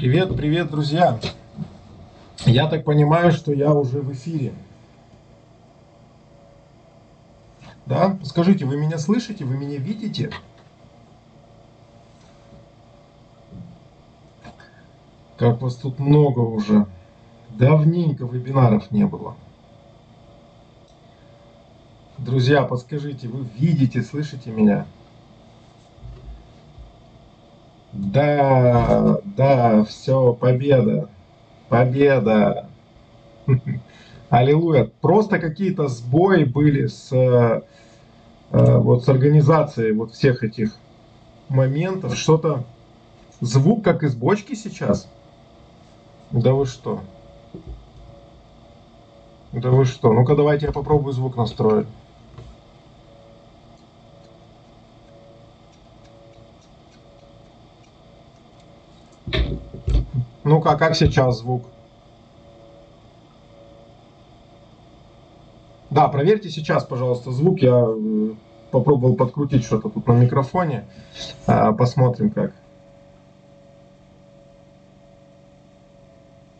Привет, привет, друзья! Я так понимаю, что я уже в эфире. Да? Скажите, вы меня слышите, вы меня видите? Как вас тут много уже. Давненько вебинаров не было. Друзья, подскажите, вы видите, слышите меня? Да, да, все, победа, победа. Аллилуйя. Просто какие-то сбои были с, э, э, вот, с организацией вот всех этих моментов. Что-то, звук как из бочки сейчас. Да вы что? Да вы что? Ну-ка давайте я попробую звук настроить. Ну-ка, как сейчас звук? Да, проверьте сейчас, пожалуйста, звук. Я попробовал подкрутить что-то тут на микрофоне. А, Посмотрим как.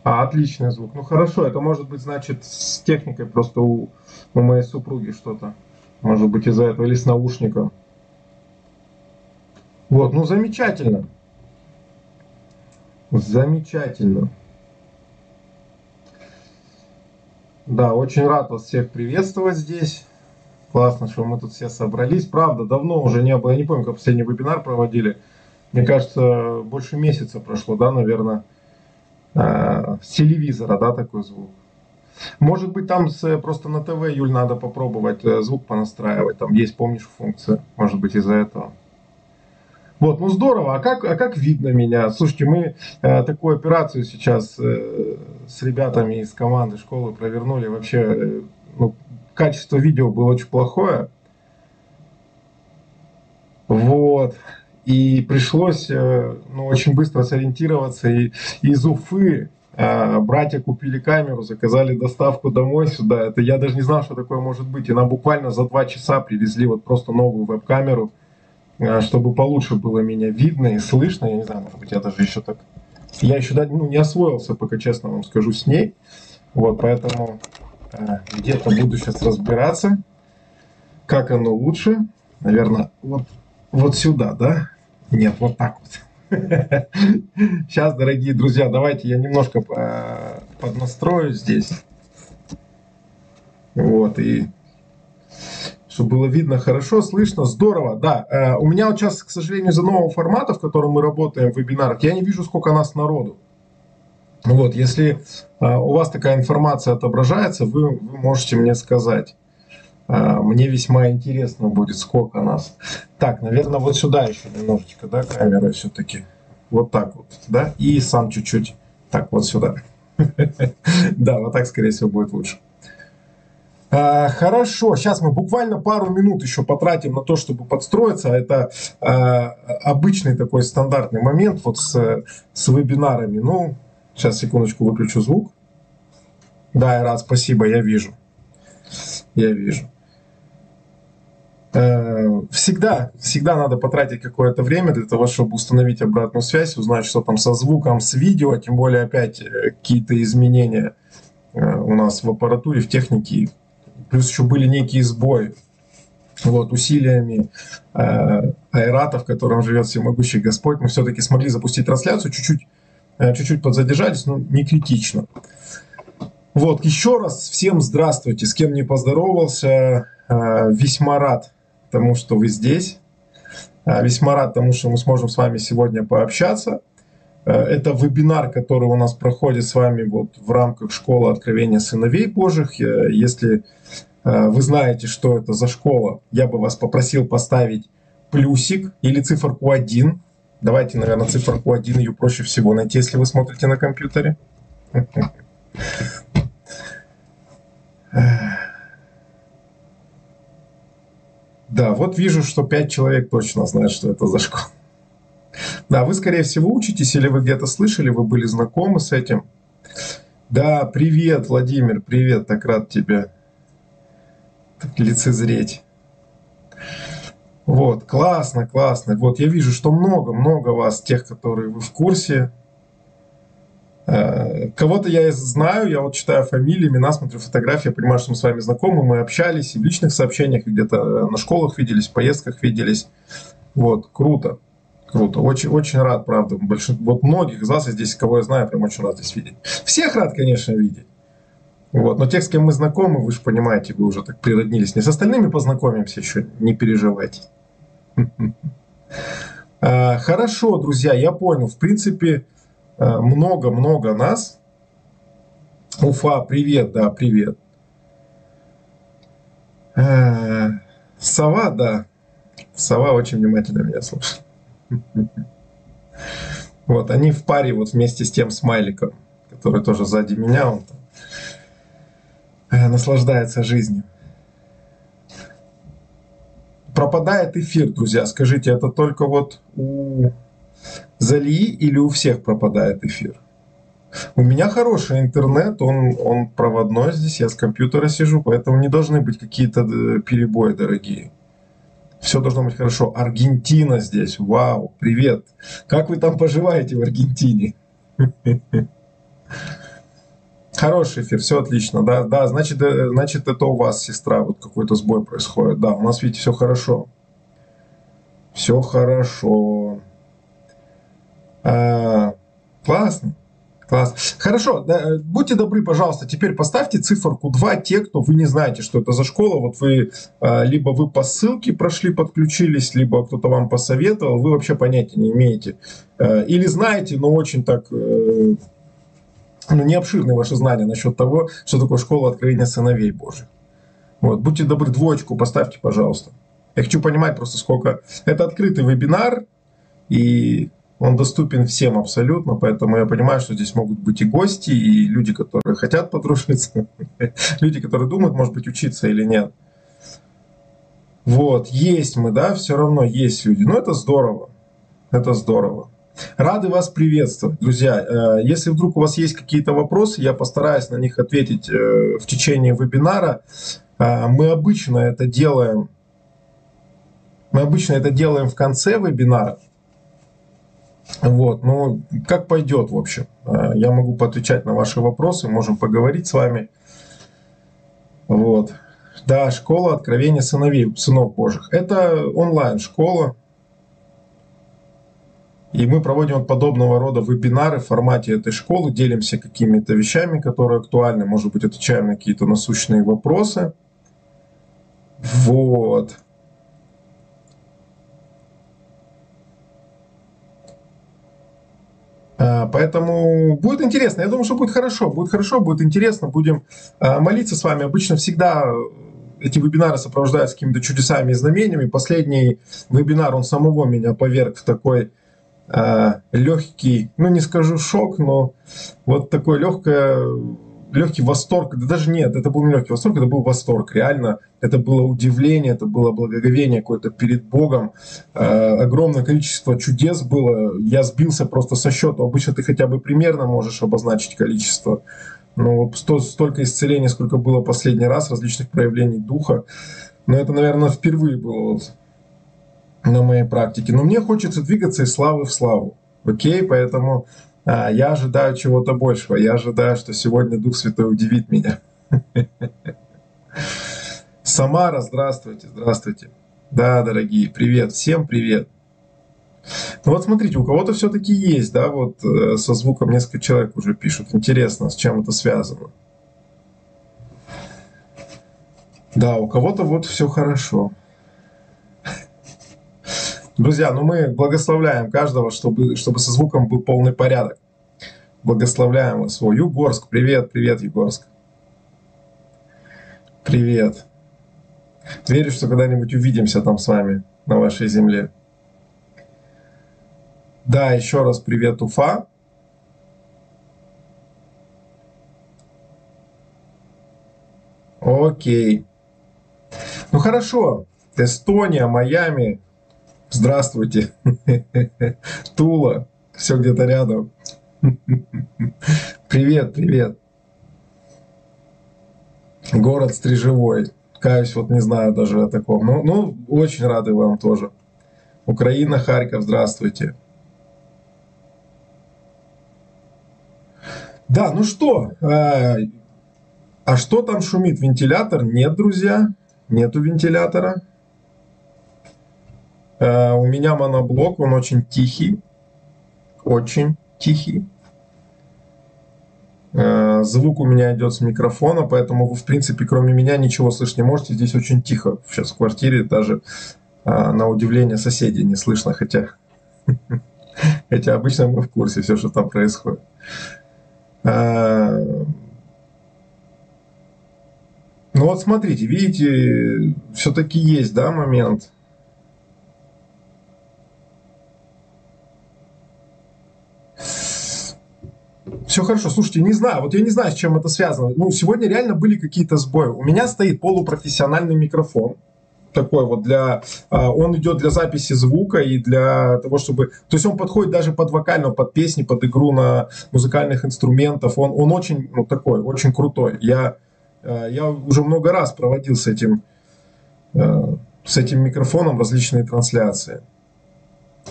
А, отличный звук. Ну хорошо, это может быть, значит, с техникой просто у, у моей супруги что-то. Может быть из-за этого или с наушником. Вот, ну замечательно. Замечательно. Да, очень рад вас всех приветствовать здесь. Классно, что мы тут все собрались. Правда, давно уже не было, я не помню, как последний вебинар проводили. Мне кажется, больше месяца прошло, да, наверное, э, с телевизора, да, такой звук. Может быть, там с, просто на ТВ, Юль, надо попробовать э, звук понастраивать. Там есть, помнишь, функция. Может быть, из-за этого. Вот, ну здорово. А как, а как видно меня? Слушайте, мы э, такую операцию сейчас э, с ребятами из команды школы провернули. Вообще, э, ну, качество видео было очень плохое. Вот. И пришлось э, ну, очень быстро сориентироваться. И из Уфы э, братья купили камеру, заказали доставку домой сюда. Это я даже не знал, что такое может быть. И нам буквально за два часа привезли вот просто новую веб-камеру чтобы получше было меня видно и слышно. Я не знаю, может быть, я даже еще так... Я еще ну, не освоился, пока честно вам скажу, с ней. Вот, поэтому э, где-то буду сейчас разбираться, как оно лучше. Наверное, вот, вот сюда, да? Нет, вот так вот. Сейчас, дорогие друзья, давайте я немножко э, поднастрою здесь. Вот, и чтобы было видно хорошо, слышно, здорово. Да, э, у меня вот сейчас, к сожалению, из-за нового формата, в котором мы работаем в вебинарах, я не вижу, сколько нас народу. Вот, если э, у вас такая информация отображается, вы, вы можете мне сказать. Э, мне весьма интересно будет, сколько нас. Так, наверное, вот сюда еще немножечко, да, камера все-таки. Вот так вот, да, и сам чуть-чуть. Так, вот сюда. Да, вот так, скорее всего, будет лучше. А, хорошо, сейчас мы буквально пару минут еще потратим на то, чтобы подстроиться. Это а, обычный такой стандартный момент вот с, с вебинарами. Ну, сейчас секундочку выключу звук. Да, я рад, спасибо, я вижу. Я вижу. Э, всегда, всегда надо потратить какое-то время для того, чтобы установить обратную связь, узнать, что там со звуком, с видео, тем более опять э, какие-то изменения э, у нас в аппаратуре, в технике плюс еще были некие сбои. Вот, усилиями э, Айрата, в котором живет всемогущий Господь, мы все-таки смогли запустить трансляцию, чуть-чуть, э, чуть-чуть подзадержались, но не критично. Вот, еще раз всем здравствуйте, с кем не поздоровался, э, весьма рад тому, что вы здесь, э, весьма рад тому, что мы сможем с вами сегодня пообщаться. Э, это вебинар, который у нас проходит с вами вот в рамках школы откровения сыновей Божьих. Э, если Э, вы знаете, что это за школа, я бы вас попросил поставить плюсик или циферку 1. Давайте, наверное, циферку 1, ее проще всего найти, если вы смотрите на компьютере. Да, вот вижу, что 5 человек точно знают, что это за школа. Да, вы, скорее всего, учитесь, или вы где-то слышали, вы были знакомы с этим. Да, привет, Владимир, привет, так рад тебя лицезреть. Вот, классно, классно. Вот я вижу, что много-много вас, тех, которые вы в курсе. Э, кого-то я знаю, я вот читаю фамилии, имена, смотрю фотографии, я понимаю, что мы с вами знакомы, мы общались и в личных сообщениях, где-то на школах виделись, в поездках виделись. Вот, круто, круто. Очень, очень рад, правда. Большинство, вот многих из вас здесь, кого я знаю, прям очень рад здесь видеть. Всех рад, конечно, видеть. Вот. Но тех, с кем мы знакомы, вы же понимаете, вы уже так природнились. Не с остальными познакомимся еще, не переживайте. А, хорошо, друзья, я понял. В принципе, а, много-много нас. Уфа, привет, да, привет. А, сова, да. Сова очень внимательно меня слушает. Вот, они в паре вот вместе с тем смайликом, который тоже сзади меня, он там Э, наслаждается жизнью. Пропадает эфир, друзья. Скажите, это только вот у Залии или у всех пропадает эфир? У меня хороший интернет, он, он проводной здесь, я с компьютера сижу, поэтому не должны быть какие-то э, перебои, дорогие. Все должно быть хорошо. Аргентина здесь, вау, привет. Как вы там поживаете в Аргентине? Хороший эфир, все отлично, да, да, значит, э, значит, это у вас, сестра, вот какой-то сбой происходит, да, у нас, видите, все хорошо, все хорошо, а, классно, класс, хорошо, да, э, будьте добры, пожалуйста, теперь поставьте циферку 2, те, кто вы не знаете, что это за школа, вот вы, а, либо вы по ссылке прошли, подключились, либо кто-то вам посоветовал, вы вообще понятия не имеете, а, или знаете, но очень так ну, не ваши знания насчет того, что такое школа откровения сыновей Божьих. Вот, будьте добры, двоечку поставьте, пожалуйста. Я хочу понимать просто сколько... Это открытый вебинар, и он доступен всем абсолютно, поэтому я понимаю, что здесь могут быть и гости, и люди, которые хотят подружиться, люди, которые думают, может быть, учиться или нет. Вот, есть мы, да, все равно есть люди. Но это здорово, это здорово. Рады вас приветствовать, друзья. Э, если вдруг у вас есть какие-то вопросы, я постараюсь на них ответить э, в течение вебинара. Э, мы обычно это делаем, мы обычно это делаем в конце вебинара. Вот, ну, как пойдет, в общем. Я могу поотвечать на ваши вопросы, можем поговорить с вами. Вот. Да, школа откровения сыновей, сынов Божьих. Это онлайн-школа, и мы проводим подобного рода вебинары в формате этой школы, делимся какими-то вещами, которые актуальны, может быть, отвечаем на какие-то насущные вопросы. Вот. Поэтому будет интересно. Я думаю, что будет хорошо. Будет хорошо, будет интересно. Будем а, молиться с вами. Обычно всегда эти вебинары сопровождаются какими-то чудесами и знамениями. Последний вебинар, он самого меня поверг в такой э, легкий, ну не скажу шок, но вот такое легкое легкий восторг, да даже нет, это был не легкий восторг, это был восторг, реально, это было удивление, это было благоговение какое-то перед Богом, э, огромное количество чудес было, я сбился просто со счета, обычно ты хотя бы примерно можешь обозначить количество, но вот сто, столько исцелений, сколько было последний раз, различных проявлений духа, но это, наверное, впервые было вот на моей практике, но мне хочется двигаться из славы в славу, окей, поэтому я ожидаю чего-то большего. Я ожидаю, что сегодня Дух Святой удивит меня. Самара, здравствуйте, здравствуйте. Да, дорогие, привет, всем привет. Ну вот смотрите, у кого-то все-таки есть, да, вот э, со звуком несколько человек уже пишут. Интересно, с чем это связано. Да, у кого-то вот все хорошо. Друзья, ну мы благословляем каждого, чтобы, чтобы со звуком был полный порядок. Благословляем вас. О, Югорск, привет, привет, Югорск. Привет. Верю, что когда-нибудь увидимся там с вами на вашей земле. Да, еще раз привет, Уфа. Окей. Ну хорошо. Эстония, Майами, Здравствуйте. Тула. Все где-то рядом. Привет, привет. Город Стрижевой. Каюсь, вот не знаю даже о таком. Ну, ну, очень рады вам тоже. Украина, Харьков, здравствуйте. Да, ну что, э, а что там шумит? Вентилятор? Нет, друзья, нету вентилятора. Э, у меня моноблок, он очень тихий, очень тихий. Э, звук у меня идет с микрофона, поэтому вы, в принципе, кроме меня ничего слышать не можете. Здесь очень тихо сейчас в квартире, даже э, на удивление соседей не слышно, хотя, хотя обычно мы в курсе все, что там происходит. Ну вот смотрите, видите, все-таки есть, да, момент – Все хорошо. Слушайте, не знаю, вот я не знаю, с чем это связано. Ну, сегодня реально были какие-то сбои. У меня стоит полупрофессиональный микрофон такой вот для, а, он идет для записи звука и для того, чтобы, то есть он подходит даже под вокальную, под песни, под игру на музыкальных инструментов, он, он очень, ну такой, очень крутой. Я, а, я уже много раз проводил с этим, а, с этим микрофоном различные трансляции.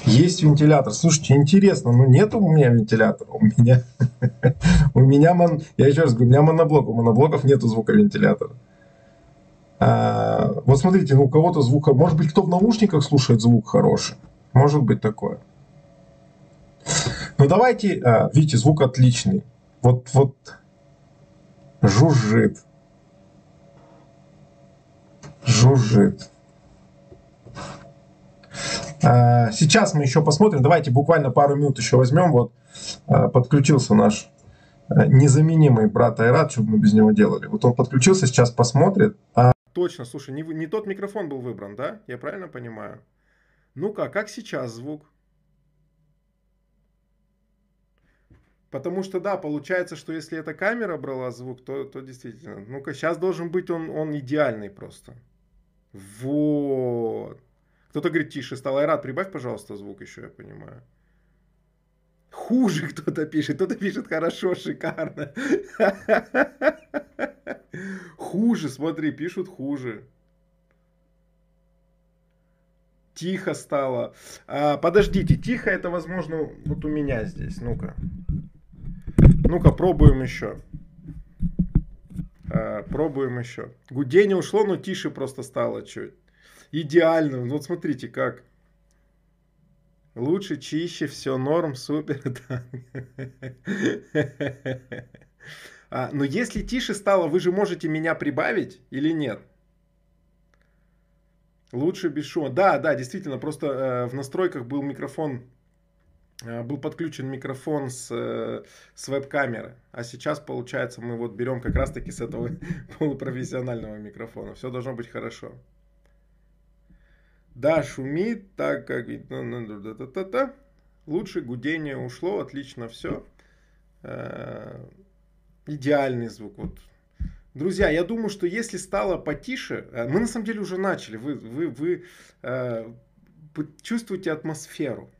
Есть вентилятор. Слушайте, интересно, ну нет у меня вентилятора. У меня, у меня мон, я еще раз говорю, у меня моноблок. У моноблоков нету звуковентилятора. А, вот смотрите, ну у кого-то звука, может быть, кто в наушниках слушает звук хороший. Может быть такое. Ну давайте, а, видите, звук отличный. Вот, вот жужжит. Жужжит. А, сейчас мы еще посмотрим. Давайте буквально пару минут еще возьмем. Вот а, подключился наш а, незаменимый брат Айрат, чтобы мы без него делали. Вот он подключился, сейчас посмотрит. Точно, слушай, не, не тот микрофон был выбран, да? Я правильно понимаю? Ну-ка, как сейчас звук? Потому что, да, получается, что если эта камера брала звук, то, то действительно. Ну-ка, сейчас должен быть он, он идеальный просто. Вот. Кто-то говорит, тише стал. Айрат, прибавь, пожалуйста, звук еще, я понимаю. Хуже кто-то пишет, кто-то пишет хорошо, шикарно. Хуже, смотри, пишут хуже. Тихо стало. А, подождите, тихо это возможно вот у меня здесь. Ну-ка. Ну-ка, пробуем еще. А, пробуем еще. Гудение ушло, но тише просто стало чуть идеально. Ну, вот смотрите, как. Лучше, чище, все норм, супер. Да. А, но если тише стало, вы же можете меня прибавить или нет? Лучше без шума. Да, да, действительно, просто э, в настройках был микрофон, э, был подключен микрофон с, э, с веб-камеры. А сейчас, получается, мы вот берем как раз-таки с этого полупрофессионального микрофона. Все должно быть хорошо. Да, шумит, так как... Лучше гудение ушло, отлично все. Э, идеальный звук. Вот Друзья, я думаю, что если стало потише, э, мы на самом деле уже начали, вы, вы, вы э, чувствуете атмосферу.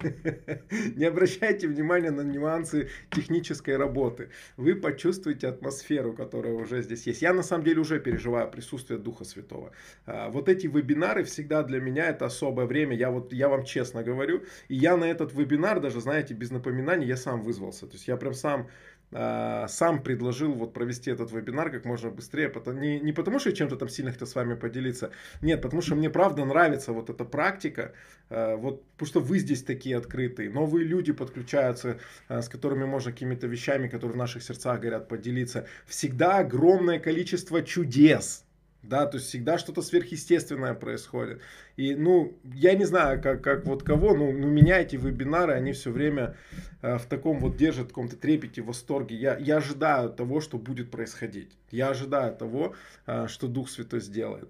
Не обращайте внимания на нюансы технической работы. Вы почувствуете атмосферу, которая уже здесь есть. Я на самом деле уже переживаю присутствие Духа Святого. А, вот эти вебинары всегда для меня это особое время. Я вот я вам честно говорю. И я на этот вебинар даже, знаете, без напоминаний, я сам вызвался. То есть я прям сам сам предложил вот провести этот вебинар как можно быстрее. Не, не потому, что я чем-то там сильно хотел с вами поделиться. Нет, потому что мне правда нравится вот эта практика. А, вот, потому что вы здесь такие открытые. Новые люди подключаются, а, с которыми можно какими-то вещами, которые в наших сердцах горят, поделиться. Всегда огромное количество чудес да, то есть всегда что-то сверхъестественное происходит. И, ну, я не знаю, как, как вот кого, но ну, меня эти вебинары, они все время э, в таком вот держат, в каком-то трепете, восторге. Я, я ожидаю того, что будет происходить. Я ожидаю того, э, что Дух Святой сделает.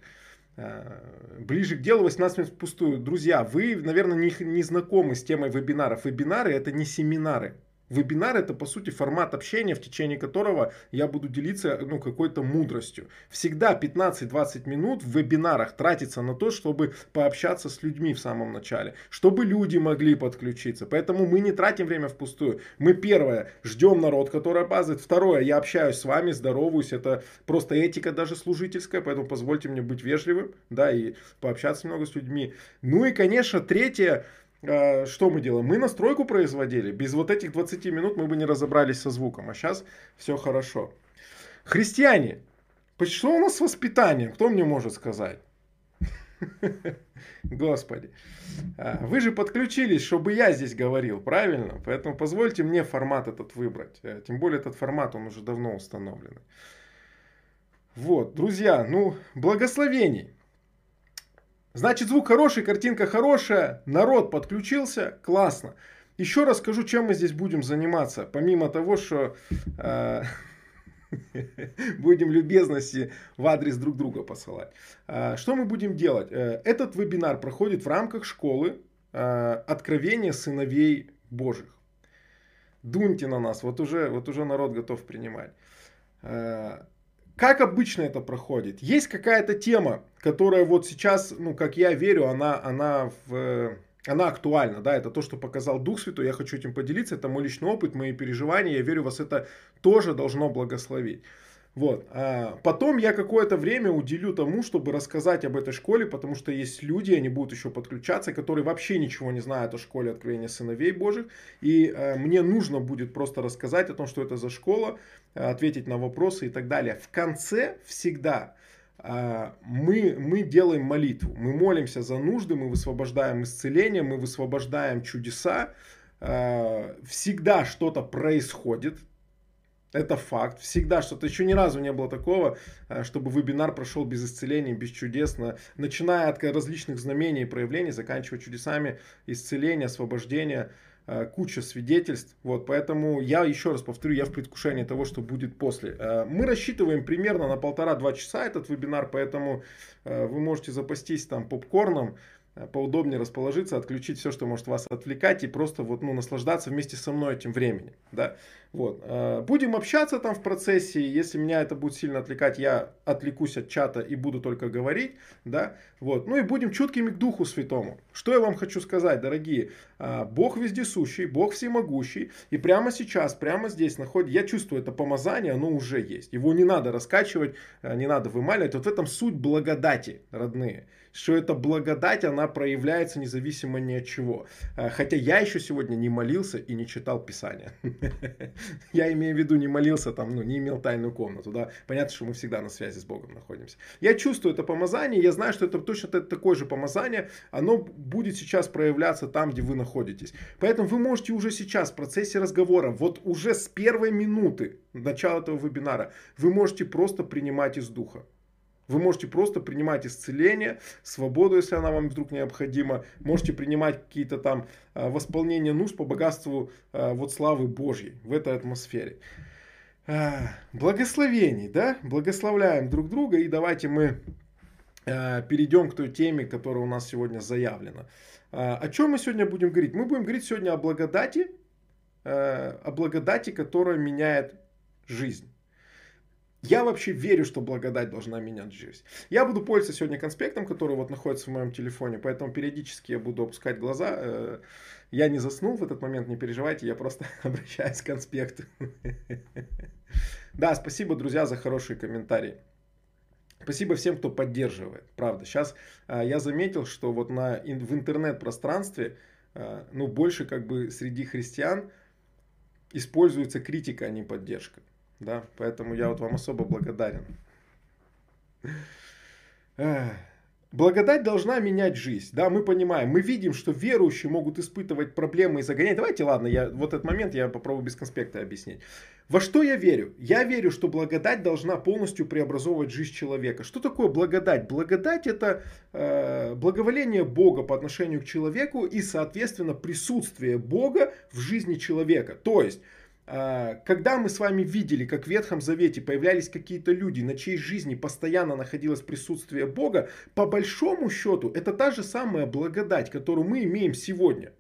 Э, ближе к делу 18 минут впустую. Друзья, вы, наверное, не, не знакомы с темой вебинаров. Вебинары это не семинары. Вебинар это по сути формат общения, в течение которого я буду делиться ну, какой-то мудростью. Всегда 15-20 минут в вебинарах тратится на то, чтобы пообщаться с людьми в самом начале, чтобы люди могли подключиться. Поэтому мы не тратим время впустую. Мы первое, ждем народ, который опаздывает. Второе, я общаюсь с вами, здороваюсь. Это просто этика даже служительская, поэтому позвольте мне быть вежливым, да, и пообщаться немного с людьми. Ну и, конечно, третье, что мы делаем? Мы настройку производили. Без вот этих 20 минут мы бы не разобрались со звуком. А сейчас все хорошо. Христиане, что у нас с воспитанием? Кто мне может сказать? Господи. А, вы же подключились, чтобы я здесь говорил, правильно? Поэтому позвольте мне формат этот выбрать. Э, тем более этот формат, он уже давно установлен. Вот, друзья, ну, благословений. Значит, звук хороший, картинка хорошая, народ подключился, классно. Еще раз скажу, чем мы здесь будем заниматься, помимо того, что э, будем любезности в адрес друг друга посылать. Э, что мы будем делать? Э, этот вебинар проходит в рамках школы э, откровения сыновей Божьих. Дуньте на нас, вот уже, вот уже народ готов принимать. Э, как обычно это проходит? Есть какая-то тема, которая вот сейчас, ну, как я верю, она, она, в, она актуальна, да, это то, что показал Дух Святой, я хочу этим поделиться, это мой личный опыт, мои переживания, я верю, вас это тоже должно благословить. Вот. А потом я какое-то время уделю тому, чтобы рассказать об этой школе, потому что есть люди, они будут еще подключаться, которые вообще ничего не знают о школе откровения сыновей Божьих. И э, мне нужно будет просто рассказать о том, что это за школа, э, ответить на вопросы и так далее. В конце всегда э, мы, мы делаем молитву. Мы молимся за нужды, мы высвобождаем исцеление, мы высвобождаем чудеса. Всегда что-то происходит это факт. Всегда что-то. Еще ни разу не было такого, э, чтобы вебинар прошел без исцеления, без чудесно. Начиная от различных знамений и проявлений, заканчивая чудесами исцеления, освобождения э, куча свидетельств. Вот, поэтому я еще раз повторю, я в предвкушении того, что будет после. Э, мы рассчитываем примерно на полтора-два часа этот вебинар, поэтому вы можете запастись там попкорном, поудобнее расположиться, отключить все, что может вас отвлекать и просто вот, ну, наслаждаться вместе со мной этим временем. Да? Вот. Э, будем общаться там в процессе, если меня это будет сильно отвлекать, я отвлекусь от чата и буду только говорить. Да? Вот. Ну и будем чуткими к Духу Святому. Что я вам хочу сказать, дорогие? Э, Бог вездесущий, Бог всемогущий, и прямо сейчас, прямо здесь находит, я чувствую это помазание, оно уже есть. Его не надо раскачивать, не надо вымаливать. Вот в этом суть благодати, родные что эта благодать, она проявляется независимо ни от чего. Э, хотя я еще сегодня не молился и не читал Писание. Я имею в виду не молился там, ну, не имел тайную комнату, да. Понятно, что мы всегда на связи с Богом находимся. Я чувствую это помазание, я знаю, что это точно такое же помазание, оно будет сейчас проявляться там, где вы находитесь. Поэтому вы можете уже сейчас в процессе разговора, вот уже с первой минуты начала этого вебинара, вы можете просто принимать из духа. Вы можете просто принимать исцеление, свободу, если она вам вдруг необходима. Можете принимать какие-то там а, восполнения нужд по богатству а, вот славы Божьей в этой атмосфере. А, благословений, да? Благословляем друг друга и давайте мы перейдем к той теме, которая у нас сегодня заявлена. О чем мы сегодня будем говорить? Мы будем говорить сегодня о благодати, о благодати, которая меняет жизнь. Я вообще верю, что благодать должна менять жизнь. Я буду пользоваться сегодня конспектом, который вот находится в моем телефоне, поэтому периодически я буду опускать глаза. Э, я не заснул в этот момент, не переживайте, я просто обращаюсь к конспекту. Да, спасибо, друзья, за хорошие комментарии. Спасибо всем, кто поддерживает, правда. Сейчас а, я заметил, что вот на, в интернет-пространстве, а, ну, больше как бы среди христиан используется критика, а не поддержка. Да, поэтому я вот вам особо благодарен. Благодать должна менять жизнь. Да, мы понимаем, мы видим, что верующие могут испытывать проблемы и загонять. Давайте, ладно, я вот этот момент я попробую без конспекта объяснить. Во что я верю? Я верю, что благодать должна полностью преобразовывать жизнь человека. Что такое благодать? Благодать это э, благоволение Бога по отношению к человеку и, соответственно, присутствие Бога в жизни человека. То есть когда мы с вами видели, как в Ветхом Завете появлялись какие-то люди, на чьей жизни постоянно находилось присутствие Бога, по большому счету это та же самая благодать, которую мы имеем сегодня.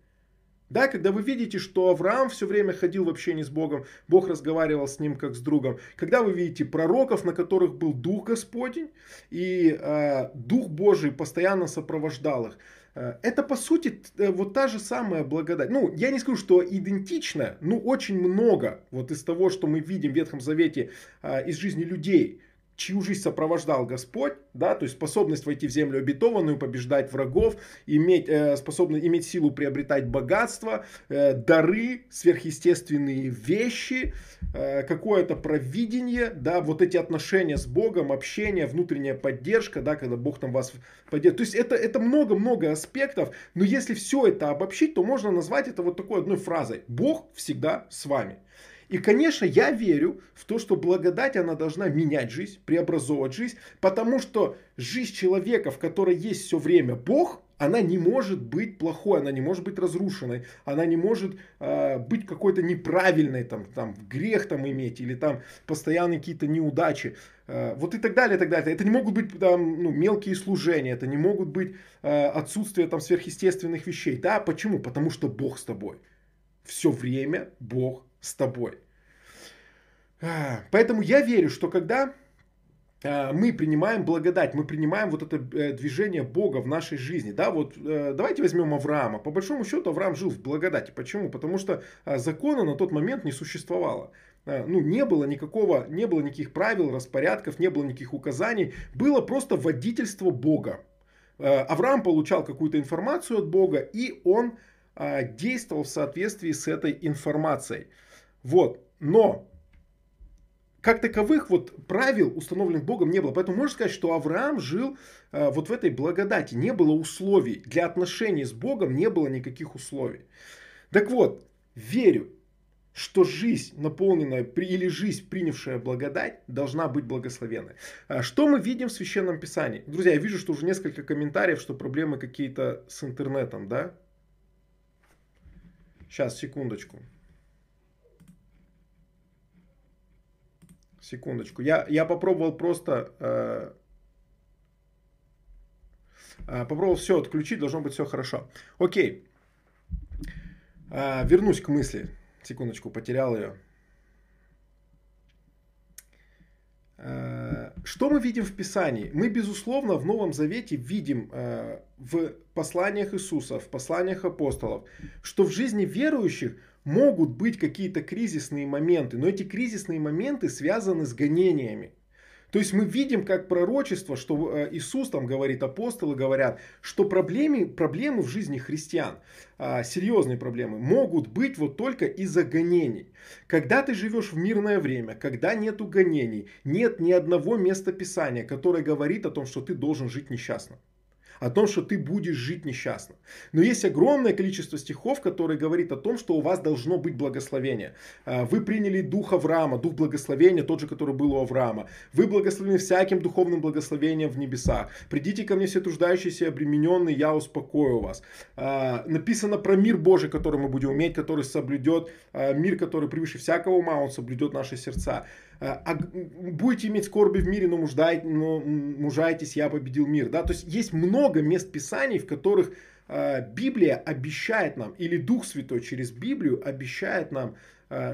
Да, когда вы видите, что Авраам все время ходил в общении с Богом, Бог разговаривал с ним как с другом. Когда вы видите пророков, на которых был Дух Господень, и э, Дух Божий постоянно сопровождал их. Э, это, по сути, э, вот та же самая благодать. Ну, я не скажу, что идентично, но очень много вот из того, что мы видим в Ветхом Завете э, из жизни людей – чью жизнь сопровождал Господь, да, то есть способность войти в землю обетованную, побеждать врагов, иметь, э, способность иметь силу приобретать богатство, э, дары, сверхъестественные вещи, э, какое-то провидение, да, вот эти отношения с Богом, общение, внутренняя поддержка, да, когда Бог там вас поддерживает. То есть это, это много-много аспектов, но если все это обобщить, то можно назвать это вот такой одной фразой. Бог всегда с вами. И, конечно, я верю в то, что благодать, она должна менять жизнь, преобразовывать жизнь, потому что жизнь человека, в которой есть все время Бог, она не может быть плохой, она не может быть разрушенной, она не может э, быть какой-то неправильной, там, там, грех там иметь, или там постоянные какие-то неудачи. Э, вот и так далее, и так далее. Это не могут быть там, ну, мелкие служения, это не могут быть э, отсутствие там сверхъестественных вещей. Да, почему? Потому что Бог с тобой. Все время Бог с тобой. А, поэтому я верю, что когда а, мы принимаем благодать, мы принимаем вот это э, движение Бога в нашей жизни. Да, вот э, давайте возьмем Авраама. По большому счету Авраам жил в благодати. Почему? Потому что а, закона на тот момент не существовало. Ну, не было никакого, не было никаких правил, распорядков, не было никаких указаний. Было просто водительство Бога. Авраам получал какую-то информацию от Бога, и он действовал в соответствии с этой информацией. Вот. Но как таковых вот правил, установленных Богом, не было. Поэтому можно сказать, что Авраам жил э, вот в этой благодати. Не было условий. Для отношений с Богом не было никаких условий. Так вот, верю, что жизнь, наполненная или жизнь, принявшая благодать, должна быть благословенной. А что мы видим в Священном Писании? Друзья, я вижу, что уже несколько комментариев, что проблемы какие-то с интернетом, да? Сейчас, секундочку. Секундочку. Я, я попробовал просто... Э, э, попробовал все отключить, должно быть все хорошо. Окей. Э, вернусь к мысли. Секундочку, потерял ее. Э, что мы видим в Писании? Мы, безусловно, в Новом Завете видим э, в посланиях Иисуса, в посланиях апостолов, что в жизни верующих могут быть какие-то кризисные моменты, но эти кризисные моменты связаны с гонениями. То есть мы видим как пророчество, что э, Иисус там говорит, апостолы говорят, что проблемы, проблемы в жизни христиан, а, серьезные проблемы, могут быть вот только из-за гонений. Когда ты живешь в мирное время, когда нету гонений, нет ни одного места Писания, которое говорит о том, что ты должен жить несчастно. О том, что ты будешь жить несчастно. Но есть огромное количество стихов, которые говорит о том, что у вас должно быть благословение. А, вы приняли дух Авраама, дух благословения, тот же, который был у Авраама. Вы благословены всяким духовным благословением в небесах. Придите ко мне все труждающиеся и обремененные, я успокою вас. А, написано про мир Божий, который мы будем иметь, который соблюдет а, мир, который превыше всякого ума, он соблюдет наши сердца. А, будете иметь скорби в мире, но, муждай, но мужайтесь, я победил мир. Да? То есть есть много мест Писаний, в которых Библия обещает нам, или Дух Святой через Библию обещает нам Э,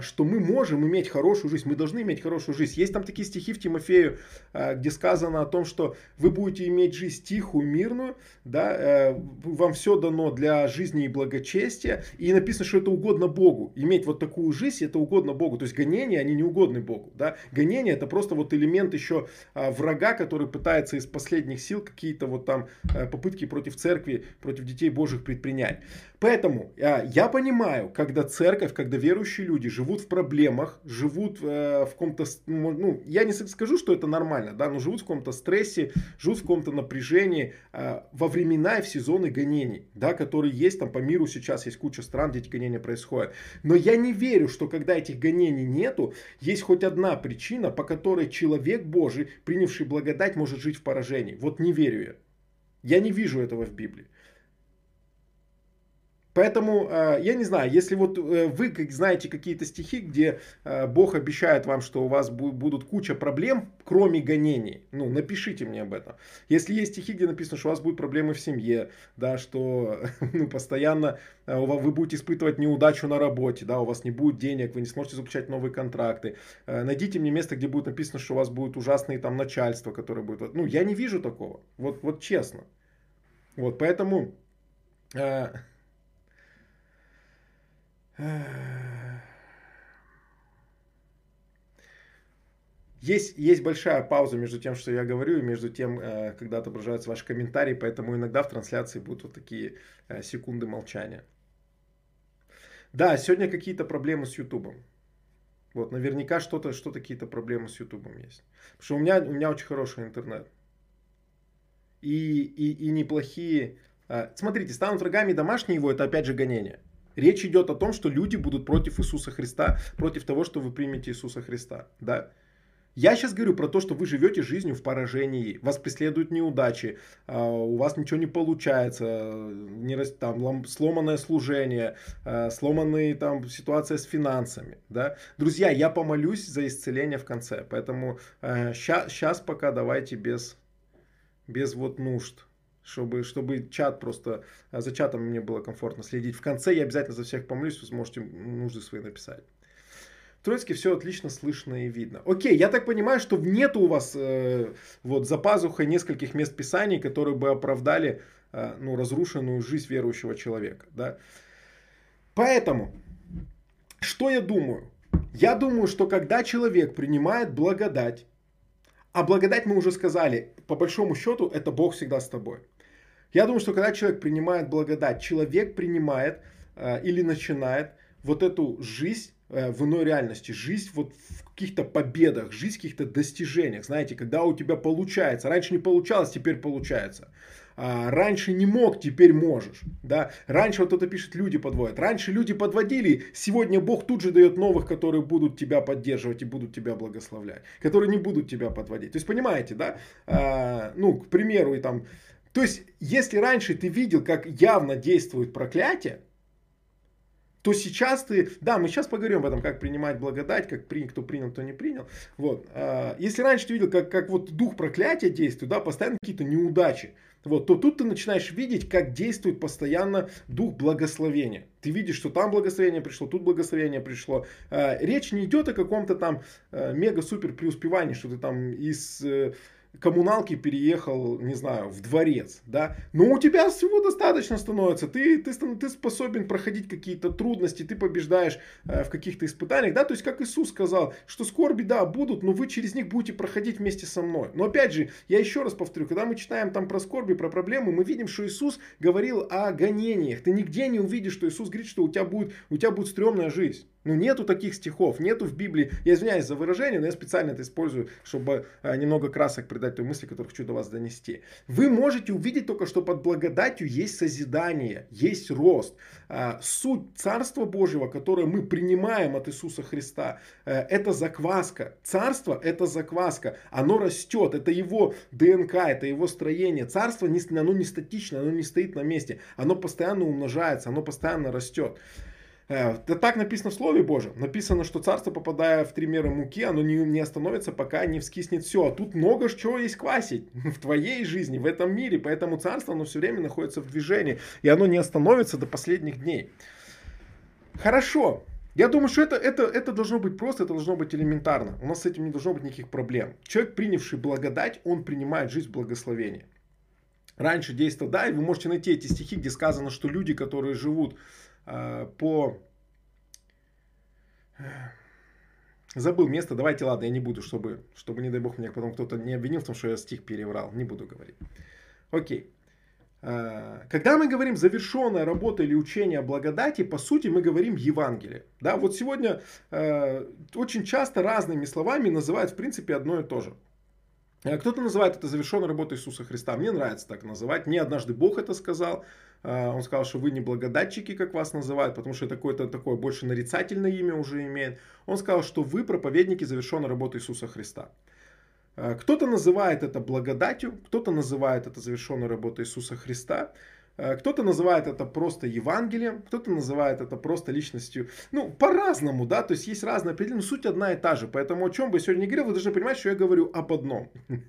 что мы можем иметь хорошую жизнь, мы должны иметь хорошую жизнь. Есть там такие стихи в Тимофею, э, где сказано о том, что вы будете иметь жизнь тихую, мирную, да, э, вам все дано для жизни и благочестия, и написано, что это угодно Богу. Иметь вот такую жизнь, это угодно Богу. То есть гонения, они не угодны Богу. Да? Гонения это просто вот элемент еще врага, который пытается из последних сил какие-то вот там попытки против церкви, против детей Божьих предпринять. Поэтому я понимаю, когда церковь, когда верующие люди живут в проблемах, живут э, в каком-то, ну, ну, я не скажу, что это нормально, да, но живут в каком-то стрессе, живут в каком-то напряжении э, во времена и в сезоны гонений, да, которые есть там по миру сейчас, есть куча стран, где эти гонения происходят. Но я не верю, что когда этих гонений нету, есть хоть одна причина, по которой человек Божий, принявший благодать, может жить в поражении. Вот не верю я. Я не вижу этого в Библии. Поэтому, э, я не знаю, если вот э, вы знаете какие-то стихи, где э, Бог обещает вам, что у вас будут куча проблем, кроме гонений, ну, напишите мне об этом. Если есть стихи, где написано, что у вас будут проблемы в семье, да, что ну, постоянно вы будете испытывать неудачу на работе, да, у вас не будет денег, вы не сможете заключать новые контракты, найдите мне место, где будет написано, что у вас будет ужасные там начальство, которое будет... Ну, я не вижу такого, вот, вот честно. Вот, поэтому... Есть, есть большая пауза между тем, что я говорю, и между тем, э, когда отображаются ваши комментарии, поэтому иногда в трансляции будут вот такие э, секунды молчания. Да, сегодня какие-то проблемы с Ютубом. Вот, наверняка что-то, что какие-то проблемы с Ютубом есть. Потому что у меня, у меня очень хороший интернет. И, и, и неплохие... Э, смотрите, станут врагами домашние его, это опять же гонение. Речь идет о том, что люди будут против Иисуса Христа, против того, что вы примете Иисуса Христа. Да? Я сейчас говорю про то, что вы живете жизнью в поражении, вас преследуют неудачи, а, у вас ничего не получается, не, там, сломанное служение, а, сломанная там, ситуация с финансами. Да? Друзья, я помолюсь за исцеление в конце, поэтому сейчас а, пока давайте без, без вот нужд чтобы, чтобы чат просто, а, за чатом мне было комфортно следить. В конце я обязательно за всех помолюсь, вы сможете нужды свои написать. В Троицке все отлично слышно и видно. Окей, я так понимаю, что нет у вас э, вот за пазухой нескольких мест писаний, которые бы оправдали э, ну, разрушенную жизнь верующего человека. Да? Поэтому, что я думаю? Я думаю, что когда человек принимает благодать, а благодать мы уже сказали, по большому счету, это Бог всегда с тобой. Я думаю, что когда человек принимает благодать, человек принимает э, или начинает вот эту жизнь э, в иной реальности, жизнь вот в каких-то победах, жизнь в каких-то достижениях, знаете, когда у тебя получается, раньше не получалось, теперь получается. А, раньше не мог, теперь можешь. Да? Раньше вот это пишет, люди подводят. Раньше люди подводили, сегодня Бог тут же дает новых, которые будут тебя поддерживать и будут тебя благословлять. Которые не будут тебя подводить. То есть, понимаете, да? А, ну, к примеру, и там то есть, если раньше ты видел, как явно действует проклятие, то сейчас ты, да, мы сейчас поговорим об этом, как принимать благодать, как при, кто принял, кто не принял. Вот. А, если раньше ты видел, как, как вот дух проклятия действует, да, постоянно какие-то неудачи, вот, то тут ты начинаешь видеть, как действует постоянно дух благословения. Ты видишь, что там благословение пришло, тут благословение пришло. А, речь не идет о каком-то там а, мега-супер преуспевании, что ты там из э, коммуналки переехал, не знаю, в дворец, да, но у тебя всего достаточно становится, ты, ты, ты способен проходить какие-то трудности, ты побеждаешь э, в каких-то испытаниях, да, то есть как Иисус сказал, что скорби, да, будут, но вы через них будете проходить вместе со мной. Но опять же, я еще раз повторю, когда мы читаем там про скорби, про проблемы, мы видим, что Иисус говорил о гонениях, ты нигде не увидишь, что Иисус говорит, что у тебя будет, у тебя будет стрёмная жизнь. Ну, нету таких стихов, нету в Библии. Я извиняюсь за выражение, но я специально это использую, чтобы а, немного красок придать той мысли, которую хочу до вас донести. Вы можете увидеть только, что под благодатью есть созидание, есть рост. А, суть Царства Божьего, которое мы принимаем от Иисуса Христа, а, это закваска. Царство – это закваска. Оно растет, это его ДНК, это его строение. Царство, оно не статично, оно не стоит на месте. Оно постоянно умножается, оно постоянно растет. Это так написано в Слове Божьем. Написано, что царство, попадая в три меры муки, оно не, не остановится, пока не вскиснет все. А тут много чего есть квасить в твоей жизни, в этом мире. Поэтому царство, оно все время находится в движении. И оно не остановится до последних дней. Хорошо. Я думаю, что это, это, это должно быть просто, это должно быть элементарно. У нас с этим не должно быть никаких проблем. Человек, принявший благодать, он принимает жизнь в благословении. Раньше действовал, да, и вы можете найти эти стихи, где сказано, что люди, которые живут по... Забыл место, давайте, ладно, я не буду, чтобы, чтобы не дай бог, меня потом кто-то не обвинил в том, что я стих переврал, не буду говорить. Окей. Э, когда мы говорим завершенная работа или учение о благодати, по сути мы говорим Евангелие. Да, вот сегодня э, очень часто разными словами называют в принципе одно и то же. Кто-то называет это завершенной работой Иисуса Христа. Мне нравится так называть. Мне однажды Бог это сказал. А, он сказал, что вы не благодатчики, как вас называют, потому что это какое-то такое больше нарицательное имя уже имеет. Он сказал, что вы проповедники завершенной работы Иисуса Христа. А, кто-то называет это благодатью, кто-то называет это завершенной работой Иисуса Христа. Э, кто-то называет это просто Евангелием, кто-то называет это просто личностью. Ну, по-разному, да, то есть есть разные определения, но суть одна и та же. Поэтому о чем бы я сегодня говорил, вы должны понимать, что я говорю об одном.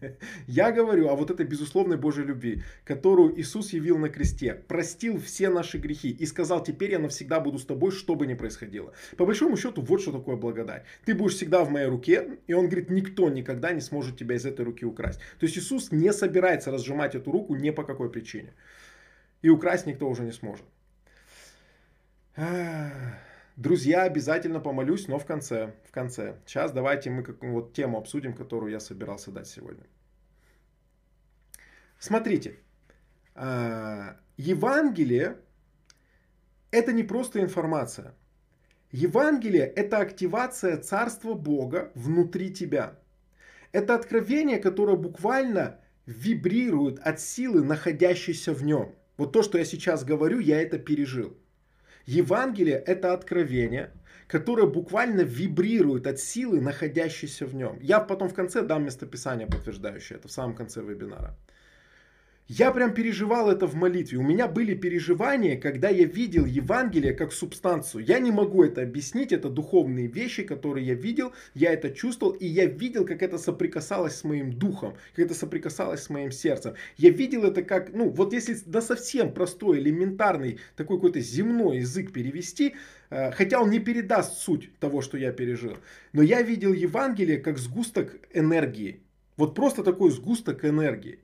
Я говорю о вот этой безусловной Божьей любви, которую Иисус явил на кресте, простил все наши грехи и сказал, теперь я навсегда буду с тобой, что бы ни происходило. По большому счету, вот что такое благодать. Ты будешь всегда в моей руке, и он говорит, никто никогда не сможет тебя из этой руки украсть. То есть Иисус не собирается разжимать эту руку ни по какой причине. И украсть никто уже не сможет. Друзья, обязательно помолюсь, но в конце. В конце. Сейчас давайте мы как, вот тему обсудим, которую я собирался дать сегодня. Смотрите. А, Евангелие это не просто информация. Евангелие – это активация Царства Бога внутри тебя. Это откровение, которое буквально вибрирует от силы, находящейся в нем. Вот то, что я сейчас говорю, я это пережил. Евангелие – это откровение, которое буквально вибрирует от силы, находящейся в нем. Я потом в конце дам местописание, подтверждающее это, в самом конце вебинара. Я прям переживал это в молитве. У меня были переживания, когда я видел Евангелие как субстанцию. Я не могу это объяснить, это духовные вещи, которые я видел, я это чувствовал, и я видел, как это соприкасалось с моим духом, как это соприкасалось с моим сердцем. Я видел это как, ну вот если на совсем простой, элементарный, такой какой-то земной язык перевести, э, хотя он не передаст суть того, что я пережил, но я видел Евангелие как сгусток энергии. Вот просто такой сгусток энергии.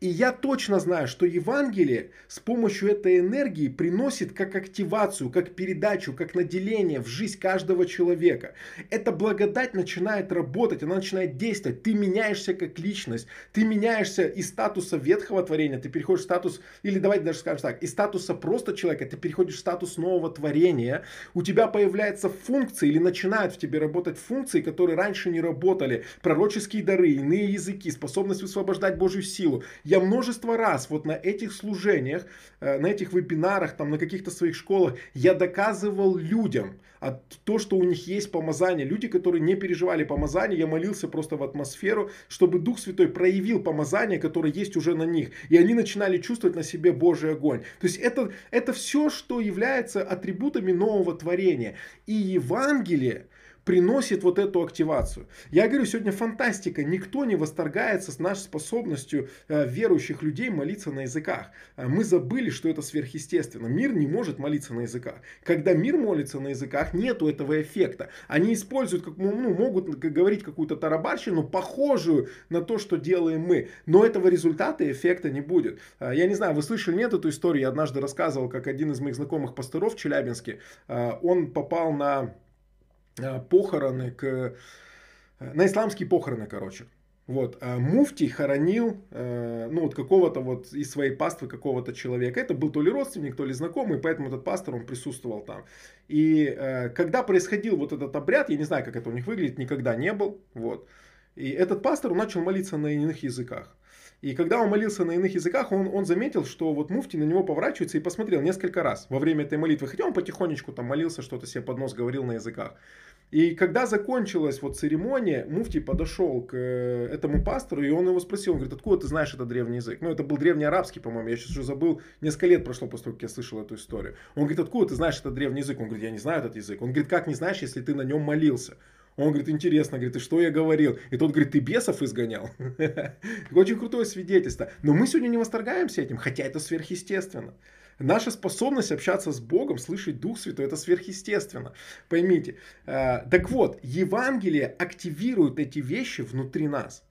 И я точно знаю, что Евангелие с помощью этой энергии приносит как активацию, как передачу, как наделение в жизнь каждого человека. Эта благодать начинает работать, она начинает действовать. Ты меняешься как личность, ты меняешься из статуса ветхого творения, ты переходишь в статус, или давайте даже скажем так, из статуса просто человека, ты переходишь в статус нового творения. У тебя появляются функции или начинают в тебе работать функции, которые раньше не работали. Пророческие дары, иные языки, способность высвобождать Божью силу. Я множество раз вот на этих служениях, э, на этих вебинарах, там, на каких-то своих школах, я доказывал людям а то, что у них есть помазание. Люди, которые не переживали помазание, я молился просто в атмосферу, чтобы Дух Святой проявил помазание, которое есть уже на них. И они начинали чувствовать на себе Божий огонь. То есть это, это все, что является атрибутами нового творения. И Евангелие, приносит вот эту активацию. Я говорю, сегодня фантастика. Никто не восторгается с нашей способностью э, верующих людей молиться на языках. Э, мы забыли, что это сверхъестественно. Мир не может молиться на языках. Когда мир молится на языках, нету этого эффекта. Они используют, как, ну, могут говорить какую-то тарабарщину, похожую на то, что делаем мы. Но этого результата и эффекта не будет. Э, я не знаю, вы слышали, нет эту историю? Я однажды рассказывал, как один из моих знакомых пасторов в Челябинске, он попал на похороны, к, э, на исламские похороны, короче. Вот, а хоронил, э, ну, вот какого-то вот из своей паствы какого-то человека. Это был то ли родственник, то ли знакомый, поэтому этот пастор, он присутствовал там. И э, когда происходил вот этот обряд, я не знаю, как это у них выглядит, никогда не был, вот. И этот пастор начал молиться на иных языках. И когда он молился на иных языках, он, он заметил, что вот муфти на него поворачивается и посмотрел несколько раз во время этой молитвы. Хотя он потихонечку там молился, что-то себе под нос говорил на языках. И когда закончилась вот церемония, Муфти подошел к э, этому пастору, и он его спросил, он говорит, откуда ты знаешь этот древний язык? Ну, это был древний арабский, по-моему, я сейчас уже забыл, несколько лет прошло после того, как я слышал эту историю. Он говорит, откуда ты знаешь этот древний язык? Он говорит, я не знаю этот язык. Он говорит, как не знаешь, если ты на нем молился? Он говорит, интересно, говорит, и что я говорил? И тот говорит, ты бесов изгонял. Очень крутое свидетельство. Но мы сегодня не восторгаемся этим, хотя это сверхъестественно. Наша способность общаться с Богом, слышать Дух Святой, это сверхъестественно. Поймите. Э, так вот, Евангелие активирует эти вещи внутри нас.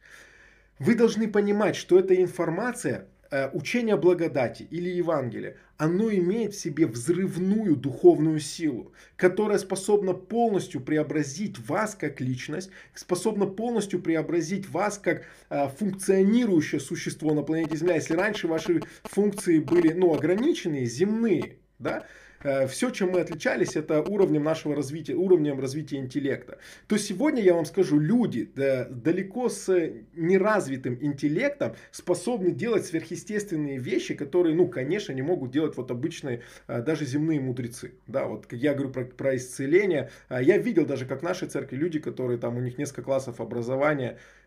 Вы должны понимать, что эта информация Э, учение благодати или Евангелие, оно имеет в себе взрывную духовную силу, которая способна полностью преобразить вас как личность, способна полностью преобразить вас как э, функционирующее существо на планете Земля. Если раньше ваши функции были ну, ограниченные, земные, да, все, чем мы отличались, это уровнем нашего развития, уровнем развития интеллекта. То сегодня я вам скажу, люди да, далеко с неразвитым интеллектом способны делать сверхъестественные вещи, которые, ну, конечно, не могут делать вот обычные, э, даже земные мудрецы. Да, вот я говорю про, про исцеление. Э, я видел даже, как в нашей церкви люди, которые там, у них несколько классов образования, Э,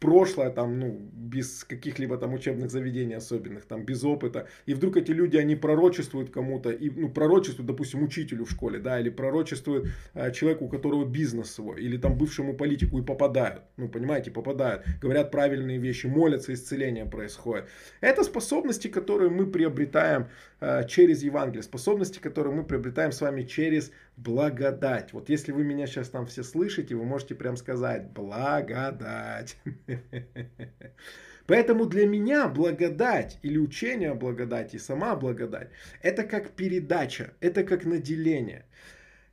прошлое, там, ну, без каких-либо там учебных заведений особенных, там, без опыта. И вдруг эти люди, они пророчествуют кому-то, и, ну, пророчествуют, допустим, учителю в школе, да, или пророчествуют э, человеку, у которого бизнес свой, или там бывшему политику и попадают. Ну, понимаете, попадают. Говорят правильные вещи, молятся, исцеление происходит. Это способности, которые мы приобретаем э, через Евангелие, способности, которые мы приобретаем с вами через благодать. Вот если вы меня сейчас там все слышите, вы можете прям сказать благодать. Поэтому для меня благодать или учение о благодати, сама благодать, это как передача, это как наделение.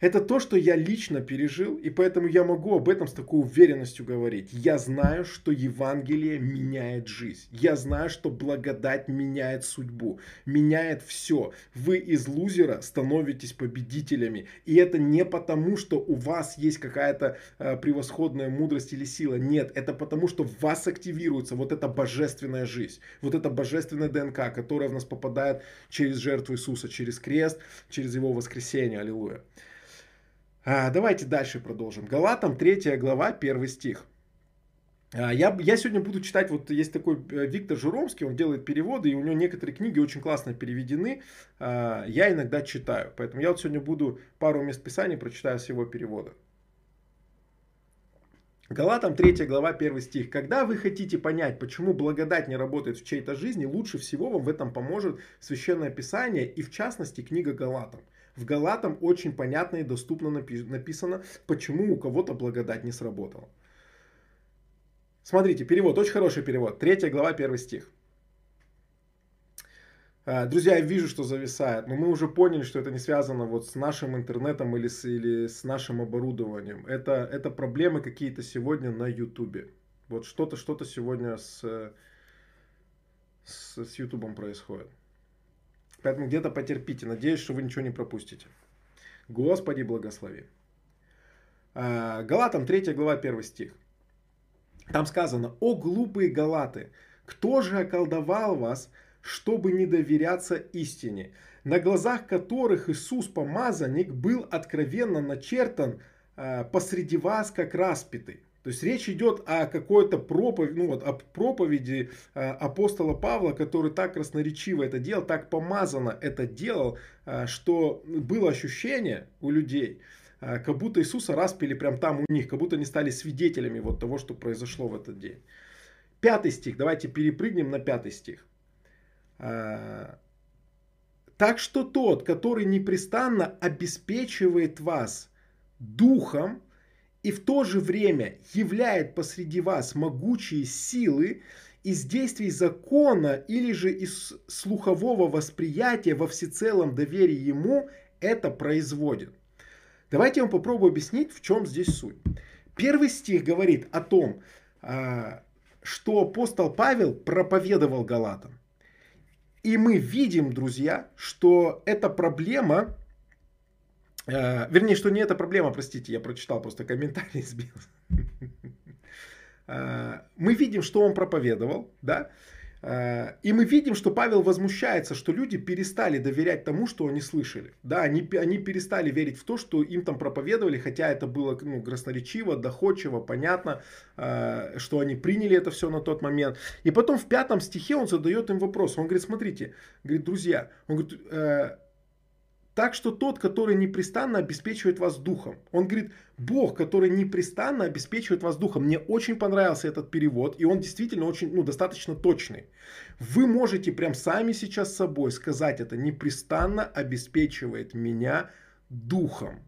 Это то, что я лично пережил, и поэтому я могу об этом с такой уверенностью говорить. Я знаю, что Евангелие меняет жизнь. Я знаю, что благодать меняет судьбу, меняет все. Вы из лузера становитесь победителями. И это не потому, что у вас есть какая-то э, превосходная мудрость или сила. Нет, это потому, что в вас активируется вот эта божественная жизнь. Вот эта божественная ДНК, которая в нас попадает через жертву Иисуса, через крест, через его воскресение. Аллилуйя. А, давайте дальше продолжим. Галатам 3 глава, 1 стих. А, я, я сегодня буду читать, вот есть такой э, Виктор Журомский, он делает переводы, и у него некоторые книги очень классно переведены. А, я иногда читаю, поэтому я вот сегодня буду пару мест Писания прочитаю с его перевода. Галатам 3 глава 1 стих. Когда вы хотите понять, почему благодать не работает в чьей-то жизни, лучше всего вам в этом поможет Священное Писание и в частности книга Галатам. В Галатам очень понятно и доступно написано, почему у кого-то благодать не сработала. Смотрите, перевод, очень хороший перевод. Третья глава, первый стих. А, друзья, я вижу, что зависает, но мы уже поняли, что это не связано вот с нашим интернетом или с, или с нашим оборудованием. Это, это проблемы какие-то сегодня на Ютубе. Вот что-то что-то сегодня с, с, с Ютубом происходит. Поэтому где-то потерпите. Надеюсь, что вы ничего не пропустите. Господи, благослови. А, Галатам 3 глава 1 стих. Там сказано, о глупые галаты, кто же околдовал вас, чтобы не доверяться истине, на глазах которых Иисус помазанник был откровенно начертан а, посреди вас, как распятый. То есть речь идет о какой-то проповеди, ну вот, о проповеди э, апостола Павла, который так красноречиво это делал, так помазано это делал, э, что было ощущение у людей, э, как будто Иисуса распили прям там у них, как будто они стали свидетелями вот того, что произошло в этот день. Пятый стих, давайте перепрыгнем на пятый стих. Так что тот, который непрестанно обеспечивает вас духом, и в то же время являет посреди вас могучие силы из действий закона или же из слухового восприятия во всецелом доверии ему это производит. Давайте я вам попробую объяснить, в чем здесь суть. Первый стих говорит о том, а, что апостол Павел проповедовал Галатам. И мы видим, друзья, что эта проблема, э, вернее, что не эта проблема, простите, я прочитал просто комментарий, сбил. Э, мы видим, что он проповедовал, да, Э, и мы видим, что Павел возмущается, что люди перестали доверять тому, что они слышали. Да, они, они перестали верить в то, что им там проповедовали, хотя это было ну, красноречиво, доходчиво, понятно, что они приняли это все на тот момент. И потом в пятом стихе он задает им вопрос. Он говорит, смотрите, говорит, друзья, он говорит, так что тот, который непрестанно обеспечивает вас духом. Он говорит, Бог, который непрестанно обеспечивает вас духом. Мне очень понравился этот перевод, и он действительно очень, ну, достаточно точный. Вы можете прям сами сейчас с собой сказать это, непрестанно обеспечивает меня духом.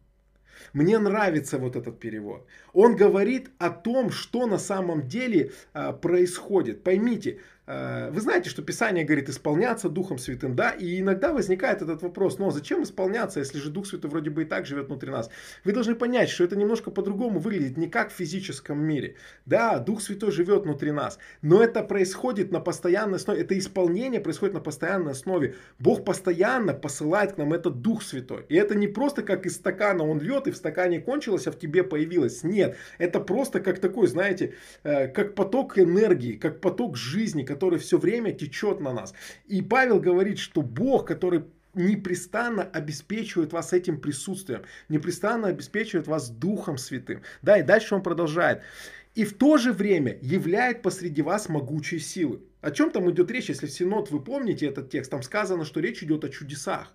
Мне нравится вот этот перевод. Он говорит о том, что на самом деле а, происходит. Поймите, вы знаете, что Писание говорит исполняться Духом Святым, да, и иногда возникает этот вопрос, но зачем исполняться, если же Дух Святой вроде бы и так живет внутри нас? Вы должны понять, что это немножко по-другому выглядит, не как в физическом мире. Да, Дух Святой живет внутри нас, но это происходит на постоянной основе, это исполнение происходит на постоянной основе. Бог постоянно посылает к нам этот Дух Святой. И это не просто как из стакана он льет, и в стакане кончилось, а в тебе появилось. Нет, это просто как такой, знаете, э, как поток энергии, как поток жизни, который все время течет на нас. И Павел говорит, что Бог, который непрестанно обеспечивает вас этим присутствием, непрестанно обеспечивает вас Духом Святым. Да, и дальше он продолжает. И в то же время являет посреди вас могучие силы. О чем там идет речь, если в Синод вы помните этот текст, там сказано, что речь идет о чудесах.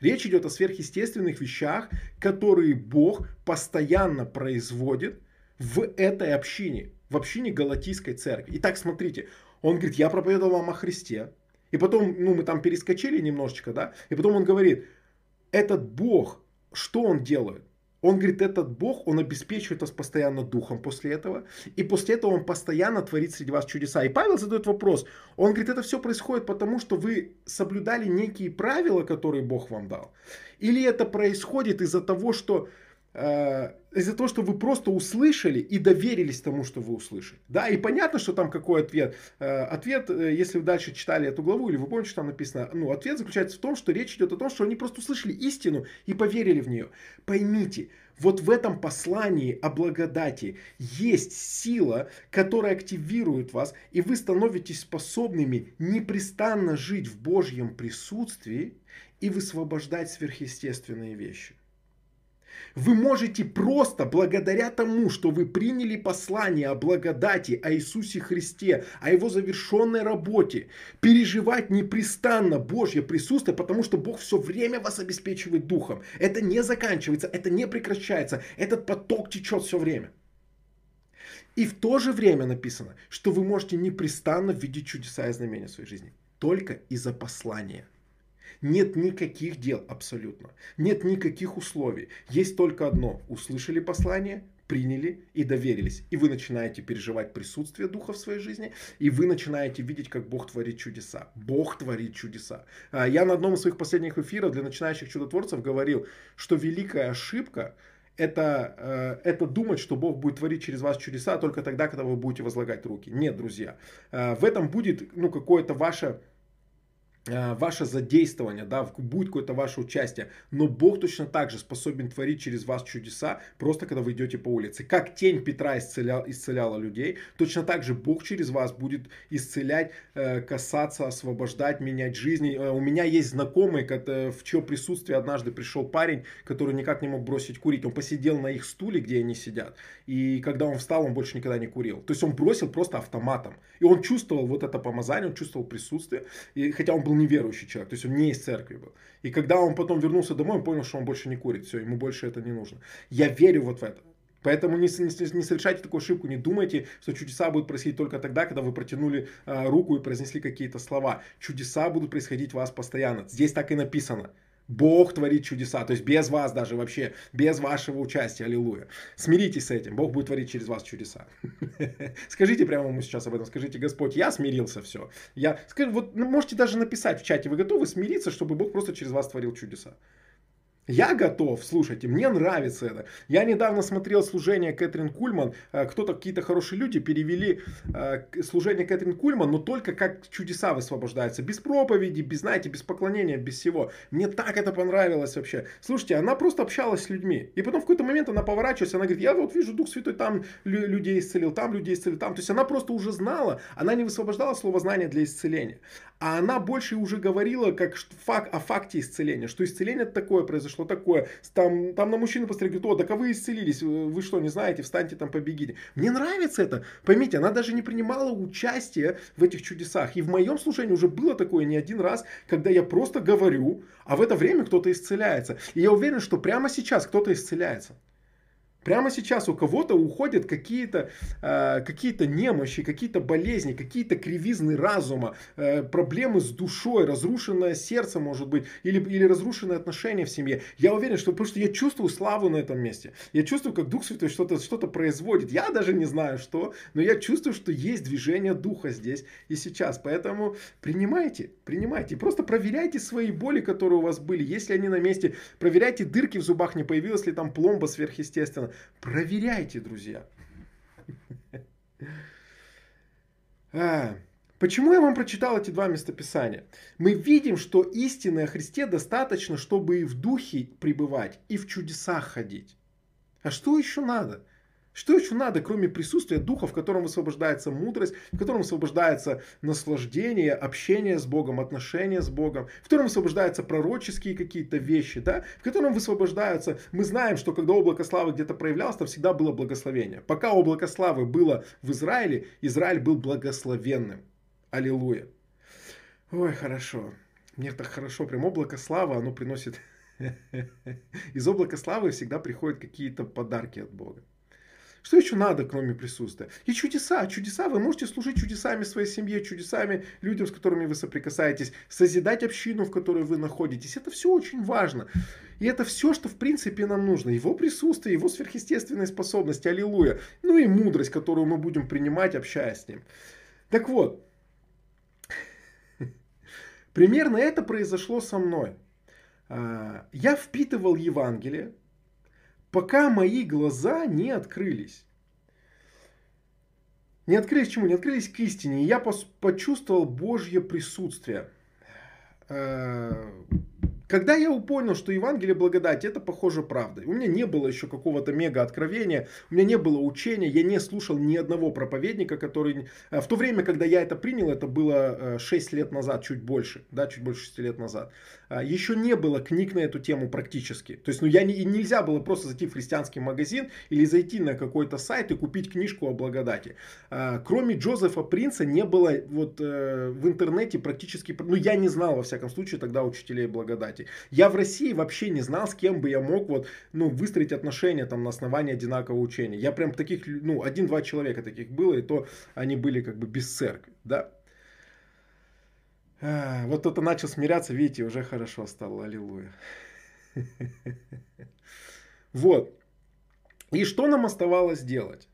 Речь идет о сверхъестественных вещах, которые Бог постоянно производит в этой общине, в общине Галатийской церкви. Итак, смотрите, он говорит, я проповедовал вам о Христе. И потом, ну, мы там перескочили немножечко, да, и потом он говорит, этот Бог, что он делает? Он говорит, этот Бог, он обеспечивает вас постоянно духом после этого. И после этого он постоянно творит среди вас чудеса. И Павел задает вопрос. Он говорит, это все происходит потому, что вы соблюдали некие правила, которые Бог вам дал. Или это происходит из-за того, что из-за того, что вы просто услышали и доверились тому, что вы услышали. Да, и понятно, что там какой ответ. Э, ответ, э, если вы дальше читали эту главу, или вы помните, что там написано, ну, ответ заключается в том, что речь идет о том, что они просто услышали истину и поверили в нее. Поймите, вот в этом послании о благодати есть сила, которая активирует вас, и вы становитесь способными непрестанно жить в Божьем присутствии и высвобождать сверхъестественные вещи. Вы можете просто благодаря тому, что вы приняли послание о благодати, о Иисусе Христе, о Его завершенной работе, переживать непрестанно Божье присутствие, потому что Бог все время вас обеспечивает духом. Это не заканчивается, это не прекращается, этот поток течет все время. И в то же время написано, что вы можете непрестанно видеть чудеса и знамения в своей жизни. Только из-за послания. Нет никаких дел абсолютно. Нет никаких условий. Есть только одно. Услышали послание, приняли и доверились. И вы начинаете переживать присутствие Духа в своей жизни, и вы начинаете видеть, как Бог творит чудеса. Бог творит чудеса. А, я на одном из своих последних эфиров для начинающих чудотворцев говорил, что великая ошибка это, э, это думать, что Бог будет творить через вас чудеса только тогда, когда вы будете возлагать руки. Нет, друзья. Э, в этом будет ну, какое-то ваше ваше задействование, да, будет какое-то ваше участие. Но Бог точно так же способен творить через вас чудеса, просто когда вы идете по улице. Как тень Петра исцелял, исцеляла людей, точно так же Бог через вас будет исцелять, э, касаться, освобождать, менять жизни. Э, у меня есть знакомый, в чье присутствие однажды пришел парень, который никак не мог бросить курить. Он посидел на их стуле, где они сидят. И когда он встал, он больше никогда не курил. То есть он бросил просто автоматом. И он чувствовал вот это помазание, он чувствовал присутствие. И хотя он был неверующий человек, то есть он не из церкви был. И когда он потом вернулся домой, он понял, что он больше не курит, все, ему больше это не нужно. Я верю вот в это. Поэтому не, не, не совершайте такую ошибку, не думайте, что чудеса будут происходить только тогда, когда вы протянули э, руку и произнесли какие-то слова. Чудеса будут происходить у вас постоянно. Здесь так и написано. Бог творит чудеса, то есть без вас даже вообще, без вашего участия, аллилуйя. Смиритесь с этим, Бог будет творить через вас чудеса. Скажите прямо ему сейчас об этом, скажите, Господь, я смирился, все. Я, вот ну, можете даже написать в чате, вы готовы смириться, чтобы Бог просто через вас творил чудеса? Я готов, слушайте, мне нравится это. Я недавно смотрел служение Кэтрин Кульман. Э, кто-то, какие-то хорошие люди перевели э, служение Кэтрин Кульман, но только как чудеса высвобождаются. Без проповеди, без, знаете, без поклонения, без всего. Мне так это понравилось вообще. Слушайте, она просто общалась с людьми. И потом в какой-то момент она поворачивается, она говорит, я вот вижу Дух Святой там людей исцелил, там людей исцелил, там. То есть она просто уже знала, она не высвобождала слово знания для исцеления. А она больше уже говорила как факт, о факте исцеления, что исцеление такое произошло, такое. Там, там на мужчину посмотрели, говорит, о, так а вы исцелились, вы что, не знаете, встаньте там, побегите. Мне нравится это. Поймите, она даже не принимала участие в этих чудесах. И в моем служении уже было такое не один раз, когда я просто говорю, а в это время кто-то исцеляется. И я уверен, что прямо сейчас кто-то исцеляется. Прямо сейчас у кого-то уходят какие-то э, какие немощи, какие-то болезни, какие-то кривизны разума, э, проблемы с душой, разрушенное сердце, может быть, или, или разрушенные отношения в семье. Я уверен, что потому что я чувствую славу на этом месте. Я чувствую, как Дух Святой что-то что производит. Я даже не знаю что, но я чувствую, что есть движение Духа здесь и сейчас. Поэтому принимайте, принимайте. Просто проверяйте свои боли, которые у вас были, если они на месте. Проверяйте дырки в зубах, не появилась ли там пломба сверхъестественно Проверяйте, друзья. А, почему я вам прочитал эти два местописания? Мы видим, что истины о Христе достаточно, чтобы и в духе пребывать, и в чудесах ходить. А что еще надо? Что еще надо, кроме присутствия духа, в котором высвобождается мудрость, в котором высвобождается наслаждение, общение с Богом, отношения с Богом, в котором высвобождаются пророческие какие-то вещи, да, в котором высвобождаются, мы знаем, что когда облако славы где-то проявлялось, там всегда было благословение. Пока облако славы было в Израиле, Израиль был благословенным. Аллилуйя. Ой, хорошо. Мне так хорошо, прям облако славы, оно приносит... Из облака славы всегда приходят какие-то подарки от Бога. Что еще надо, кроме присутствия? И чудеса. Чудеса. Вы можете служить чудесами своей семье, чудесами людям, с которыми вы соприкасаетесь, созидать общину, в которой вы находитесь. Это все очень важно. И это все, что в принципе нам нужно. Его присутствие, его сверхъестественные способности, аллилуйя. Ну и мудрость, которую мы будем принимать, общаясь с ним. Так вот, примерно это произошло со мной. А, я впитывал Евангелие, пока мои глаза не открылись. Не открылись чему? Не открылись к истине. И я почувствовал Божье присутствие. Э, когда я понял, что Евангелие благодати, это похоже правдой. У меня не было еще какого-то мега откровения, у меня не было учения, я не слушал ни одного проповедника, который... Э, в то время, когда я это принял, это было 6 э, лет назад, чуть больше, да, чуть больше 6 лет назад. А, еще не было книг на эту тему практически. То есть, ну, я не, нельзя было просто зайти в христианский магазин или зайти на какой-то сайт и купить книжку о благодати. А, кроме Джозефа Принца не было вот э, в интернете практически, ну, я не знал, во всяком случае, тогда учителей благодати. Я в России вообще не знал, с кем бы я мог вот, ну, выстроить отношения там на основании одинакового учения. Я прям таких, ну, один-два человека таких было, и то они были как бы без церкви, да. А, вот кто-то начал смиряться, видите, уже хорошо стало, аллилуйя. Вот. И что нам оставалось делать?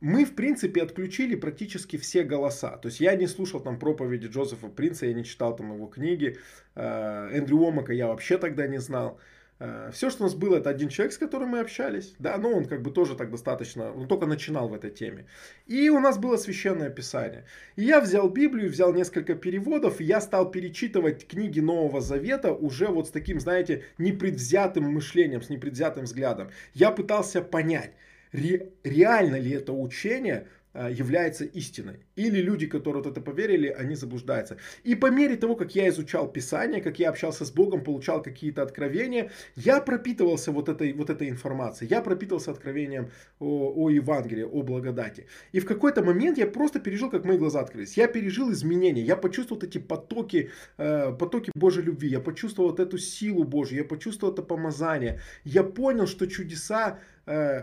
Мы, в принципе, отключили практически все голоса. То есть я не слушал там проповеди Джозефа Принца, я не читал там его книги. А, Эндрю Омака я вообще тогда не знал. Э, Все, что у нас было, это один человек, с которым мы общались, да, но он как бы тоже так достаточно, он только начинал в этой теме. И у нас было священное писание. И я взял Библию, взял несколько переводов, и я стал перечитывать книги Нового Завета уже вот с таким, знаете, непредвзятым мышлением, с непредвзятым взглядом. Я пытался понять, ре, реально ли это учение Э, является истиной. Или люди, которые вот это поверили, они заблуждаются. И по мере того, как я изучал Писание, как я общался с Богом, получал какие-то откровения, я пропитывался вот этой, вот этой информацией. Я пропитывался откровением о, о Евангелии, о благодати. И в какой-то момент я просто пережил, как мои глаза открылись. Я пережил изменения. Я почувствовал эти потоки, э, потоки Божьей любви. Я почувствовал вот эту силу Божью. Я почувствовал это помазание. Я понял, что чудеса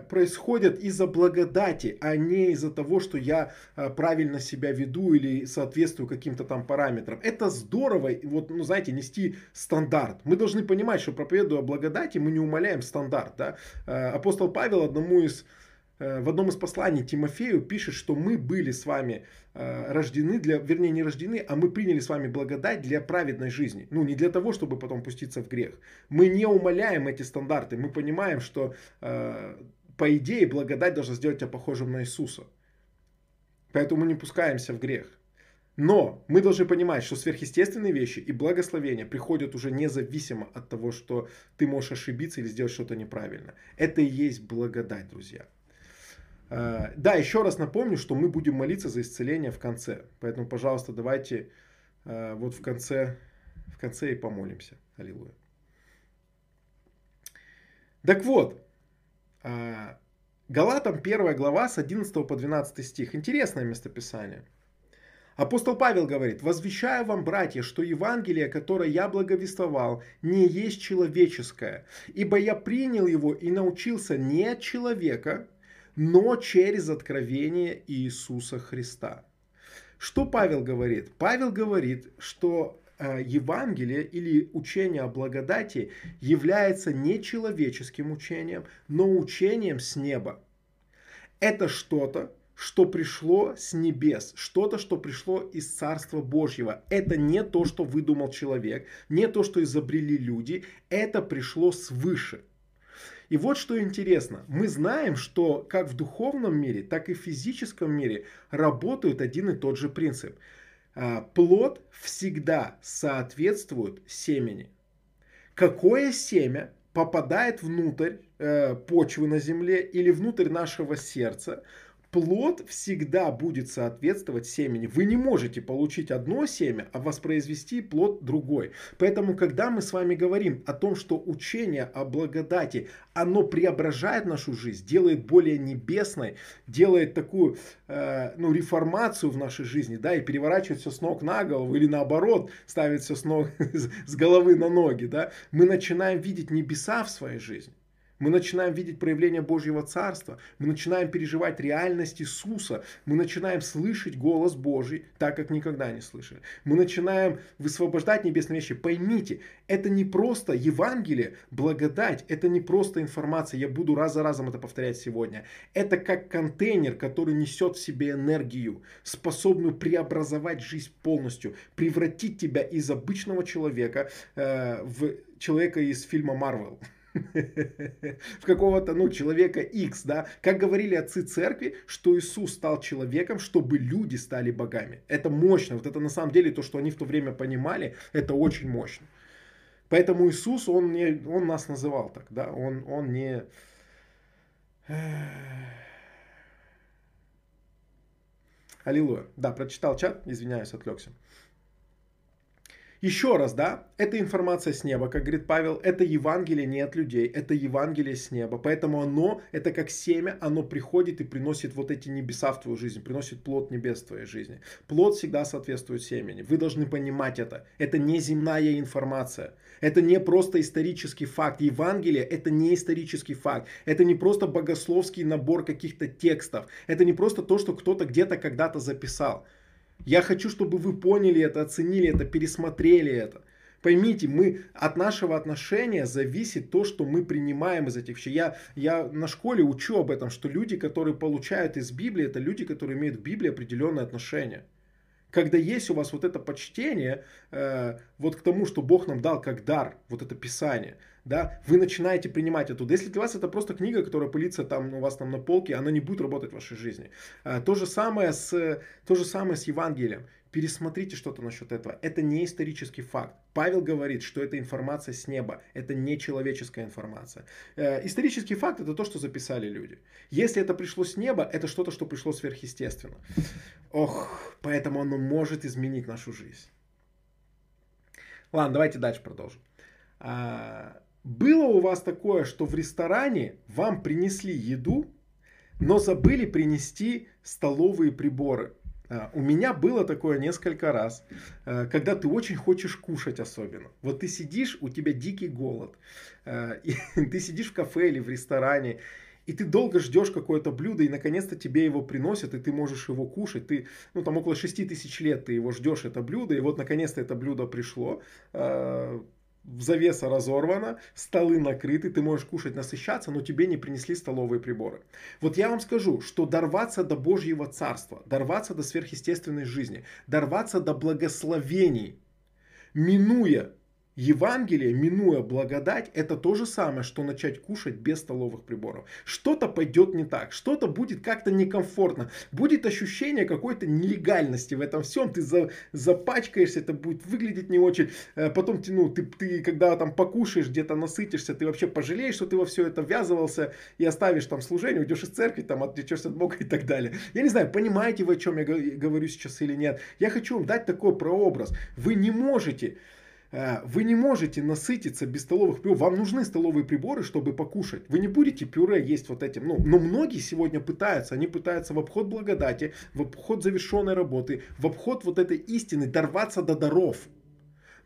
происходят из-за благодати, а не из-за того, что я э, правильно себя веду или соответствую каким-то там параметрам. Это здорово, вот, ну, знаете, нести стандарт. Мы должны понимать, что проповедуя благодати, мы не умаляем стандарт. Да? Э, апостол Павел одному из э, в одном из посланий Тимофею пишет, что мы были с вами э, рождены для, вернее, не рождены, а мы приняли с вами благодать для праведной жизни. Ну, не для того, чтобы потом пуститься в грех. Мы не умоляем эти стандарты. Мы понимаем, что по идее благодать должна сделать тебя похожим на Иисуса. Поэтому мы не пускаемся в грех. Но мы должны понимать, что сверхъестественные вещи и благословения приходят уже независимо от того, что ты можешь ошибиться или сделать что-то неправильно. Это и есть благодать, друзья. А, да, еще раз напомню, что мы будем молиться за исцеление в конце. Поэтому, пожалуйста, давайте а, вот в конце, в конце и помолимся. Аллилуйя. Так вот, а, Галатам 1 глава с 11 по 12 стих. Интересное местописание. Апостол Павел говорит, «Возвещаю вам, братья, что Евангелие, которое я благовествовал, не есть человеческое, ибо я принял его и научился не от человека, но через откровение Иисуса Христа». Что Павел говорит? Павел говорит, что э, Евангелие или учение о благодати является не человеческим учением, но учением с неба. Это что-то, что пришло с небес, что-то, что пришло из Царства Божьего. Это не то, что выдумал человек, не то, что изобрели люди, это пришло свыше. И вот что интересно, мы знаем, что как в духовном мире, так и в физическом мире работают один и тот же принцип. А, плод всегда соответствует семени. Какое семя попадает внутрь э, почвы на земле или внутрь нашего сердца, плод всегда будет соответствовать семени. Вы не можете получить одно семя, а воспроизвести плод другой. Поэтому, когда мы с вами говорим о том, что учение о благодати, оно преображает нашу жизнь, делает более небесной, делает такую э, ну, реформацию в нашей жизни, да, и переворачивает все с ног на голову, или наоборот, ставит все с, ног, с головы на ноги, да, мы начинаем видеть небеса в своей жизни. Мы начинаем видеть проявление Божьего Царства. Мы начинаем переживать реальность Иисуса. Мы начинаем слышать голос Божий, так как никогда не слышали. Мы начинаем высвобождать небесные вещи. Поймите, это не просто Евангелие, благодать. Это не просто информация. Я буду раз за разом это повторять сегодня. Это как контейнер, который несет в себе энергию, способную преобразовать жизнь полностью, превратить тебя из обычного человека э, в человека из фильма Марвел. в какого-то, ну, человека X, да, как говорили отцы церкви, что Иисус стал человеком, чтобы люди стали богами. Это мощно, вот это на самом деле то, что они в то время понимали, это очень мощно. Поэтому Иисус, он, не, он нас называл так, да, он, он не... Аллилуйя. Да, прочитал чат, извиняюсь, отвлекся. Еще раз, да, это информация с неба, как говорит Павел, это Евангелие не от людей, это Евангелие с неба. Поэтому оно, это как семя, оно приходит и приносит вот эти небеса в твою жизнь, приносит плод небес в твоей жизни. Плод всегда соответствует семени. Вы должны понимать это. Это не земная информация. Это не просто исторический факт. Евангелие это не исторический факт. Это не просто богословский набор каких-то текстов. Это не просто то, что кто-то где-то когда-то записал. Я хочу, чтобы вы поняли это, оценили это, пересмотрели это. Поймите, мы от нашего отношения зависит то, что мы принимаем из этих вещей. Я, я на школе учу об этом, что люди, которые получают из Библии, это люди, которые имеют к Библии определенное отношение. Когда есть у вас вот это почтение э, вот к тому, что Бог нам дал как дар, вот это Писание – да, вы начинаете принимать оттуда. Если для вас это просто книга, которая пылится там у вас там на полке, она не будет работать в вашей жизни. А, то, же самое с, то же самое с Евангелием. Пересмотрите что-то насчет этого. Это не исторический факт. Павел говорит, что это информация с неба. Это не человеческая информация. Э, исторический факт это то, что записали люди. Если это пришло с неба, это что-то, что пришло сверхъестественно. Ох, поэтому оно может изменить нашу жизнь. Ладно, давайте дальше продолжим. А, было у вас такое, что в ресторане вам принесли еду, но забыли принести столовые приборы? А, у меня было такое несколько раз, а, когда ты очень хочешь кушать особенно. Вот ты сидишь, у тебя дикий голод, а, и ты сидишь в кафе или в ресторане, и ты долго ждешь какое-то блюдо, и наконец-то тебе его приносят, и ты можешь его кушать. Ты, ну, там около 6 тысяч лет ты его ждешь, это блюдо, и вот наконец-то это блюдо пришло завеса разорвана, столы накрыты, ты можешь кушать, насыщаться, но тебе не принесли столовые приборы. Вот я вам скажу, что дорваться до Божьего Царства, дорваться до сверхъестественной жизни, дорваться до благословений, минуя Евангелие, минуя благодать, это то же самое, что начать кушать без столовых приборов. Что-то пойдет не так, что-то будет как-то некомфортно, будет ощущение какой-то нелегальности в этом всем, ты за, запачкаешься, это будет выглядеть не очень, э, потом ну, ты, ты когда там покушаешь, где-то насытишься, ты вообще пожалеешь, что ты во все это ввязывался и оставишь там служение, уйдешь из церкви, там отвлечешься от Бога и так далее. Я не знаю, понимаете вы, о чем я говорю сейчас или нет. Я хочу вам дать такой прообраз. Вы не можете вы не можете насытиться без столовых приборов. Вам нужны столовые приборы, чтобы покушать. Вы не будете пюре есть вот этим. Ну, но многие сегодня пытаются. Они пытаются в обход благодати, в обход завершенной работы, в обход вот этой истины дорваться до даров.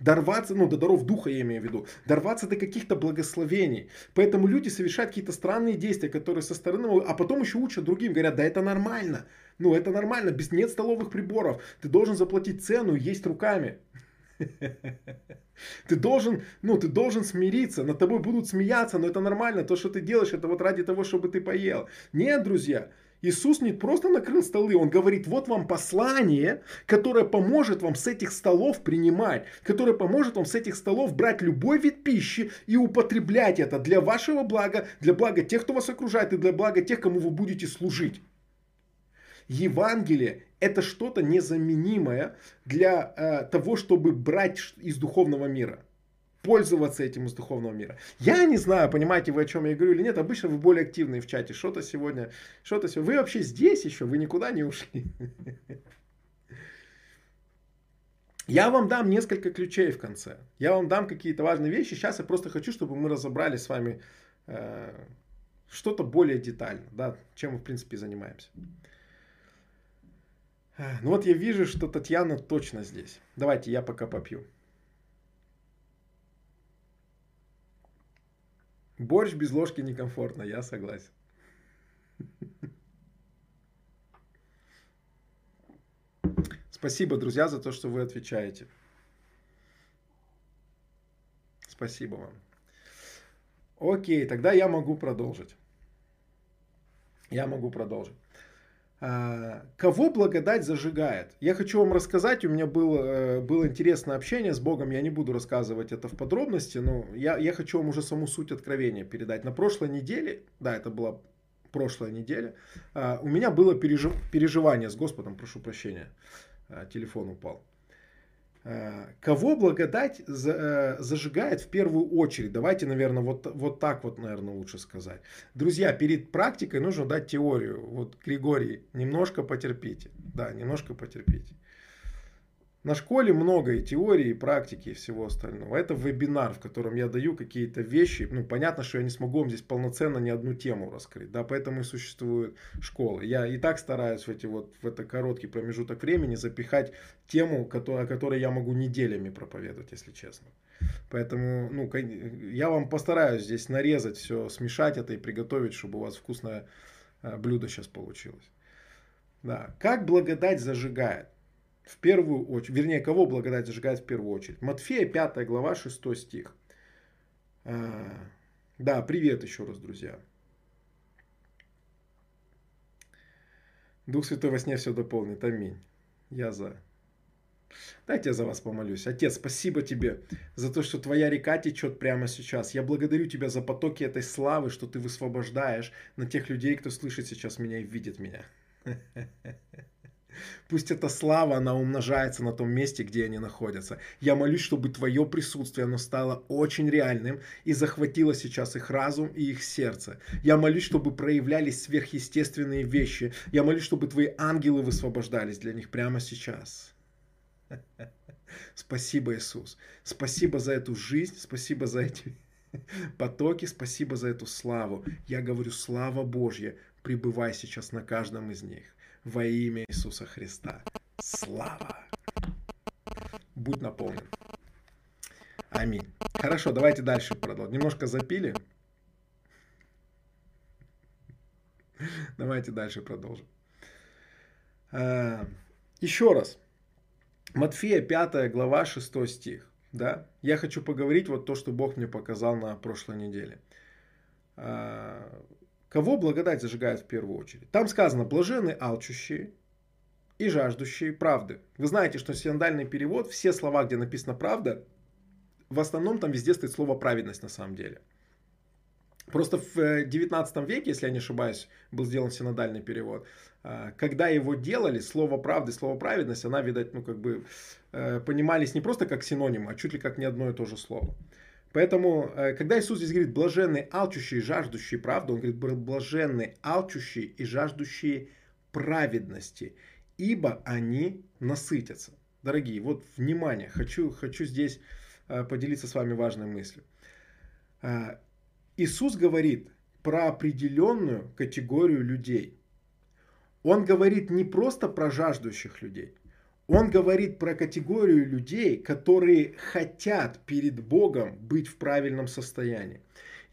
Дорваться, ну, до даров духа я имею в виду. Дорваться до каких-то благословений. Поэтому люди совершают какие-то странные действия, которые со стороны, а потом еще учат другим. Говорят, да это нормально. Ну, это нормально. Без нет столовых приборов. Ты должен заплатить цену есть руками. Ты должен, ну, ты должен смириться, над тобой будут смеяться, но это нормально, то, что ты делаешь, это вот ради того, чтобы ты поел. Нет, друзья, Иисус не просто накрыл столы, Он говорит, вот вам послание, которое поможет вам с этих столов принимать, которое поможет вам с этих столов брать любой вид пищи и употреблять это для вашего блага, для блага тех, кто вас окружает, и для блага тех, кому вы будете служить. Евангелие это что-то незаменимое для э, того, чтобы брать из духовного мира пользоваться этим из духовного мира. Я не знаю, понимаете вы, о чем я говорю или нет. Обычно вы более активные в чате. Что-то сегодня, что-то сегодня. Вы вообще здесь еще, вы никуда не ушли. Я вам дам несколько ключей в конце. Я вам дам какие-то важные вещи. Сейчас я просто хочу, чтобы мы разобрали с вами э, что-то более детально, да, чем мы в принципе занимаемся. Ну вот я вижу, что Татьяна точно здесь. Давайте я пока попью. Борщ без ложки некомфортно, я согласен. Спасибо, друзья, за то, что вы отвечаете. Спасибо вам. Окей, тогда я могу продолжить. Я могу продолжить. А, кого благодать зажигает? Я хочу вам рассказать, у меня было, э, было интересное общение с Богом, я не буду рассказывать это в подробности, но я, я хочу вам уже саму суть откровения передать. На прошлой неделе, да, это была прошлая неделя, а, у меня было пережив, переживание с Господом, прошу прощения, телефон упал. Э, кого благодать э, зажигает в первую очередь? Давайте, наверное, вот, вот так вот, наверное, лучше сказать. Друзья, перед практикой нужно дать теорию. Вот, Григорий, немножко потерпите. Да, немножко потерпите. На школе много и теории, и практики, и всего остального. Это вебинар, в котором я даю какие-то вещи. Ну, понятно, что я не смогу вам здесь полноценно ни одну тему раскрыть. Да, поэтому и существуют школы. Я и так стараюсь в, эти вот, в это короткий промежуток времени запихать тему, который, о которой я могу неделями проповедовать, если честно. Поэтому, ну, я вам постараюсь здесь нарезать все, смешать это и приготовить, чтобы у вас вкусное э, блюдо сейчас получилось. Да. Как благодать зажигает? В первую очередь, вернее, кого благодать зажигает в первую очередь? Матфея 5 глава 6 стих. А, да, привет еще раз, друзья. Дух Святой во сне все дополнит. Аминь. Я за. Дайте я за вас помолюсь. Отец, спасибо тебе за то, что твоя река течет прямо сейчас. Я благодарю тебя за потоки этой славы, что ты высвобождаешь на тех людей, кто слышит сейчас меня и видит меня. Пусть эта слава, она умножается на том месте, где они находятся. Я молюсь, чтобы Твое присутствие, оно стало очень реальным и захватило сейчас их разум и их сердце. Я молюсь, чтобы проявлялись сверхъестественные вещи. Я молюсь, чтобы Твои ангелы высвобождались для них прямо сейчас. Спасибо, Иисус. Спасибо за эту жизнь, спасибо за эти потоки, спасибо за эту славу. Я говорю, слава Божья, пребывай сейчас на каждом из них во имя Иисуса Христа. Слава! Будь наполнен. Аминь. Хорошо, давайте дальше продолжим. Немножко запили. Давайте дальше продолжим. А, еще раз. Матфея 5 глава 6 стих. да, я хочу поговорить вот то, что Бог мне показал на прошлой неделе. Кого благодать зажигает в первую очередь? Там сказано, блажены алчущие и жаждущие правды. Вы знаете, что синодальный перевод, все слова, где написано правда, в основном там везде стоит слово праведность на самом деле. Просто в 19 э, веке, если я не ошибаюсь, был сделан синодальный перевод. А, когда его делали, слово правды, слово праведность, она, видать, ну как бы э, понимались не просто как синонимы, а чуть ли как не одно и то же слово. Поэтому, э, когда Иисус здесь говорит блаженные, алчущие, жаждущие правды, Он говорит блаженные, алчущие и жаждущие праведности, ибо они насытятся. Дорогие, вот внимание, хочу, хочу здесь поделиться с вами важной мыслью. Иисус говорит про определенную категорию людей. Он говорит не просто про жаждущих людей. Он говорит про категорию людей, которые хотят перед Богом быть в правильном состоянии.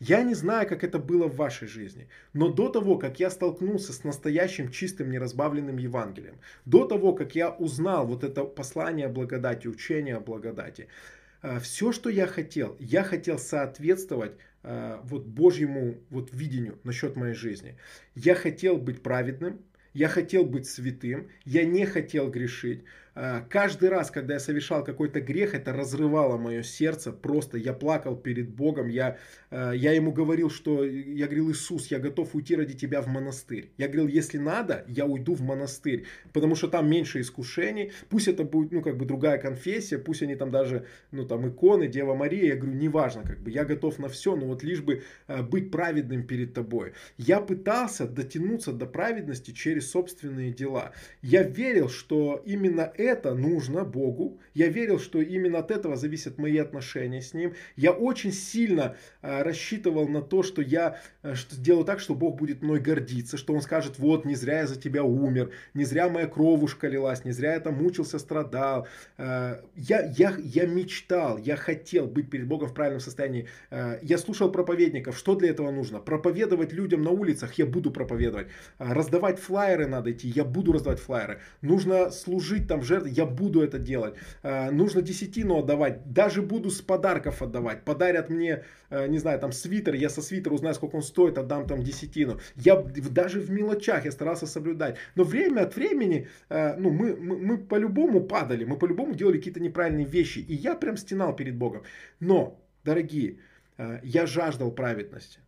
Я не знаю, как это было в вашей жизни, но до того, как я столкнулся с настоящим чистым неразбавленным Евангелием, до того, как я узнал вот это послание о благодати, учение о благодати, э, все, что я хотел, я хотел соответствовать Э, вот Божьему вот видению насчет моей жизни. Я хотел быть праведным, я хотел быть святым, я не хотел грешить. А, каждый раз, когда я совершал какой-то грех, это разрывало мое сердце. Просто я плакал перед Богом. Я, а, я ему говорил, что я говорил, Иисус, я готов уйти ради тебя в монастырь. Я говорил, если надо, я уйду в монастырь, потому что там меньше искушений. Пусть это будет, ну, как бы другая конфессия, пусть они там даже, ну, там иконы, Дева Мария. Я говорю, неважно, как бы, я готов на все, но вот лишь бы а, быть праведным перед тобой. Я пытался дотянуться до праведности через собственные дела. Я верил, что именно это нужно Богу. Я верил, что именно от этого зависят мои отношения с Ним. Я очень сильно э, рассчитывал на то, что я э, сделаю так, что Бог будет мной гордиться, что Он скажет, вот, не зря я за тебя умер, не зря моя кровушка лилась, не зря я там мучился, страдал. Э, я, я, я мечтал, я хотел быть перед Богом в правильном состоянии. Я слушал проповедников, что для этого нужно? Проповедовать людям на улицах, я буду проповедовать. Раздавать флайеры надо идти, я буду раздавать флайеры. Нужно служить там в жертве, я буду это делать. Э, нужно десятину отдавать, даже буду с подарков отдавать. Подарят мне, э, не знаю, там свитер, я со свитера узнаю, сколько он стоит, отдам там десятину. Я даже в мелочах я старался соблюдать. Но время от времени, э, ну, мы, мы, мы по-любому падали, мы по-любому делали какие-то неправильные вещи. И я прям стенал перед Богом. Но, дорогие, я жаждал праведности.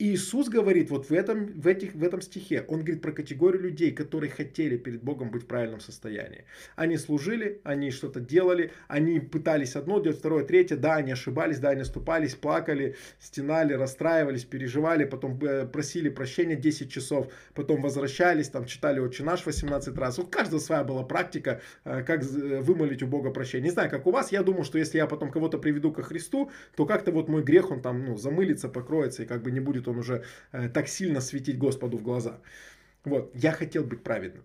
Иисус говорит вот в этом, в, этих, в этом стихе, он говорит про категорию людей, которые хотели перед Богом быть в правильном состоянии. Они служили, они что-то делали, они пытались одно делать, второе, третье, да, они ошибались, да, они оступались, плакали, стенали, расстраивались, переживали, потом э, просили прощения 10 часов, потом возвращались, там читали «Отче наш» 18 раз. Вот каждая своя была практика, э, как вымолить у Бога прощение. Не знаю, как у вас, я думаю, что если я потом кого-то приведу ко Христу, то как-то вот мой грех, он там, ну, замылится, покроется и как бы не будет он уже э, так сильно светить Господу в глаза. Вот, я хотел быть праведным.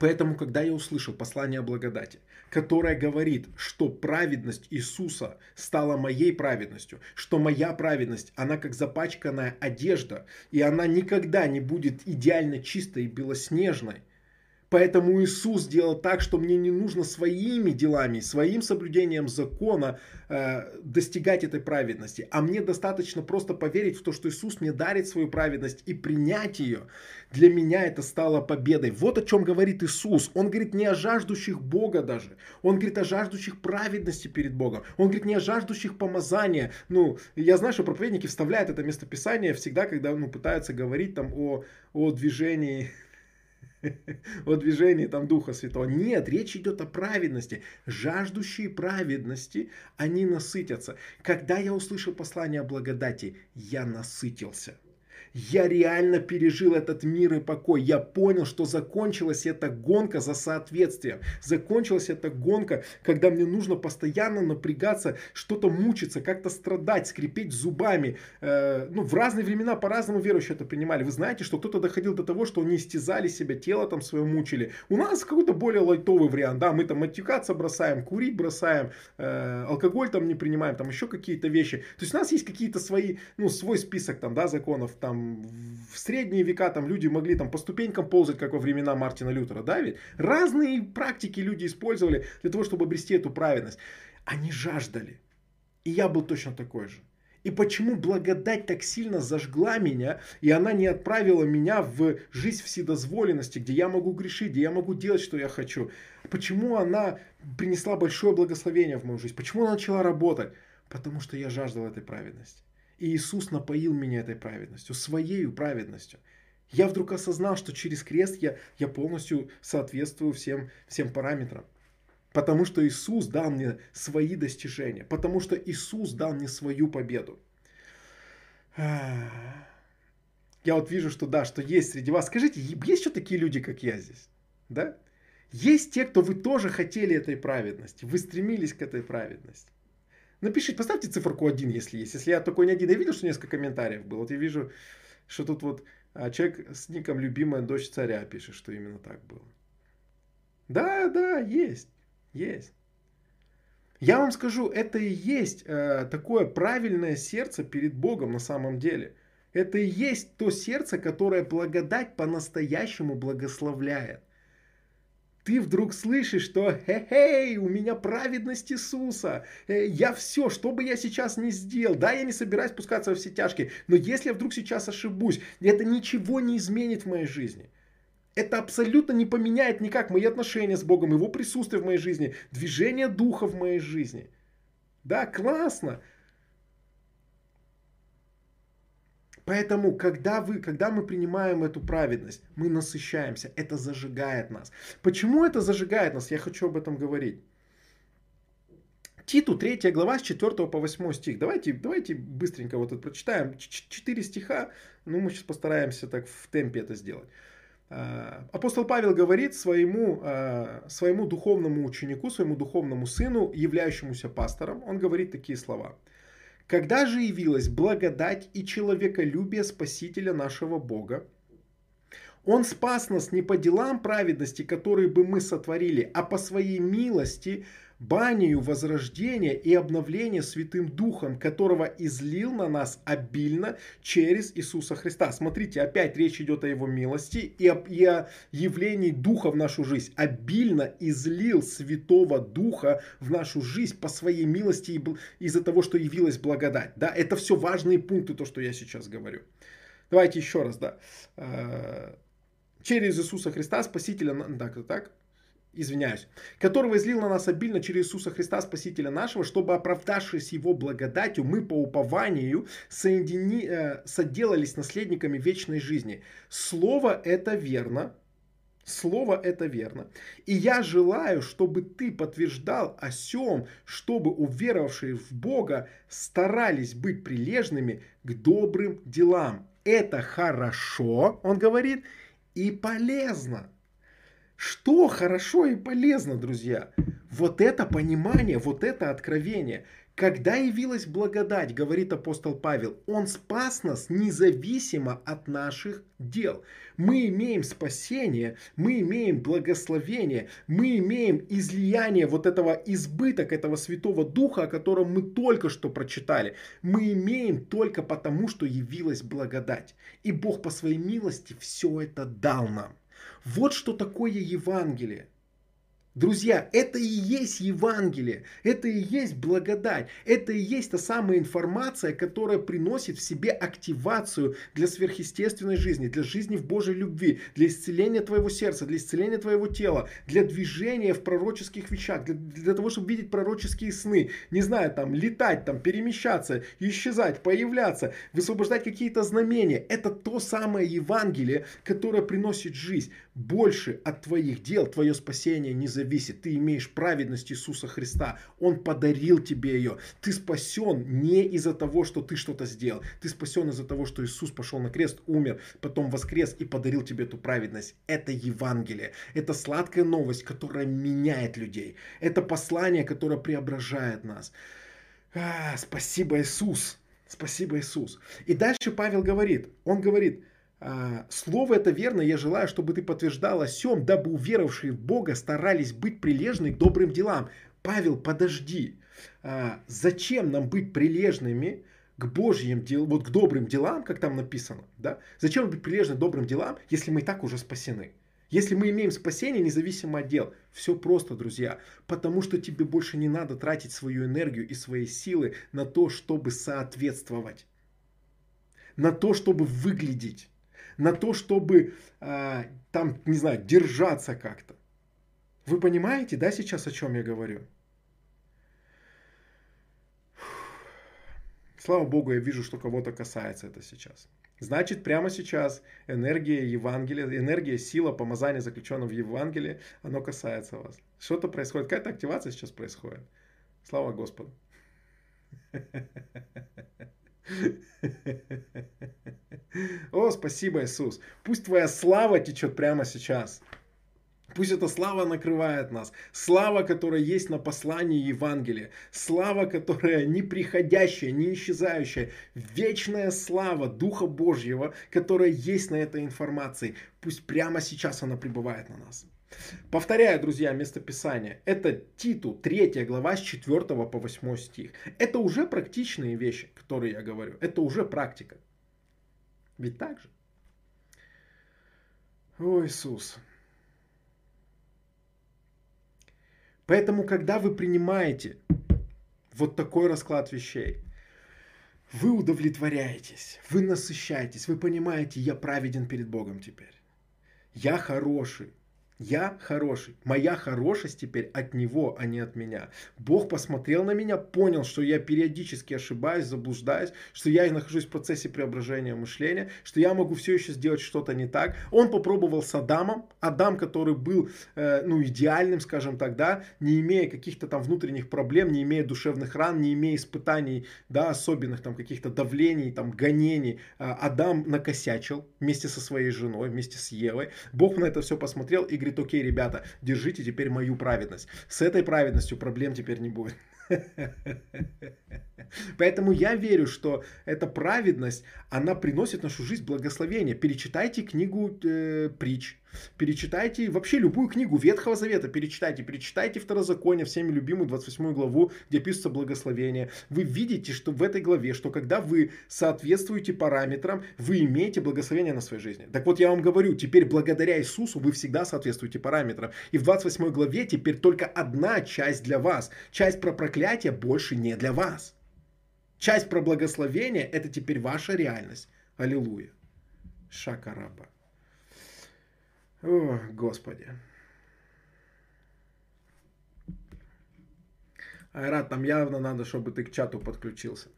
Поэтому, когда я услышал послание о благодати, которое говорит, что праведность Иисуса стала моей праведностью, что моя праведность, она как запачканная одежда, и она никогда не будет идеально чистой и белоснежной, Поэтому Иисус сделал так, что мне не нужно своими делами, своим соблюдением закона э, достигать этой праведности, а мне достаточно просто поверить в то, что Иисус мне дарит свою праведность и принять ее. Для меня это стало победой. Вот о чем говорит Иисус. Он говорит не о жаждущих Бога даже. Он говорит о жаждущих праведности перед Богом. Он говорит не о жаждущих помазания. Ну, я знаю, что проповедники вставляют это местописание всегда, когда ну, пытаются говорить там о, о движении о движении там Духа Святого. Нет, речь идет о праведности. Жаждущие праведности, они насытятся. Когда я услышал послание о благодати, я насытился. Я реально пережил этот мир и покой. Я понял, что закончилась эта гонка за соответствием. Закончилась эта гонка, когда мне нужно постоянно напрягаться, что-то мучиться, как-то страдать, скрипеть зубами. Э, ну, в разные времена по-разному верующие это принимали. Вы знаете, что кто-то доходил до того, что они истязали себя, тело там свое мучили. У нас какой-то более лайтовый вариант. Да, мы там матюкаться бросаем, курить бросаем, э, алкоголь там не принимаем, там еще какие-то вещи. То есть у нас есть какие-то свои, ну, свой список там, да, законов, там, в средние века там люди могли там по ступенькам ползать, как во времена Мартина Лютера, да ведь? Разные практики люди использовали для того, чтобы обрести эту праведность. Они жаждали. И я был точно такой же. И почему благодать так сильно зажгла меня, и она не отправила меня в жизнь вседозволенности, где я могу грешить, где я могу делать, что я хочу. Почему она принесла большое благословение в мою жизнь? Почему она начала работать? Потому что я жаждал этой праведности. И Иисус напоил меня этой праведностью, своей праведностью. Я вдруг осознал, что через крест я, я полностью соответствую всем, всем параметрам. Потому что Иисус дал мне свои достижения. Потому что Иисус дал мне свою победу. Я вот вижу, что да, что есть среди вас. Скажите, есть еще такие люди, как я здесь? Да? Есть те, кто вы тоже хотели этой праведности. Вы стремились к этой праведности. Напишите, поставьте циферку один, если есть. Если я такой не один, я видел, что несколько комментариев было. Вот я вижу, что тут вот а, человек с ником «Любимая дочь царя» пишет, что именно так было. Да, да, есть. Есть. Я вам скажу, это и есть э, такое правильное сердце перед Богом на самом деле. Это и есть то сердце, которое благодать по-настоящему благословляет. Ты вдруг слышишь, что «Хе-хей, у меня праведность Иисуса, э, я все, что бы я сейчас не сделал, да, я не собираюсь спускаться во все тяжкие, но если я вдруг сейчас ошибусь, это ничего не изменит в моей жизни». Это абсолютно не поменяет никак мои отношения с Богом, Его присутствие в моей жизни, движение Духа в моей жизни. Да, классно. Поэтому, когда, вы, когда мы принимаем эту праведность, мы насыщаемся, это зажигает нас. Почему это зажигает нас? Я хочу об этом говорить. Титу 3 глава с 4 по 8 стих. Давайте, давайте быстренько вот это прочитаем. Четыре стиха, ну мы сейчас постараемся так в темпе это сделать. А, апостол Павел говорит своему, а, своему духовному ученику, своему духовному сыну, являющемуся пастором, он говорит такие слова. «Когда же явилась благодать и человеколюбие Спасителя нашего Бога, он спас нас не по делам праведности, которые бы мы сотворили, а по своей милости, банию возрождения и обновления Святым Духом, которого излил на нас обильно через Иисуса Христа. Смотрите, опять речь идет о Его милости и о, и о явлении Духа в нашу жизнь. Обильно излил Святого Духа в нашу жизнь по своей милости из-за того, что явилась благодать. Да, это все важные пункты, то, что я сейчас говорю. Давайте еще раз, да. Э, через Иисуса Христа, Спасителя, так, так, извиняюсь, которого излил на нас обильно через Иисуса Христа, Спасителя нашего, чтобы, оправдавшись Его благодатью, мы по упованию соедини, э, соделались наследниками вечной жизни. Слово это верно, Слово это верно. И я желаю, чтобы ты подтверждал о сем, чтобы уверовавшие в Бога старались быть прилежными к добрым делам. Это хорошо, он говорит, и полезно. Что хорошо и полезно, друзья? Вот это понимание, вот это откровение. Когда явилась благодать, говорит апостол Павел, Он спас нас независимо от наших дел. Мы имеем спасение, мы имеем благословение, мы имеем излияние вот этого избыток, этого Святого Духа, о котором мы только что прочитали. Мы имеем только потому, что явилась благодать. И Бог по своей милости все это дал нам. Вот что такое Евангелие. Друзья, это и есть Евангелие, это и есть благодать, это и есть та самая информация, которая приносит в себе активацию для сверхъестественной жизни, для жизни в Божьей любви, для исцеления твоего сердца, для исцеления твоего тела, для движения в пророческих вещах, для, для того, чтобы видеть пророческие сны, не знаю, там, летать, там, перемещаться, исчезать, появляться, высвобождать какие-то знамения. Это то самое Евангелие, которое приносит жизнь. Больше от твоих дел твое спасение не зависит. Ты имеешь праведность Иисуса Христа. Он подарил тебе ее. Ты спасен не из-за того, что ты что-то сделал. Ты спасен из-за того, что Иисус пошел на крест, умер, потом воскрес и подарил тебе эту праведность. Это Евангелие. Это сладкая новость, которая меняет людей. Это послание, которое преображает нас. А, спасибо, Иисус. Спасибо, Иисус. И дальше Павел говорит, он говорит, слово это верно, я желаю, чтобы ты подтверждал о сем, дабы уверовавшие в Бога старались быть прилежны к добрым делам. Павел, подожди. А, зачем нам быть прилежными к Божьим делам, вот к добрым делам, как там написано, да? Зачем быть прилежны к добрым делам, если мы и так уже спасены? Если мы имеем спасение, независимо от дел, все просто, друзья. Потому что тебе больше не надо тратить свою энергию и свои силы на то, чтобы соответствовать. На то, чтобы выглядеть. На то, чтобы э, там, не знаю, держаться как-то. Вы понимаете, да, сейчас о чем я говорю? Слава Богу, я вижу, что кого-то касается это сейчас. Значит, прямо сейчас энергия Евангелия, энергия, сила, помазания, заключенного в Евангелии, оно касается вас. Что-то происходит, какая-то активация сейчас происходит. Слава Господу. О, спасибо, Иисус. Пусть твоя слава течет прямо сейчас. Пусть эта слава накрывает нас. Слава, которая есть на послании Евангелия. Слава, которая не приходящая, не исчезающая. Вечная слава Духа Божьего, которая есть на этой информации. Пусть прямо сейчас она пребывает на нас. Повторяю, друзья, местописание. Это Титу, 3 глава, с 4 по 8 стих. Это уже практичные вещи, которые я говорю. Это уже практика. Ведь так же? О, Иисус. Поэтому, когда вы принимаете вот такой расклад вещей, вы удовлетворяетесь, вы насыщаетесь, вы понимаете, я праведен перед Богом теперь. Я хороший, я хороший. Моя хорошесть теперь от него, а не от меня. Бог посмотрел на меня, понял, что я периодически ошибаюсь, заблуждаюсь, что я нахожусь в процессе преображения мышления, что я могу все еще сделать что-то не так. Он попробовал с Адамом. Адам, который был э, ну, идеальным, скажем так, да, не имея каких-то там внутренних проблем, не имея душевных ран, не имея испытаний, да, особенных там каких-то давлений, там гонений. Э, Адам накосячил вместе со своей женой, вместе с Евой. Бог на это все посмотрел и говорит, окей, ребята, держите теперь мою праведность. С этой праведностью проблем теперь не будет. Поэтому я верю, что эта праведность, она приносит нашу жизнь благословение. Перечитайте книгу э, притч, перечитайте вообще любую книгу Ветхого Завета, перечитайте, перечитайте Второзаконие, всеми любимую 28 главу, где пишется благословение. Вы видите, что в этой главе, что когда вы соответствуете параметрам, вы имеете благословение на своей жизни. Так вот я вам говорю, теперь благодаря Иисусу вы всегда соответствуете параметрам. И в 28 главе теперь только одна часть для вас. Часть про проклятие больше не для вас. Часть про благословение – это теперь ваша реальность. Аллилуйя. Шакараба. О, Господи. Айрат, там явно надо, чтобы ты к чату подключился.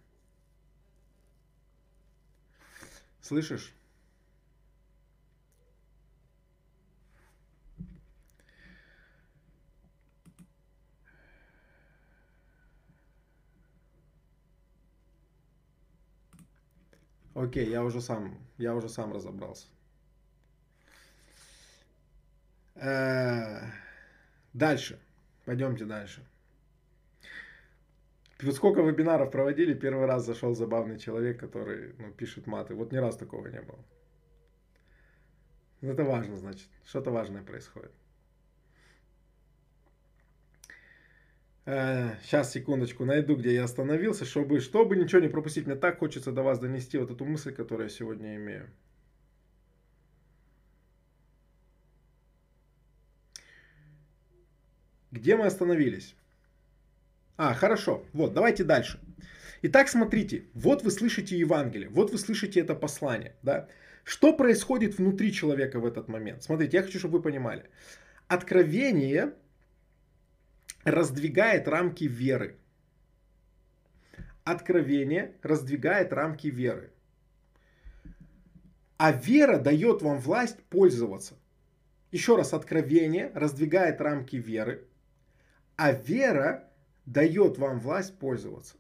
Слышишь? Окей, я уже сам, я уже сам разобрался. Э, дальше. Пойдемте дальше. Вот сколько вебинаров проводили, первый раз зашел забавный человек, который ну, пишет маты. Вот ни раз такого не было. Это важно, значит. Что-то важное происходит. Сейчас, э, секундочку, найду, где я остановился, чтобы, чтобы ничего не пропустить. Мне так хочется до вас донести вот эту мысль, которую я сегодня имею. Где мы остановились? А, хорошо. Вот, давайте дальше. Итак, смотрите, вот вы слышите Евангелие, вот вы слышите это послание, да? Что происходит внутри человека в этот момент? Смотрите, я хочу, чтобы вы понимали. Откровение раздвигает рамки веры. Откровение раздвигает рамки веры. А вера дает вам власть пользоваться. Еще раз, откровение раздвигает рамки веры, а вера дает вам власть пользоваться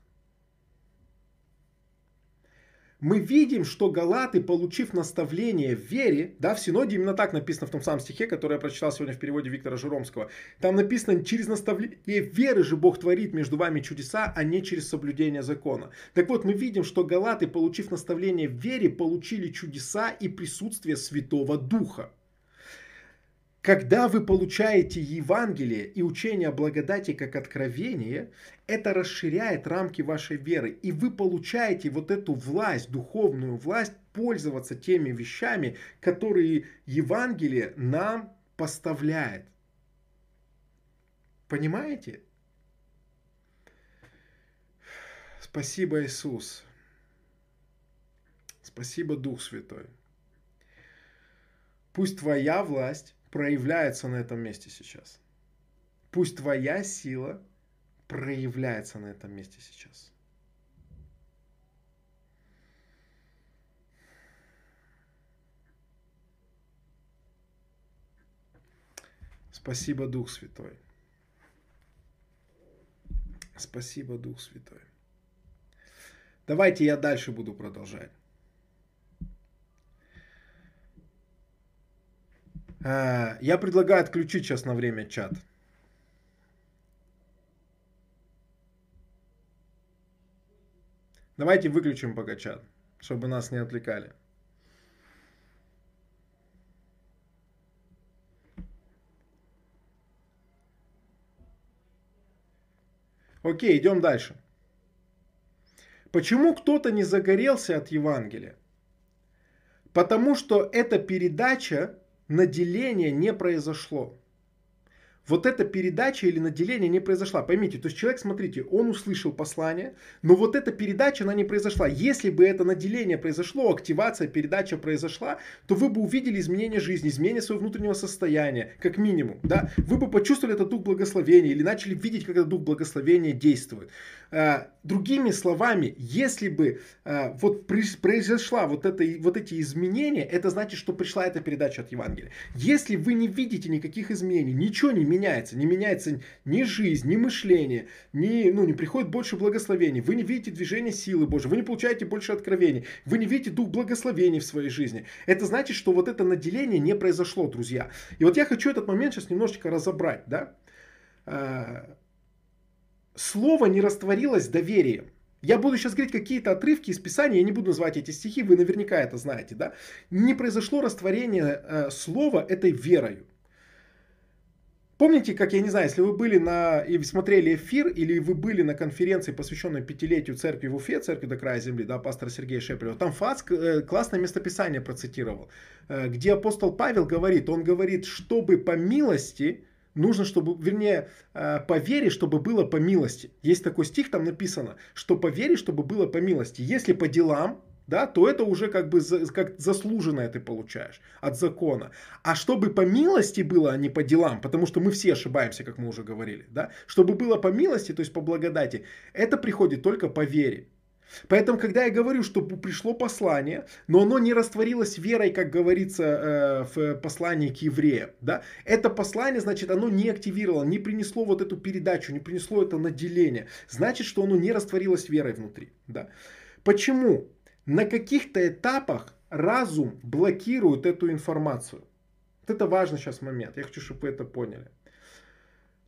мы видим, что галаты, получив наставление в вере, да, в Синоде именно так написано в том самом стихе, который я прочитал сегодня в переводе Виктора Жиромского. Там написано, через наставление веры же Бог творит между вами чудеса, а не через соблюдение закона. Так вот, мы видим, что галаты, получив наставление в вере, получили чудеса и присутствие Святого Духа. Когда вы получаете Евангелие и учение о благодати как откровение, это расширяет рамки вашей веры. И вы получаете вот эту власть, духовную власть, пользоваться теми вещами, которые Евангелие нам поставляет. Понимаете? Спасибо, Иисус. Спасибо, Дух Святой. Пусть Твоя власть проявляется на этом месте сейчас. Пусть Твоя сила проявляется на этом месте сейчас. Спасибо, Дух Святой. Спасибо, Дух Святой. Давайте я дальше буду продолжать. Я предлагаю отключить сейчас на время чат. Давайте выключим пока чат, чтобы нас не отвлекали. Окей, идем дальше. Почему кто-то не загорелся от Евангелия? Потому что эта передача наделения не произошло вот эта передача или наделение не произошла. Поймите, то есть человек, смотрите, он услышал послание, но вот эта передача, она не произошла. Если бы это наделение произошло, активация, передача произошла, то вы бы увидели изменение жизни, изменение своего внутреннего состояния, как минимум. Да? Вы бы почувствовали этот дух благословения или начали видеть, как этот дух благословения действует. А, другими словами, если бы а, вот произошла вот, это, вот эти изменения, это значит, что пришла эта передача от Евангелия. Если вы не видите никаких изменений, ничего не меняется, не меняется ни жизнь, ни мышление, ни, ну, не приходит больше благословений, вы не видите движение силы Божьей, вы не получаете больше откровений, вы не видите дух благословений в своей жизни. Это значит, что вот это наделение не произошло, друзья. И вот я хочу этот момент сейчас немножечко разобрать, да. А, слово не растворилось доверием. Я буду сейчас говорить какие-то отрывки из Писания, я не буду называть эти стихи, вы наверняка это знаете, да? Не произошло растворение э, слова этой верою. Помните, как, я не знаю, если вы были на и смотрели эфир, или вы были на конференции, посвященной пятилетию церкви в Уфе, церкви до края земли, да, пастора Сергея Шепелева, там Фац э, классное местописание процитировал, э, где апостол Павел говорит, он говорит, чтобы по милости, нужно, чтобы, вернее, э, по вере, чтобы было по милости. Есть такой стих, там написано, что по вере, чтобы было по милости. Если по делам, да, то это уже как бы за, как заслуженное ты получаешь от закона. А чтобы по милости было, а не по делам, потому что мы все ошибаемся, как мы уже говорили, да, чтобы было по милости, то есть по благодати, это приходит только по вере. Поэтому, когда я говорю, что пришло послание, но оно не растворилось верой, как говорится э, в послании к евреям, да, это послание, значит, оно не активировало, не принесло вот эту передачу, не принесло это наделение, значит, что оно не растворилось верой внутри, да. Почему? На каких-то этапах разум блокирует эту информацию. Вот это важный сейчас момент. Я хочу, чтобы вы это поняли.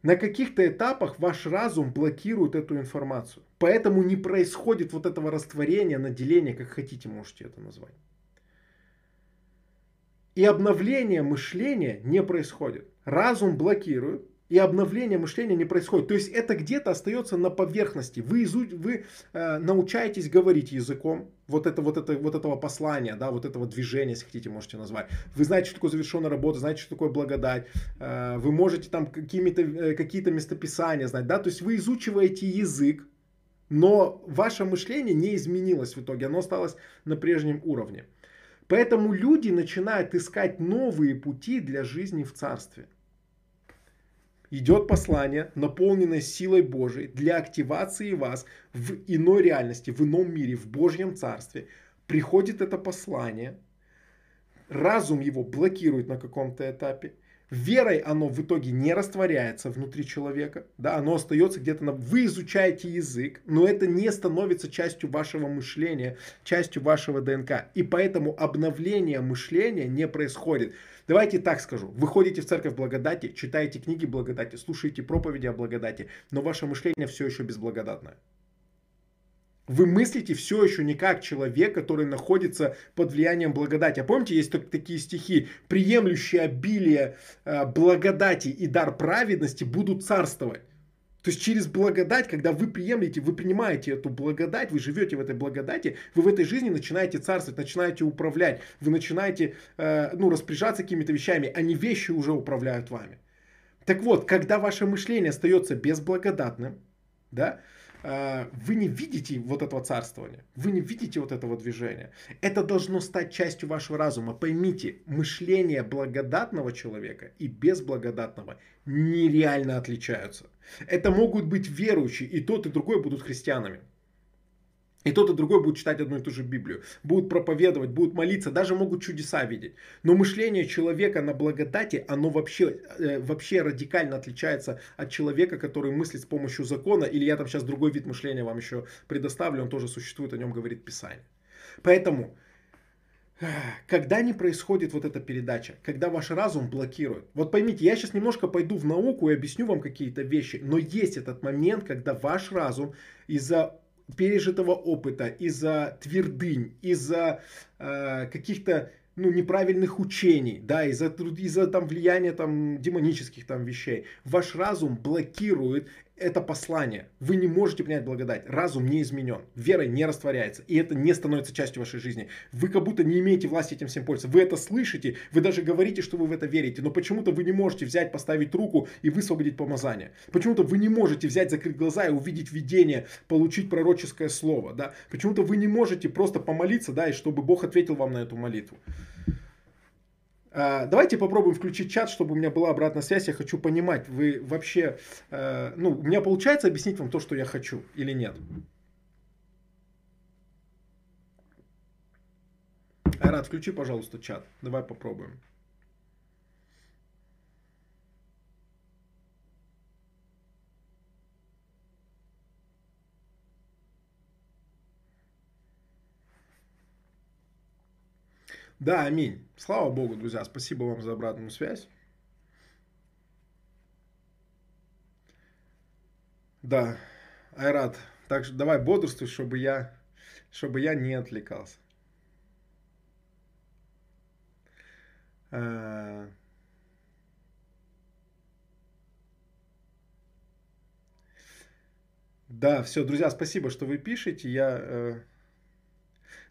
На каких-то этапах ваш разум блокирует эту информацию. Поэтому не происходит вот этого растворения, наделения, как хотите, можете это назвать. И обновление мышления не происходит. Разум блокирует, и обновление мышления не происходит. То есть это где-то остается на поверхности. Вы, изу... вы э, научаетесь говорить языком вот, это, вот, это, вот этого послания, да, вот этого движения, если хотите, можете назвать. Вы знаете, что такое завершенная работа, знаете, что такое благодать. Э, вы можете там какими-то, э, какие-то местописания знать. Да? То есть вы изучиваете язык, но ваше мышление не изменилось в итоге, оно осталось на прежнем уровне. Поэтому люди начинают искать новые пути для жизни в царстве идет послание, наполненное силой Божией для активации вас в иной реальности, в ином мире, в Божьем Царстве. Приходит это послание, разум его блокирует на каком-то этапе, верой оно в итоге не растворяется внутри человека, да, оно остается где-то на... Вы изучаете язык, но это не становится частью вашего мышления, частью вашего ДНК. И поэтому обновление мышления не происходит. Давайте так скажу. Вы ходите в церковь благодати, читаете книги благодати, слушаете проповеди о благодати, но ваше мышление все еще безблагодатное. Вы мыслите все еще не как человек, который находится под влиянием благодати. А помните, есть такие стихи, приемлющие обилие э, благодати и дар праведности будут царствовать. То есть через благодать, когда вы приемлете, вы принимаете эту благодать, вы живете в этой благодати, вы в этой жизни начинаете царствовать, начинаете управлять, вы начинаете э, ну, распоряжаться какими-то вещами, а не вещи уже управляют вами. Так вот, когда ваше мышление остается безблагодатным, да, вы не видите вот этого царствования, вы не видите вот этого движения. Это должно стать частью вашего разума. Поймите, мышление благодатного человека и безблагодатного нереально отличаются. Это могут быть верующие, и тот, и другой будут христианами. И тот и другой будет читать одну и ту же Библию, будут проповедовать, будут молиться, даже могут чудеса видеть. Но мышление человека на благодати, оно вообще, э, вообще радикально отличается от человека, который мыслит с помощью закона. Или я там сейчас другой вид мышления вам еще предоставлю, он тоже существует, о нем говорит Писание. Поэтому, когда не происходит вот эта передача, когда ваш разум блокирует. Вот поймите, я сейчас немножко пойду в науку и объясню вам какие-то вещи, но есть этот момент, когда ваш разум из-за пережитого опыта, из-за твердынь, из-за э, каких-то ну, неправильных учений, да, из-за из там влияния там демонических там вещей. Ваш разум блокирует это послание. Вы не можете принять благодать. Разум не изменен. Вера не растворяется. И это не становится частью вашей жизни. Вы как будто не имеете власти этим всем пользоваться. Вы это слышите, вы даже говорите, что вы в это верите. Но почему-то вы не можете взять, поставить руку и высвободить помазание. Почему-то вы не можете взять, закрыть глаза и увидеть видение, получить пророческое слово. Да? Почему-то вы не можете просто помолиться, да, и чтобы Бог ответил вам на эту молитву. А, давайте попробуем включить чат, чтобы у меня была обратная связь. Я хочу понимать, вы вообще, э, ну, у меня получается объяснить вам то, что я хочу или нет? Айрат, включи, пожалуйста, чат. Давай попробуем. Да, аминь. Слава Богу, друзья. Спасибо вам за обратную связь. Да, Айрат, так что давай бодрствуй, чтобы я, чтобы я не отвлекался. А... Да, все, друзья, спасибо, что вы пишете. Я э,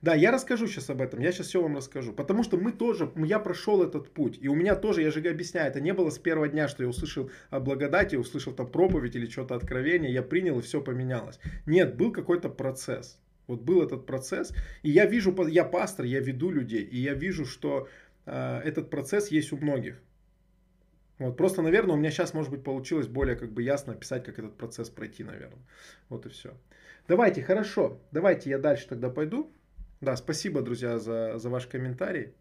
да, я расскажу сейчас об этом, я сейчас все вам расскажу. Потому что мы тоже, я прошел этот путь. И у меня тоже, я же объясняю, это не было с первого дня, что я услышал о благодати, услышал там проповедь или что-то откровение, я принял и все поменялось. Нет, был какой-то процесс. Вот был этот процесс. И я вижу, я пастор, я веду людей, и я вижу, что э, этот процесс есть у многих. Вот, просто, наверное, у меня сейчас, может быть, получилось более как бы ясно описать, как этот процесс пройти, наверное. Вот и все. Давайте, хорошо. Давайте я дальше тогда пойду. Да, спасибо, друзья, за, за ваш комментарий.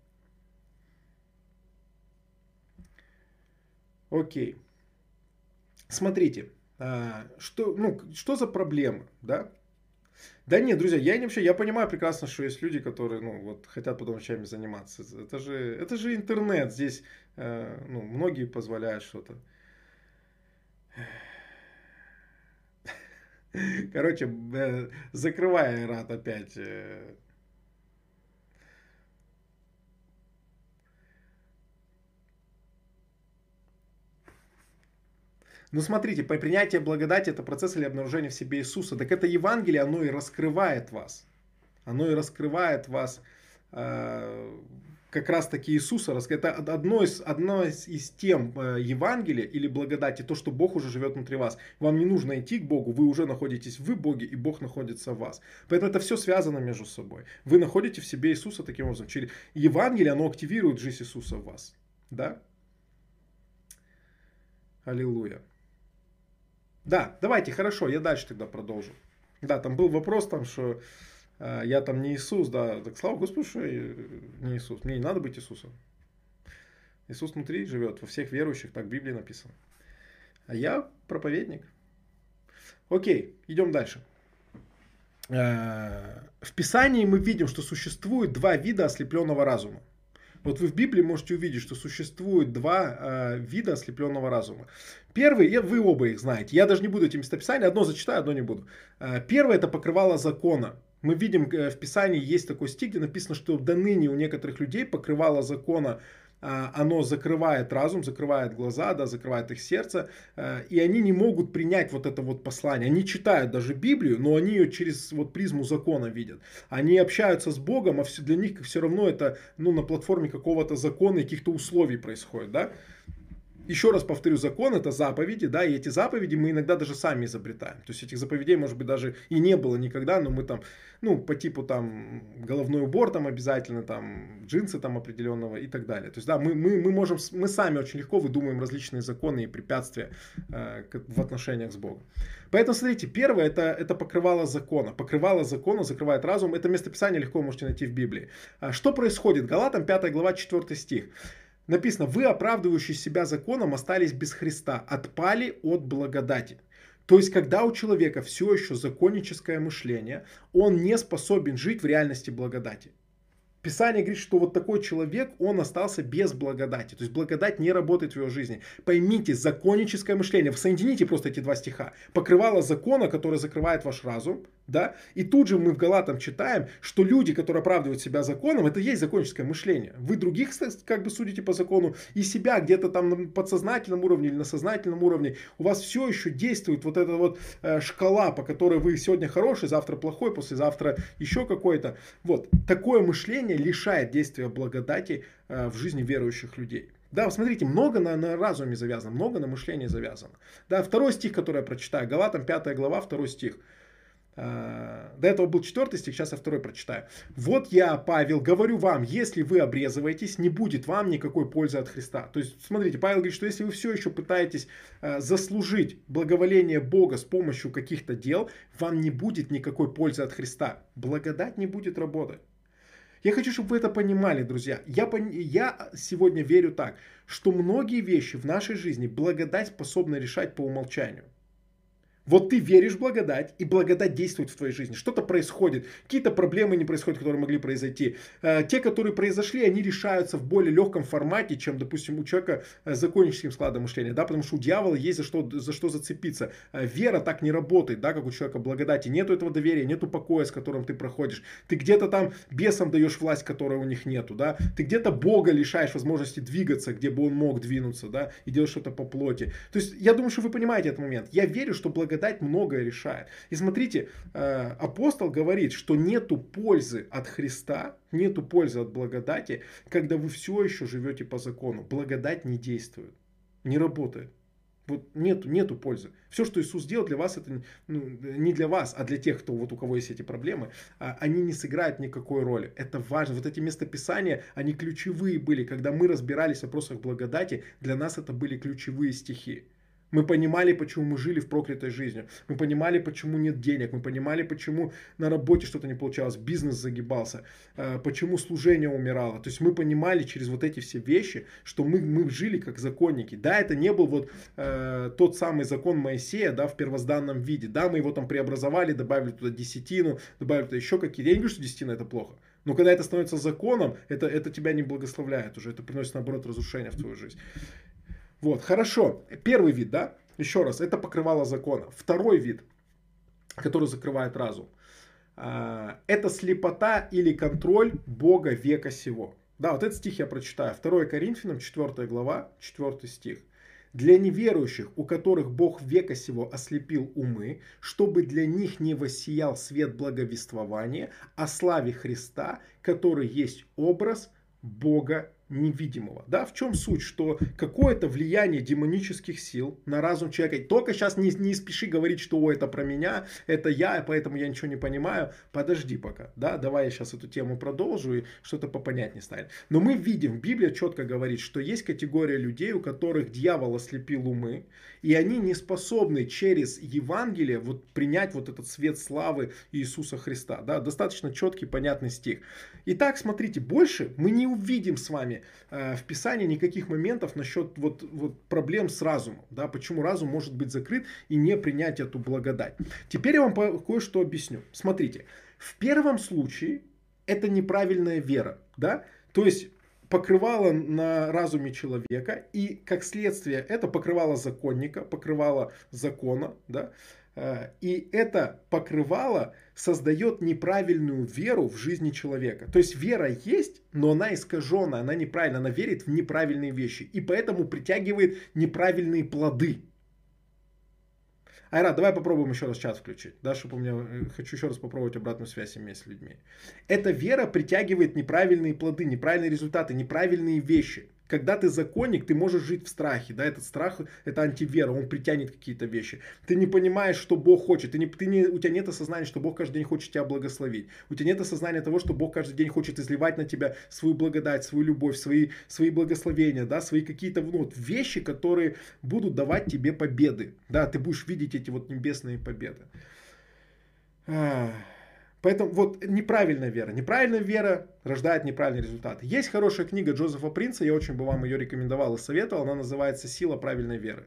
Окей. Смотрите, а, что, ну, что за проблема, да? Да нет, друзья, я не вообще, я понимаю прекрасно, что есть люди, которые, ну, вот, хотят потом вещами заниматься. Это же, это же интернет, здесь, э, ну, многие позволяют что-то. Короче, э, закрывай рад опять. Ну смотрите, принятие благодати это процесс или обнаружение в себе Иисуса. Так это Евангелие, оно и раскрывает вас. Оно и раскрывает вас э, как раз таки Иисуса. Это одно из, одно из, из тем э, Евангелия или благодати, то, что Бог уже живет внутри вас. Вам не нужно идти к Богу, вы уже находитесь в Боге, и Бог находится в вас. Поэтому это все связано между собой. Вы находите в себе Иисуса таким образом. Через Евангелие, оно активирует жизнь Иисуса в вас. Да? Аллилуйя. Да, давайте, хорошо, я дальше тогда продолжу. Да, там был вопрос, там, что э, я там не Иисус, да, так слава Господу, что я не Иисус. Мне не надо быть Иисусом. Иисус внутри живет, во всех верующих, так в Библии написано. А я проповедник. Окей, идем дальше. Э, в Писании мы видим, что существует два вида ослепленного разума. Вот вы в Библии можете увидеть, что существует два э, вида ослепленного разума. Первый, я, вы оба их знаете. Я даже не буду эти местописания, одно зачитаю, одно не буду. Э, первое это покрывало закона. Мы видим э, в Писании есть такой стих, где написано, что до ныне у некоторых людей покрывало закона а, оно закрывает разум, закрывает глаза, да, закрывает их сердце, а, и они не могут принять вот это вот послание. Они читают даже Библию, но они ее через вот призму закона видят. Они общаются с Богом, а все, для них все равно это ну, на платформе какого-то закона и каких-то условий происходит, да. Еще раз повторю, закон это заповеди, да, и эти заповеди мы иногда даже сами изобретаем. То есть этих заповедей, может быть, даже и не было никогда, но мы там, ну, по типу там головной убор там обязательно, там джинсы там определенного и так далее. То есть, да, мы, мы, мы можем, мы сами очень легко выдумываем различные законы и препятствия э, в отношениях с Богом. Поэтому, смотрите, первое, это, это покрывало закона. Покрывало закона закрывает разум. Это местописание легко можете найти в Библии. А что происходит? Галатам 5 глава 4 стих. Написано, вы, оправдывающие себя законом, остались без Христа, отпали от благодати. То есть, когда у человека все еще законническое мышление, он не способен жить в реальности благодати. Писание говорит, что вот такой человек, он остался без благодати. То есть благодать не работает в его жизни. Поймите, законническое мышление, вы соедините просто эти два стиха. Покрывало закона, который закрывает ваш разум, да? И тут же мы в Галатам читаем, что люди, которые оправдывают себя законом, это есть законческое мышление. Вы других как бы судите по закону и себя где-то там на подсознательном уровне или на сознательном уровне. У вас все еще действует вот эта вот э, шкала, по которой вы сегодня хороший, завтра плохой, послезавтра еще какой-то. Вот. Такое мышление лишает действия благодати э, в жизни верующих людей. Да, смотрите, много на, на разуме завязано, много на мышлении завязано. Да, второй стих, который я прочитаю, Галатам 5 глава, второй стих. А, до этого был четвертый стих, сейчас я второй прочитаю. Вот я, Павел, говорю вам, если вы обрезываетесь, не будет вам никакой пользы от Христа. То есть, смотрите, Павел говорит, что если вы все еще пытаетесь а, заслужить благоволение Бога с помощью каких-то дел, вам не будет никакой пользы от Христа. Благодать не будет работать. Я хочу, чтобы вы это понимали, друзья. Я, я сегодня верю так, что многие вещи в нашей жизни благодать способна решать по умолчанию. Вот ты веришь в благодать, и благодать действует в твоей жизни. Что-то происходит, какие-то проблемы не происходят, которые могли произойти. Э, те, которые произошли, они решаются в более легком формате, чем, допустим, у человека с законническим складом мышления, да, потому что у дьявола есть за что, за что зацепиться. Э, вера так не работает, да, как у человека благодати. Нету этого доверия, нету покоя, с которым ты проходишь. Ты где-то там бесам даешь власть, которой у них нету, да. Ты где-то Бога лишаешь возможности двигаться, где бы он мог двинуться, да, и делать что-то по плоти. То есть, я думаю, что вы понимаете этот момент. Я верю, что благодать благодать многое решает. И смотрите, э, апостол говорит, что нету пользы от Христа, нету пользы от благодати, когда вы все еще живете по закону. Благодать не действует, не работает. Вот нету, нету пользы. Все, что Иисус сделал для вас, это ну, не для вас, а для тех, кто, вот, у кого есть эти проблемы, а, они не сыграют никакой роли. Это важно. Вот эти местописания, они ключевые были. Когда мы разбирались в вопросах благодати, для нас это были ключевые стихи. Мы понимали, почему мы жили в проклятой жизни. Мы понимали, почему нет денег. Мы понимали, почему на работе что-то не получалось, бизнес загибался, э, почему служение умирало. То есть мы понимали через вот эти все вещи, что мы, мы жили как законники. Да, это не был вот э, тот самый закон Моисея, да, в первозданном виде. Да, мы его там преобразовали, добавили туда десятину, добавили туда еще какие-то. Я не говорю, что десятина это плохо. Но когда это становится законом, это, это тебя не благословляет уже. Это приносит, наоборот, разрушение в твою жизнь. Вот, хорошо. Первый вид, да, еще раз, это покрывало закона. Второй вид, который закрывает разум, а, это слепота или контроль Бога века сего. Да, вот этот стих я прочитаю. 2 Коринфянам, 4 глава, 4 стих. Для неверующих, у которых Бог века сего ослепил умы, чтобы для них не воссиял свет благовествования о славе Христа, который есть образ Бога невидимого. Да, в чем суть? Что какое-то влияние демонических сил на разум человека. Только сейчас не, не спеши говорить, что О, это про меня, это я, поэтому я ничего не понимаю. Подожди пока. Да, давай я сейчас эту тему продолжу и что-то попонятнее станет. Но мы видим, Библия четко говорит, что есть категория людей, у которых дьявол ослепил умы, и они не способны через Евангелие вот принять вот этот свет славы Иисуса Христа. Да, достаточно четкий, понятный стих. Итак, смотрите, больше мы не увидим с вами э, в Писании никаких моментов насчет вот, вот проблем с разумом. Да, почему разум может быть закрыт и не принять эту благодать. Теперь я вам кое-что объясню. Смотрите, в первом случае это неправильная вера. Да? То есть покрывало на разуме человека, и как следствие это покрывало законника, покрывало закона, да, Э, и это покрывало создает неправильную веру в жизни человека. То есть вера есть, но она искаженная, она неправильная, она верит в неправильные вещи. И поэтому притягивает неправильные плоды. Айра, давай попробуем еще раз чат включить, да, чтобы у меня, э, хочу еще раз попробовать обратную связь иметь с людьми. Эта вера притягивает неправильные плоды, неправильные результаты, неправильные вещи. Когда ты законник, ты можешь жить в страхе, да, этот страх, это антивера, он притянет какие-то вещи. Ты не понимаешь, что Бог хочет, ты не, ты не, у тебя нет осознания, что Бог каждый день хочет тебя благословить. У тебя нет осознания того, что Бог каждый день хочет изливать на тебя свою благодать, свою любовь, свои, свои благословения, да, свои какие-то ну, вот, вещи, которые будут давать тебе победы, да, ты будешь видеть эти вот небесные победы. Поэтому вот неправильная вера. Неправильная вера рождает неправильные результаты. Есть хорошая книга Джозефа Принца, я очень бы вам ее рекомендовал и советовал. Она называется «Сила правильной веры».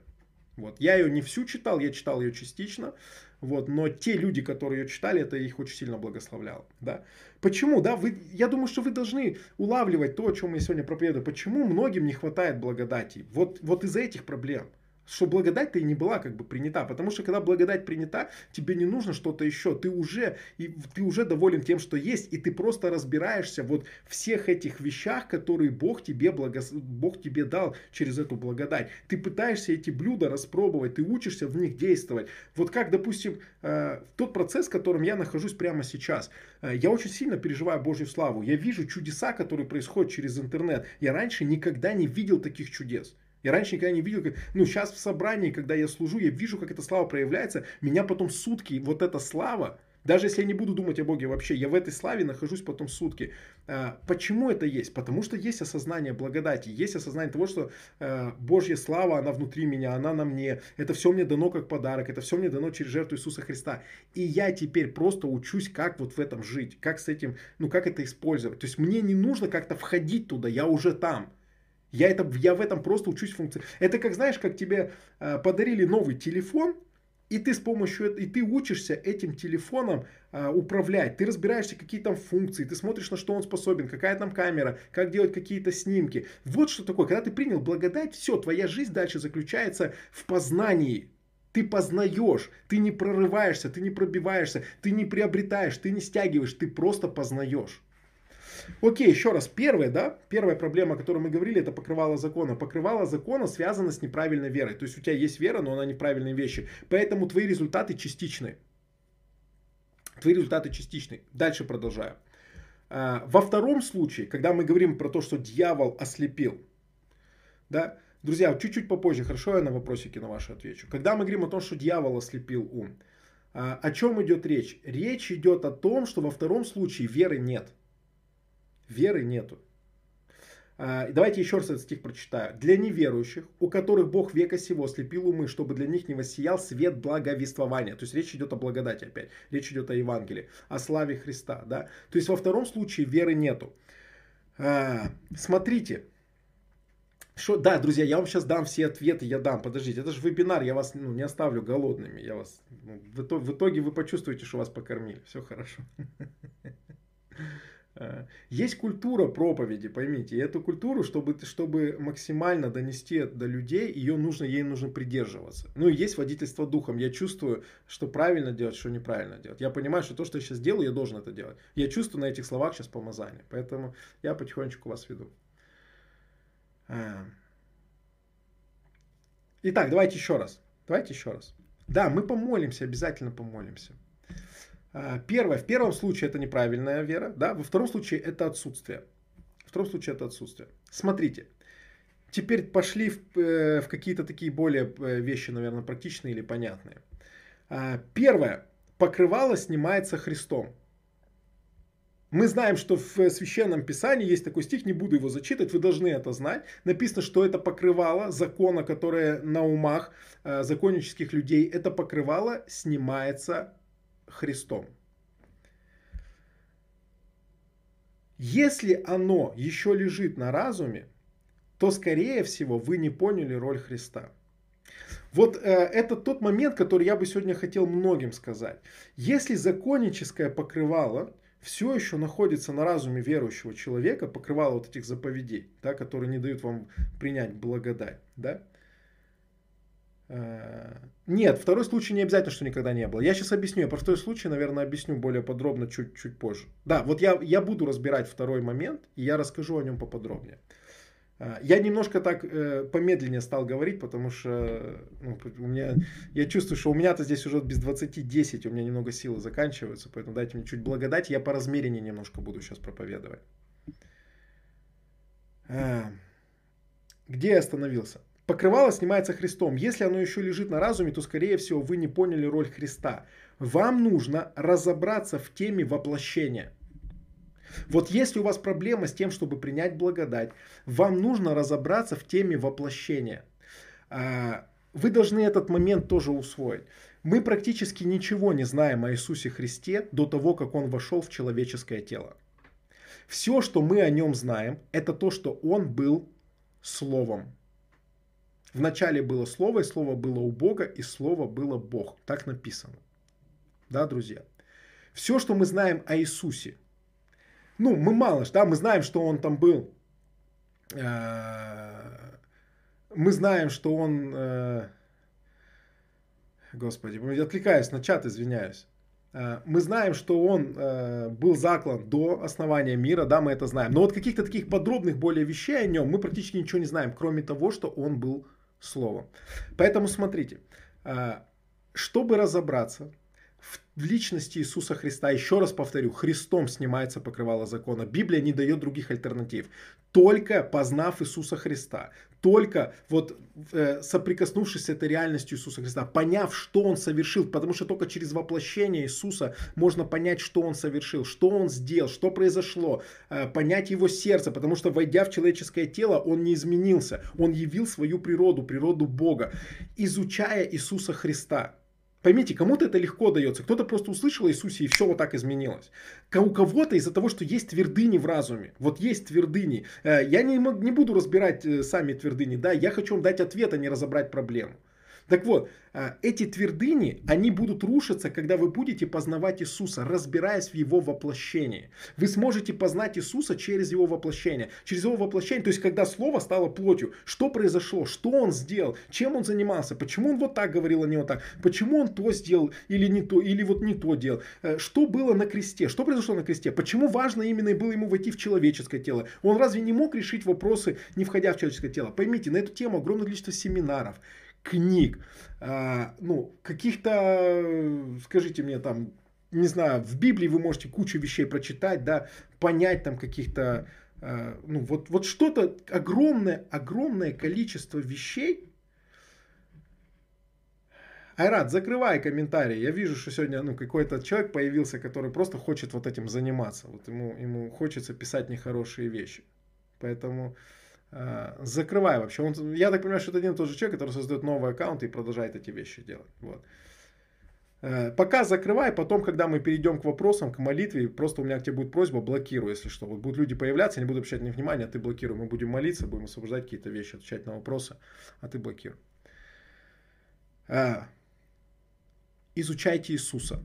Вот. Я ее не всю читал, я читал ее частично. Вот, но те люди, которые ее читали, это их очень сильно благословляло. Да? Почему? Да, вы, я думаю, что вы должны улавливать то, о чем я сегодня проповедую. Почему многим не хватает благодати? Вот, вот из-за этих проблем что благодать-то и не была как бы принята. Потому что когда благодать принята, тебе не нужно что-то еще. Ты уже, и, ты уже доволен тем, что есть, и ты просто разбираешься вот всех этих вещах, которые Бог тебе, благос... Бог тебе дал через эту благодать. Ты пытаешься эти блюда распробовать, ты учишься в них действовать. Вот как, допустим, э, тот процесс, в котором я нахожусь прямо сейчас. Э, я очень сильно переживаю Божью славу. Я вижу чудеса, которые происходят через интернет. Я раньше никогда не видел таких чудес. Я раньше никогда не видел, как, ну, сейчас в собрании, когда я служу, я вижу, как эта слава проявляется. Меня потом сутки, вот эта слава, даже если я не буду думать о Боге вообще, я в этой славе нахожусь потом сутки. А, почему это есть? Потому что есть осознание благодати, есть осознание того, что а, Божья слава, она внутри меня, она на мне. Это все мне дано как подарок, это все мне дано через жертву Иисуса Христа. И я теперь просто учусь, как вот в этом жить, как с этим, ну, как это использовать. То есть мне не нужно как-то входить туда, я уже там. Я, это, я в этом просто учусь функции. Это как, знаешь, как тебе э, подарили новый телефон, и ты с помощью и ты учишься этим телефоном а, управлять. Ты разбираешься, какие там функции, ты смотришь, на что он способен, какая там камера, как делать какие-то снимки. Вот что такое. Когда ты принял благодать, все, твоя жизнь дальше заключается в познании. Ты познаешь, ты не прорываешься, ты не пробиваешься, ты не приобретаешь, ты не стягиваешь, ты просто познаешь. Окей, еще раз. Первое, да, первая проблема, о которой мы говорили, это покрывало закона. Покрывало закона связано с неправильной верой. То есть у тебя есть вера, но она неправильные вещи. Поэтому твои результаты частичны. Твои результаты частичны. Дальше продолжаю. А, во втором случае, когда мы говорим про то, что дьявол ослепил, да, друзья, чуть-чуть попозже, хорошо, я на вопросики на ваши отвечу. Когда мы говорим о том, что дьявол ослепил ум, а, о чем идет речь? Речь идет о том, что во втором случае веры нет веры нету. А, давайте еще раз этот стих прочитаю. «Для неверующих, у которых Бог века сего слепил умы, чтобы для них не воссиял свет благовествования». То есть речь идет о благодати опять. Речь идет о Евангелии, о славе Христа. Да? То есть во втором случае веры нету. А, смотрите. Что, да, друзья, я вам сейчас дам все ответы, я дам. Подождите, это же вебинар, я вас ну, не оставлю голодными. Я вас, ну, в, итоге, в итоге вы почувствуете, что вас покормили. Все хорошо. Э, есть культура проповеди, поймите. И эту культуру, чтобы, чтобы максимально донести до людей, ее нужно, ей нужно придерживаться. Ну и есть водительство духом. Я чувствую, что правильно делать, что неправильно делать. Я понимаю, что то, что я сейчас делаю, я должен это делать. Я чувствую на этих словах сейчас помазание. Поэтому я потихонечку вас веду. Э. Итак, давайте еще раз. Давайте еще раз. Да, мы помолимся, обязательно помолимся. А, первое, в первом случае это неправильная вера, да, во втором случае это отсутствие. В втором случае это отсутствие. Смотрите, теперь пошли в, э, в какие-то такие более э, вещи, наверное, практичные или понятные. Первое, покрывало снимается Христом. Мы знаем, что в Священном Писании есть такой стих, не буду его зачитывать, вы должны это знать. Написано, что это покрывало закона, которое на умах э, законнических людей, это покрывало снимается Христом. Если оно еще лежит на разуме, то, скорее всего, вы не поняли роль Христа. Вот э, это тот момент, который я бы сегодня хотел многим сказать. Если законническое покрывало все еще находится на разуме верующего человека, покрывало вот этих заповедей, да, которые не дают вам принять благодать, да, нет, второй случай не обязательно, что никогда не было. Я сейчас объясню. Я про второй случай, наверное, объясню более подробно чуть-чуть позже. Да, вот я, я буду разбирать второй момент, и я расскажу о нем поподробнее. Э, я немножко так э, помедленнее стал говорить, потому что ну, у меня, я чувствую, что у меня-то здесь уже без 20-10, у меня немного силы заканчиваются, поэтому дайте мне чуть благодать, я по размерению немножко буду сейчас проповедовать. Э, где я остановился? Покрывало снимается Христом. Если оно еще лежит на разуме, то, скорее всего, вы не поняли роль Христа. Вам нужно разобраться в теме воплощения. Вот если у вас проблема с тем, чтобы принять благодать, вам нужно разобраться в теме воплощения. А, вы должны этот момент тоже усвоить. Мы практически ничего не знаем о Иисусе Христе до того, как Он вошел в человеческое тело. Все, что мы о Нем знаем, это то, что Он был Словом. В начале было Слово, и Слово было у Бога, и Слово было Бог. Так написано. Да, друзья? Все, что мы знаем о Иисусе, ну, мы мало, да, мы знаем, что он там был. Э, мы знаем, что он... Э, господи, отвлекаюсь на чат, извиняюсь. Э, мы знаем, что он был заклан до основания мира, да, мы это знаем. Но вот каких-то таких подробных более вещей о нем мы практически ничего не знаем, кроме того, что он был словом. Поэтому смотрите, чтобы разобраться в личности Иисуса Христа, еще раз повторю, Христом снимается покрывало закона. Библия не дает других альтернатив. Только познав Иисуса Христа, только вот э, соприкоснувшись с этой реальностью Иисуса Христа, поняв, что Он совершил, потому что только через воплощение Иисуса можно понять, что Он совершил, что Он сделал, что произошло, э, понять Его сердце, потому что войдя в человеческое тело, Он не изменился, Он явил свою природу, природу Бога, изучая Иисуса Христа. Поймите, кому-то это легко дается, кто-то просто услышал о Иисусе и все вот так изменилось. У кого-то из-за того, что есть твердыни в разуме, вот есть твердыни. Э, я не, не буду разбирать э, сами твердыни, да, я хочу вам дать ответ, а не разобрать проблему. Так вот, а, эти твердыни, они будут рушиться, когда вы будете познавать Иисуса, разбираясь в Его воплощении. Вы сможете познать Иисуса через Его воплощение. Через Его воплощение, то есть когда Слово стало плотью, что произошло, что Он сделал, чем Он занимался, почему Он вот так говорил, а не вот так, почему Он то сделал или не то, или вот не то делал, э, что было на кресте, что произошло на кресте, почему важно именно было ему войти в человеческое тело. Он разве не мог решить вопросы, не входя в человеческое тело? Поймите, на эту тему огромное количество семинаров, книг, а, ну, каких-то, скажите мне, там, не знаю, в Библии вы можете кучу вещей прочитать, да, понять там каких-то, а, ну, вот, вот что-то, огромное, огромное количество вещей, Айрат, закрывай комментарии. Я вижу, что сегодня ну, какой-то человек появился, который просто хочет вот этим заниматься. Вот ему, ему хочется писать нехорошие вещи. Поэтому Э, закрывай вообще. Он, я так понимаю, что это один и тот же человек, который создает новый аккаунт и продолжает эти вещи делать. Вот. Э, пока закрывай, потом, когда мы перейдем к вопросам, к молитве, просто у меня к тебе будет просьба, блокируй, если что. Вот будут люди появляться, не буду обращать на внимание, а ты блокируй. Мы будем молиться, будем освобождать какие-то вещи, отвечать на вопросы, а ты блокируй. Э, изучайте Иисуса.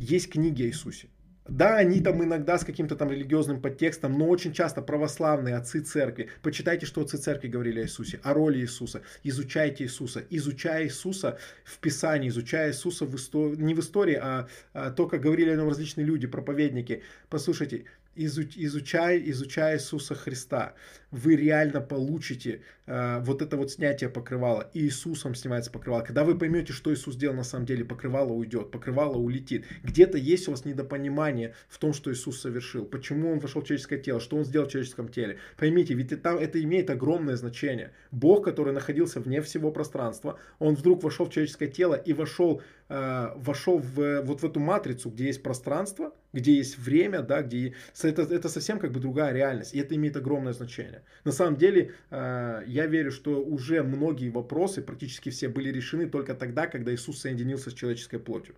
Есть книги о Иисусе. Да, они там иногда с каким-то там религиозным подтекстом, но очень часто православные отцы церкви. Почитайте, что отцы церкви говорили о Иисусе, о роли Иисуса. Изучайте Иисуса. Изучая Иисуса в Писании, изучая Иисуса в истории, не в истории, а, а то, как говорили о нем различные люди, проповедники. Послушайте, изучая, изучая Иисуса Христа, вы реально получите э, вот это вот снятие покрывала. И Иисусом снимается покрывало. Когда вы поймете, что Иисус сделал на самом деле, покрывало уйдет, покрывало улетит. Где-то есть у вас недопонимание в том, что Иисус совершил. Почему Он вошел в человеческое тело, что Он сделал в человеческом теле. Поймите, ведь это, это имеет огромное значение. Бог, который находился вне всего пространства, Он вдруг вошел в человеческое тело и вошел, э, вошел в, вот в эту матрицу, где есть пространство, где есть время, да, где это, это совсем как бы другая реальность, и это имеет огромное значение. На самом деле, э, я верю, что уже многие вопросы, практически все, были решены только тогда, когда Иисус соединился с человеческой плотью.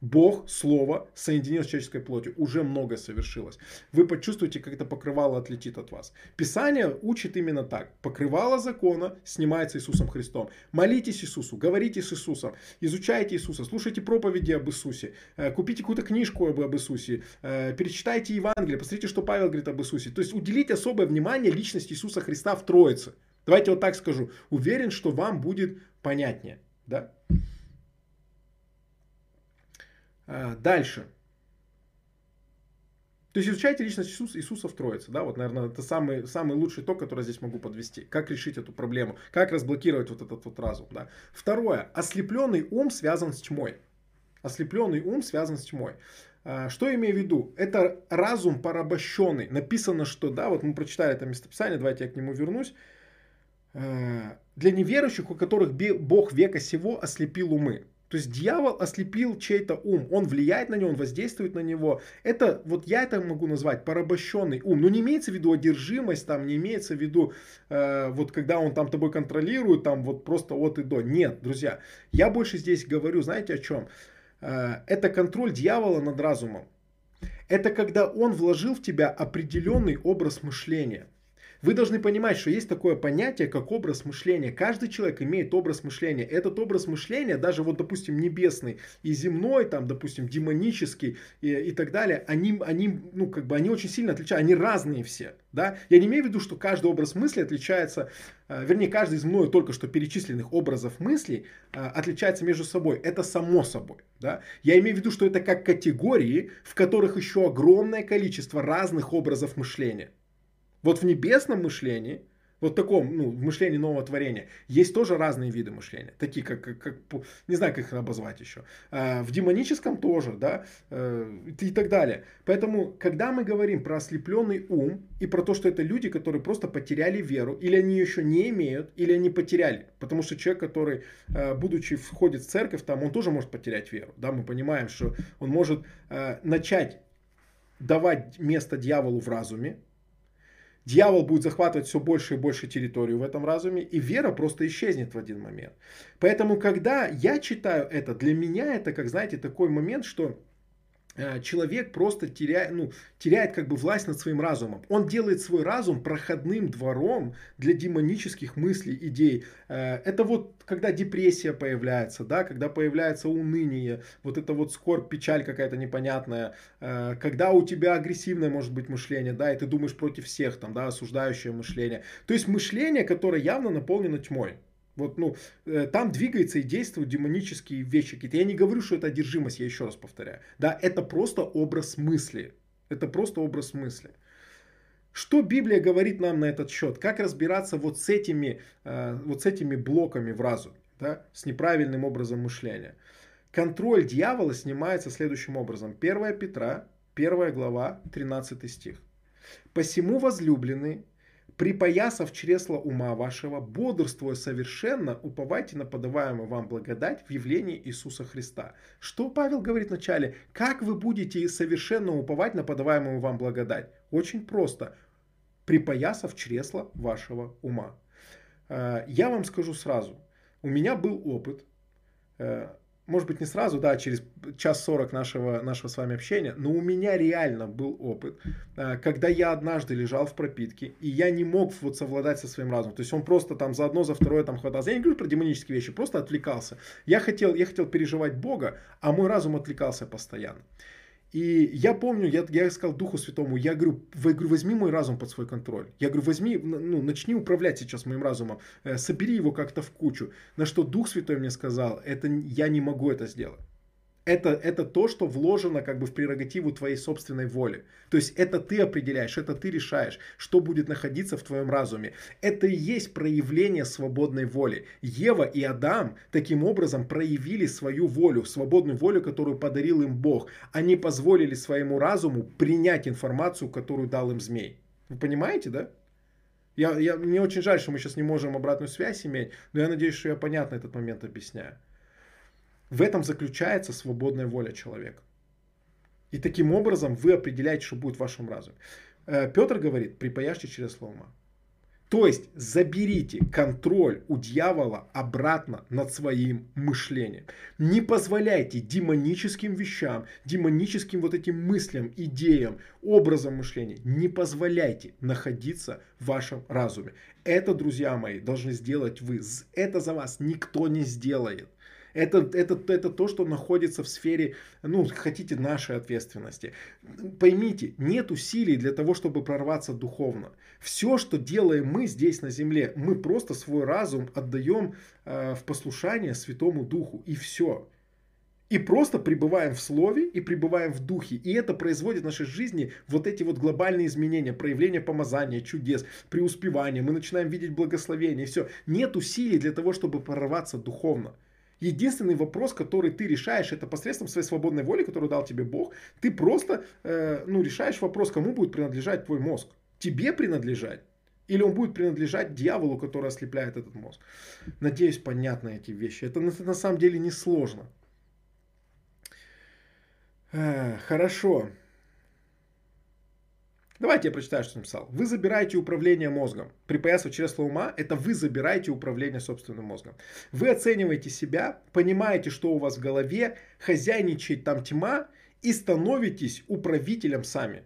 Бог, Слово, соединил с человеческой плотью. Уже многое совершилось. Вы почувствуете, как это покрывало отлетит от вас. Писание учит именно так. Покрывало закона снимается Иисусом Христом. Молитесь Иисусу, говорите с Иисусом, изучайте Иисуса, слушайте проповеди об Иисусе, э, купите какую-то книжку об, об Иисусе, э, перечитайте Евангелие, посмотрите, что Павел говорит об Иисусе. То есть уделите особое внимание личности Иисуса Христа в Троице. Давайте вот так скажу. Уверен, что вам будет понятнее. Да? А, дальше. То есть изучайте личность Иисуса, Иисуса в Троице. Да? Вот, наверное, это самый, самый лучший ток, который я здесь могу подвести. Как решить эту проблему, как разблокировать вот этот вот разум. Да? Второе. Ослепленный ум связан с тьмой. Ослепленный ум связан с тьмой. А, что имею в виду? Это разум порабощенный. Написано, что, да, вот мы прочитали это местописание, давайте я к нему вернусь. А, для неверующих, у которых Бог века сего ослепил умы. То есть дьявол ослепил чей-то ум, он влияет на него, он воздействует на него. Это, вот я это могу назвать порабощенный ум. Но не имеется в виду одержимость, там не имеется в виду, э, вот когда он там тобой контролирует, там вот просто от и до. Нет, друзья, я больше здесь говорю, знаете о чем? Э, это контроль дьявола над разумом. Это когда он вложил в тебя определенный образ мышления. Вы должны понимать, что есть такое понятие, как образ мышления. Каждый человек имеет образ мышления. Этот образ мышления, даже вот, допустим, небесный и земной, там, допустим, демонический и, и так далее, они, они, ну, как бы, они очень сильно отличаются, они разные все. Да? Я не имею в виду, что каждый образ мысли отличается, э, вернее, каждый из мною только что перечисленных образов мыслей э, отличается между собой. Это само собой. Да? Я имею в виду, что это как категории, в которых еще огромное количество разных образов мышления. Вот в небесном мышлении, вот таком, ну, в мышлении нового творения, есть тоже разные виды мышления, такие как, как, как не знаю, как их обозвать еще. А, в демоническом тоже, да, а, и так далее. Поэтому, когда мы говорим про ослепленный ум и про то, что это люди, которые просто потеряли веру, или они еще не имеют, или они потеряли, потому что человек, который, а, будучи входит в церковь, там, он тоже может потерять веру, да, мы понимаем, что он может а, начать давать место дьяволу в разуме, Дьявол будет захватывать все больше и больше территорию в этом разуме, и вера просто исчезнет в один момент. Поэтому, когда я читаю это, для меня это, как знаете, такой момент, что человек просто теряет, ну, теряет как бы власть над своим разумом. Он делает свой разум проходным двором для демонических мыслей, идей. Э, это вот когда депрессия появляется, да, когда появляется уныние, вот это вот скорбь, печаль какая-то непонятная, э, когда у тебя агрессивное может быть мышление, да, и ты думаешь против всех, там, да, осуждающее мышление. То есть мышление, которое явно наполнено тьмой. Вот, ну, э, там двигается и действуют демонические вещи какие-то. Я не говорю, что это одержимость, я еще раз повторяю. Да, это просто образ мысли. Это просто образ мысли. Что Библия говорит нам на этот счет? Как разбираться вот с этими, э, вот с этими блоками в разуме, да? с неправильным образом мышления? Контроль дьявола снимается следующим образом. 1 Петра, 1 глава, 13 стих. «Посему, возлюбленный, припоясав чресло ума вашего, бодрствуя совершенно, уповайте на подаваемую вам благодать в явлении Иисуса Христа. Что Павел говорит вначале? Как вы будете совершенно уповать на подаваемую вам благодать? Очень просто. Припоясав чресло вашего ума. Э, я вам скажу сразу. У меня был опыт э, может быть, не сразу, да, через час сорок нашего, нашего с вами общения, но у меня реально был опыт, э, когда я однажды лежал в пропитке, и я не мог вот совладать со своим разумом. То есть он просто там за одно, за второе там хватался. Я не говорю про демонические вещи, просто отвлекался. Я хотел, я хотел переживать Бога, а мой разум отвлекался постоянно. И я помню, я, я сказал Духу Святому, я говорю, я говорю, возьми мой разум под свой контроль. Я говорю, возьми, ну, начни управлять сейчас моим разумом, э, собери его как-то в кучу. На что Дух Святой мне сказал, это я не могу это сделать это, это то, что вложено как бы в прерогативу твоей собственной воли. То есть это ты определяешь, это ты решаешь, что будет находиться в твоем разуме. Это и есть проявление свободной воли. Ева и Адам таким образом проявили свою волю, свободную волю, которую подарил им Бог. Они позволили своему разуму принять информацию, которую дал им змей. Вы понимаете, да? Я, я, мне очень жаль, что мы сейчас не можем обратную связь иметь, но я надеюсь, что я понятно этот момент объясняю. В этом заключается свободная воля человека. И таким образом вы определяете, что будет в вашем разуме. Э, Петр говорит, припаяшьте через слово То есть заберите контроль у дьявола обратно над своим мышлением. Не позволяйте демоническим вещам, демоническим вот этим мыслям, идеям, образом мышления, не позволяйте находиться в вашем разуме. Это, друзья мои, должны сделать вы. Это за вас никто не сделает. Это, это, это то, что находится в сфере, ну, хотите, нашей ответственности. Поймите, нет усилий для того, чтобы прорваться духовно. Все, что делаем мы здесь на земле, мы просто свой разум отдаем э, в послушание Святому Духу. И все. И просто пребываем в слове и пребываем в духе. И это производит в нашей жизни вот эти вот глобальные изменения, проявление помазания, чудес, преуспевания. Мы начинаем видеть благословение. Все. Нет усилий для того, чтобы прорваться духовно. Единственный вопрос, который ты решаешь, это посредством своей свободной воли, которую дал тебе Бог. Ты просто э, ну, решаешь вопрос, кому будет принадлежать твой мозг. Тебе принадлежать? Или он будет принадлежать дьяволу, который ослепляет этот мозг? Надеюсь, понятны эти вещи. Это, это на самом деле не сложно. Э, хорошо. Давайте я прочитаю, что написал. Вы забираете управление мозгом. Припоясав через слово ума, это вы забираете управление собственным мозгом. Вы оцениваете себя, понимаете, что у вас в голове, хозяйничает там тьма и становитесь управителем сами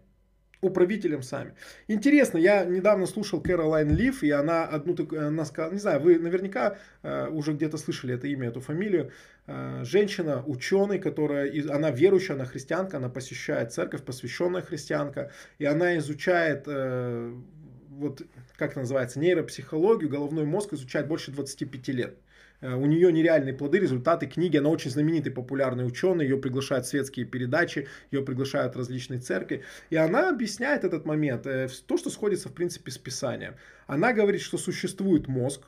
управителем сами. Интересно, я недавно слушал Кэролайн Лив, и она одну такую, она сказала, не знаю, вы наверняка э, уже где-то слышали это имя, эту фамилию, э, женщина, ученый, которая, она верующая, она христианка, она посещает церковь, посвященная христианка, и она изучает э, вот, как это называется, нейропсихологию, головной мозг изучает больше 25 лет. Э, у нее нереальные плоды, результаты книги. Она очень знаменитый, популярный ученый. Ее приглашают в светские передачи, ее приглашают в различные церкви. И она объясняет этот момент. Э, то, что сходится, в принципе, с Писанием. Она говорит, что существует мозг,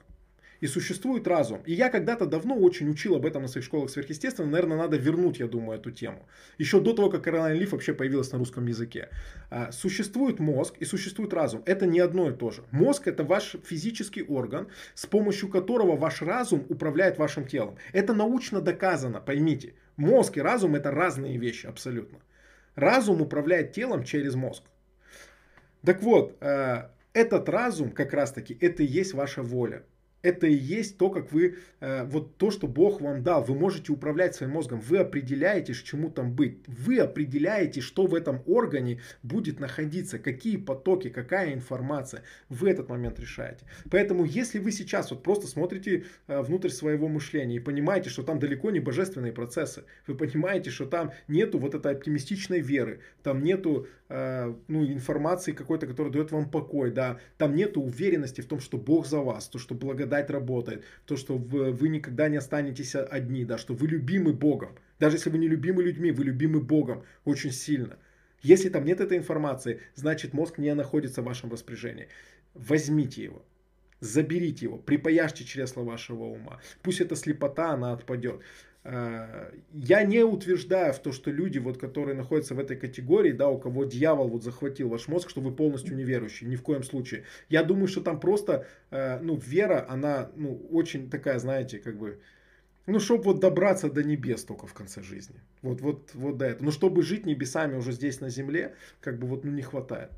и существует разум. И я когда-то давно очень учил об этом на своих школах сверхъестественно. Наверное, надо вернуть, я думаю, эту тему. Еще до того, как Каролайн Лиф вообще появилась на русском языке. А, существует мозг и существует разум. Это не одно и то же. Мозг это ваш физический орган, с помощью которого ваш разум управляет вашим телом. Это научно доказано, поймите. Мозг и разум это разные вещи абсолютно. Разум управляет телом через мозг. Так вот, а, этот разум как раз таки, это и есть ваша воля это и есть то, как вы, э, вот то, что Бог вам дал. Вы можете управлять своим мозгом. Вы определяете, чему там быть. Вы определяете, что в этом органе будет находиться, какие потоки, какая информация. Вы этот момент решаете. Поэтому, если вы сейчас вот просто смотрите э, внутрь своего мышления и понимаете, что там далеко не божественные процессы, вы понимаете, что там нету вот этой оптимистичной веры, там нету э, ну, информации какой-то, которая дает вам покой, да, там нету уверенности в том, что Бог за вас, то, что благодать благодать работает, то, что вы, вы никогда не останетесь одни, да, что вы любимы Богом. Даже если вы не любимы людьми, вы любимы Богом очень сильно. Если там нет этой информации, значит мозг не находится в вашем распоряжении. Возьмите его, заберите его, припаяшьте чресло вашего ума. Пусть эта слепота, она отпадет. Э, я не утверждаю в то, что люди, вот, которые находятся в этой категории, да, у кого дьявол вот захватил ваш мозг, что вы полностью неверующие, ни в коем случае. Я думаю, что там просто, э, ну, вера, она, ну, очень такая, знаете, как бы, ну, чтобы вот добраться до небес только в конце жизни. Вот, вот, вот до этого. Но чтобы жить небесами уже здесь на земле, как бы вот, ну, не хватает.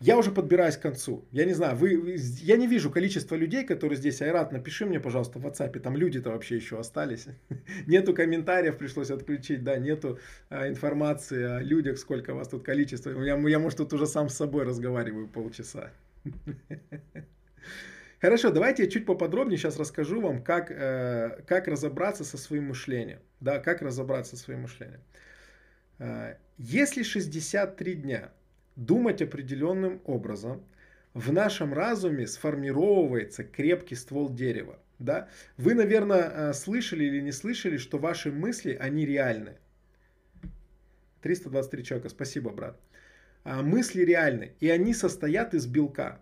Я уже подбираюсь к концу. Я не знаю, вы, я не вижу количество людей, которые здесь. Айрат, напиши мне, пожалуйста, в WhatsApp. Там люди-то вообще еще остались. нету комментариев, пришлось отключить, да, нету а, информации о людях, сколько вас тут количество. Я, я, может, тут уже сам с собой разговариваю полчаса. Хорошо, давайте я чуть поподробнее сейчас расскажу вам, как, э, как разобраться со своим мышлением. Да, как разобраться со своим мышлением. Э, если 63 дня думать определенным образом, в нашем разуме сформировывается крепкий ствол дерева. Да? Вы, наверное, э, слышали или не слышали, что ваши мысли, они реальны. 323 человека, спасибо, брат. А, мысли реальны, и они состоят из белка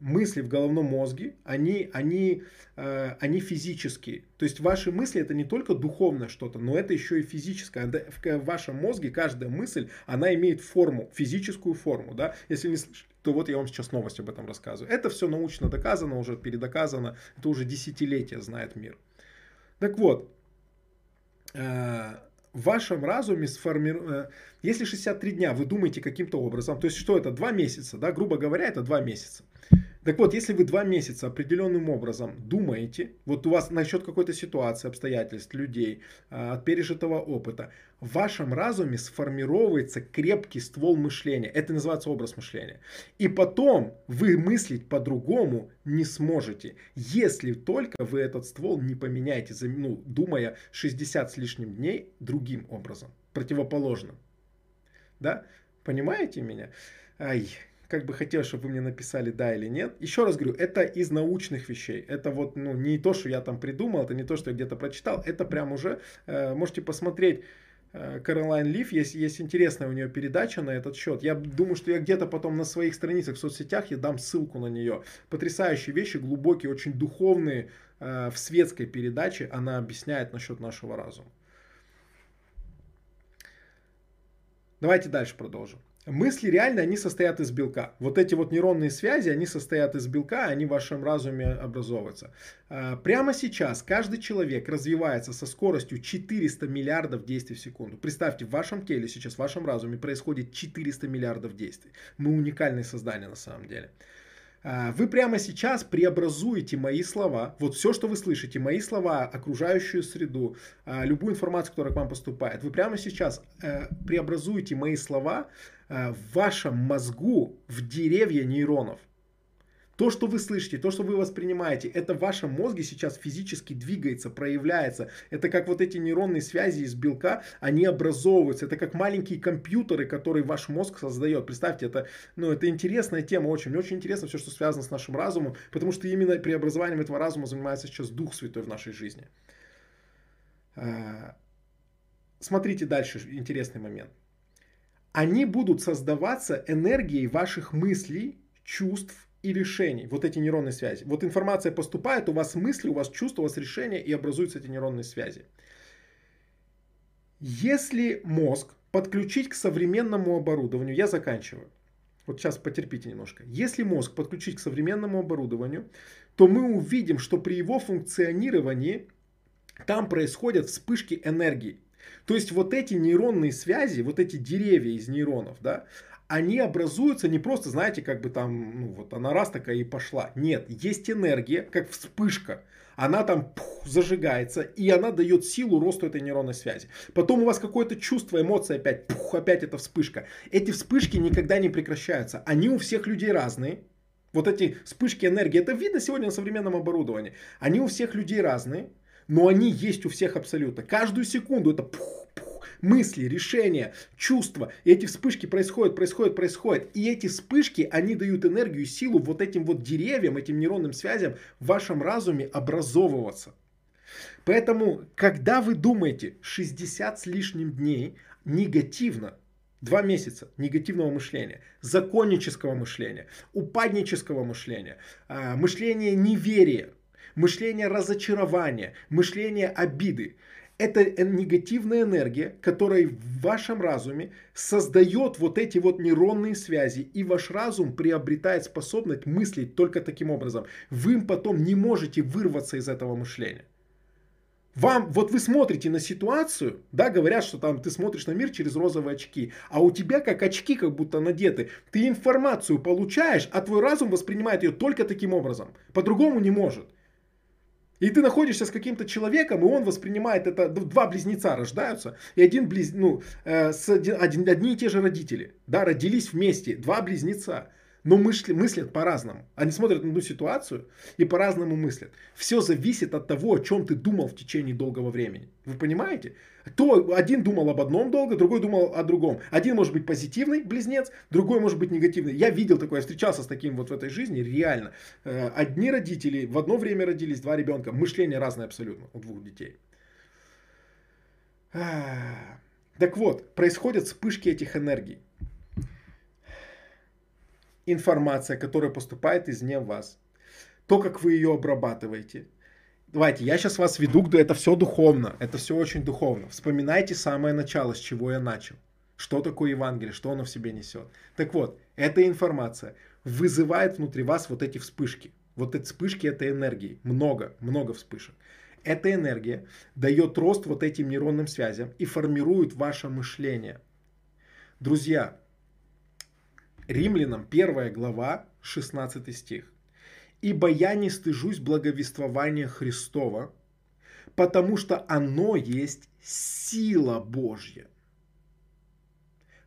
мысли в головном мозге, они, они, э, они физические. То есть ваши мысли это не только духовное что-то, но это еще и физическое. В вашем мозге каждая мысль, она имеет форму, физическую форму. Да? Если не слышали, то вот я вам сейчас новость об этом рассказываю. Это все научно доказано, уже передоказано. Это уже десятилетия знает мир. Так вот, э, в вашем разуме сформировано... Э, если 63 дня вы думаете каким-то образом, то есть что это, два месяца, да, грубо говоря, это два месяца. Так вот, если вы два месяца определенным образом думаете, вот у вас насчет какой-то ситуации, обстоятельств, людей, а, от пережитого опыта, в вашем разуме сформировывается крепкий ствол мышления. Это называется образ мышления. И потом вы мыслить по-другому не сможете, если только вы этот ствол не поменяете, ну, думая 60 с лишним дней другим образом, противоположным. Да? Понимаете меня? Ай, как бы хотел, чтобы вы мне написали да или нет. Еще раз говорю, это из научных вещей. Это вот ну, не то, что я там придумал, это не то, что я где-то прочитал. Это прям уже э, можете посмотреть. Каролайн э, Лив, есть, есть интересная у нее передача на этот счет. Я думаю, что я где-то потом на своих страницах в соцсетях я дам ссылку на нее. Потрясающие вещи, глубокие, очень духовные. Э, в светской передаче она объясняет насчет нашего разума. Давайте дальше продолжим. Мысли реально, они состоят из белка. Вот эти вот нейронные связи, они состоят из белка, они в вашем разуме образовываются. А, прямо сейчас каждый человек развивается со скоростью 400 миллиардов действий в секунду. Представьте, в вашем теле сейчас, в вашем разуме происходит 400 миллиардов действий. Мы уникальные создания на самом деле. А, вы прямо сейчас преобразуете мои слова, вот все, что вы слышите, мои слова, окружающую среду, а, любую информацию, которая к вам поступает, вы прямо сейчас э, преобразуете мои слова э, в вашем мозгу в деревья нейронов. То, что вы слышите, то, что вы воспринимаете, это в вашем мозге сейчас физически двигается, проявляется. Это как вот эти нейронные связи из белка, они образовываются. Это как маленькие компьютеры, которые ваш мозг создает. Представьте, это, ну, это интересная тема очень. Мне очень интересно все, что связано с нашим разумом, потому что именно преобразованием этого разума занимается сейчас Дух Святой в нашей жизни. А, смотрите дальше, интересный момент. Они будут создаваться энергией ваших мыслей, чувств и решений, вот эти нейронные связи. Вот информация поступает, у вас мысли, у вас чувства, у вас решения, и образуются эти нейронные связи. Если мозг подключить к современному оборудованию, я заканчиваю. Вот сейчас потерпите немножко. Если мозг подключить к современному оборудованию, то мы увидим, что при его функционировании там происходят вспышки энергии. То есть вот эти нейронные связи, вот эти деревья из нейронов, да, они образуются не просто, знаете, как бы там, ну вот она раз такая и пошла. Нет, есть энергия, как вспышка. Она там пух, зажигается, и она дает силу росту этой нейронной связи. Потом у вас какое-то чувство, эмоция опять, пух, опять эта вспышка. Эти вспышки никогда не прекращаются. Они у всех людей разные. Вот эти вспышки энергии, это видно сегодня на современном оборудовании. Они у всех людей разные, но они есть у всех абсолютно. Каждую секунду это пух, пух, мысли, решения, чувства. И эти вспышки происходят, происходят, происходят. И эти вспышки, они дают энергию, силу вот этим вот деревьям, этим нейронным связям в вашем разуме образовываться. Поэтому, когда вы думаете 60 с лишним дней негативно, Два месяца негативного мышления, законнического мышления, упаднического мышления, а, мышления неверия, мышления разочарования, мышления обиды это негативная энергия, которая в вашем разуме создает вот эти вот нейронные связи, и ваш разум приобретает способность мыслить только таким образом. Вы потом не можете вырваться из этого мышления. Вам, вот вы смотрите на ситуацию, да, говорят, что там ты смотришь на мир через розовые очки, а у тебя как очки как будто надеты. Ты информацию получаешь, а твой разум воспринимает ее только таким образом. По-другому не может. И ты находишься с каким-то человеком, и он воспринимает это, два близнеца рождаются, и один близ, ну, э, с один, одни и те же родители, да, родились вместе, два близнеца но мысли, мыслят по-разному. Они смотрят на одну ситуацию и по-разному мыслят. Все зависит от того, о чем ты думал в течение долгого времени. Вы понимаете? То один думал об одном долго, другой думал о другом. Один может быть позитивный близнец, другой может быть негативный. Я видел такое, я встречался с таким вот в этой жизни, реально. Э, одни родители в одно время родились, два ребенка. Мышление разное абсолютно у двух детей. Так вот, происходят вспышки этих энергий информация, которая поступает извне вас, то, как вы ее обрабатываете. Давайте, я сейчас вас веду, это все духовно, это все очень духовно. Вспоминайте самое начало, с чего я начал. Что такое Евангелие, что оно в себе несет. Так вот, эта информация вызывает внутри вас вот эти вспышки. Вот эти вспышки этой энергии. Много, много вспышек. Эта энергия дает рост вот этим нейронным связям и формирует ваше мышление. Друзья, Римлянам 1 глава, 16 стих. Ибо я не стыжусь благовествования Христова, потому что оно есть сила Божья.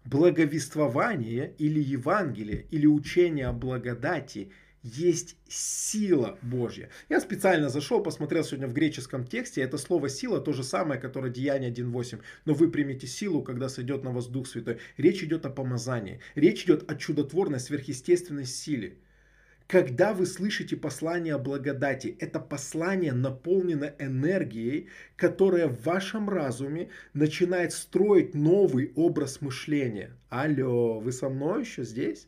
Благовествование или Евангелие или учение о благодати есть сила Божья. Я специально зашел, посмотрел сегодня в греческом тексте. Это слово сила то же самое, которое Деяние 1.8. Но вы примете силу, когда сойдет на вас Дух Святой. Речь идет о помазании. Речь идет о чудотворной, сверхъестественной силе. Когда вы слышите послание о благодати, это послание наполнено энергией, которая в вашем разуме начинает строить новый образ мышления. Алло, вы со мной еще здесь?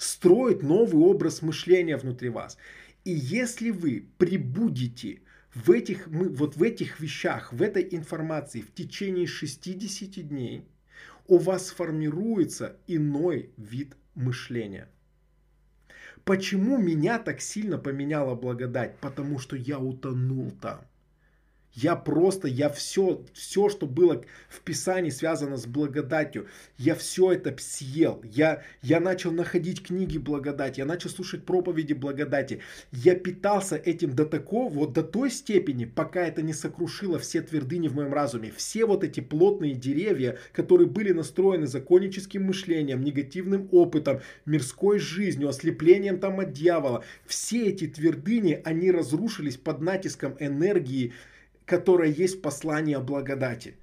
Строит новый образ мышления внутри вас. И если вы прибудете в этих, вот в этих вещах, в этой информации в течение 60 дней, у вас сформируется иной вид мышления – Почему меня так сильно поменяла благодать? Потому что я утонул там. Я просто, я все, все, что было в Писании связано с благодатью, я все это съел. Я, я начал находить книги благодати, я начал слушать проповеди благодати. Я питался этим до такого, вот до той степени, пока это не сокрушило все твердыни в моем разуме. Все вот эти плотные деревья, которые были настроены законническим мышлением, негативным опытом, мирской жизнью, ослеплением там от дьявола. Все эти твердыни, они разрушились под натиском энергии, которое есть послание о благодати.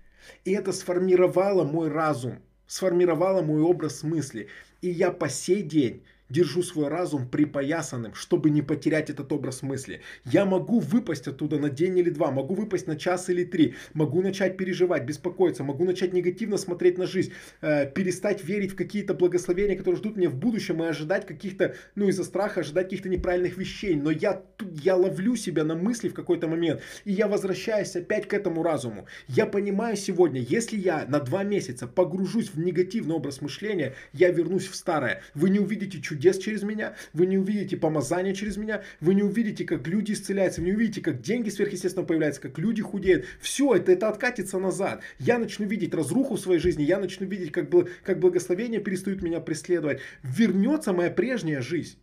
И это сформировало мой разум, сформировало мой образ мысли. И я по сей день держу свой разум припоясанным, чтобы не потерять этот образ мысли. Я могу выпасть оттуда на день или два, могу выпасть на час или три, могу начать переживать, беспокоиться, могу начать негативно смотреть на жизнь, э, перестать верить в какие-то благословения, которые ждут меня в будущем, и ожидать каких-то, ну из-за страха, ожидать каких-то неправильных вещей. Но я, я ловлю себя на мысли в какой-то момент, и я возвращаюсь опять к этому разуму. Я понимаю сегодня, если я на два месяца погружусь в негативный образ мышления, я вернусь в старое. Вы не увидите чудес чудес через меня, вы не увидите помазания через меня, вы не увидите, как люди исцеляются, вы не увидите, как деньги сверхъестественно появляются, как люди худеют. Все это, это откатится назад. Я начну видеть разруху в своей жизни, я начну видеть, как, как благословения перестают меня преследовать. Вернется моя прежняя жизнь.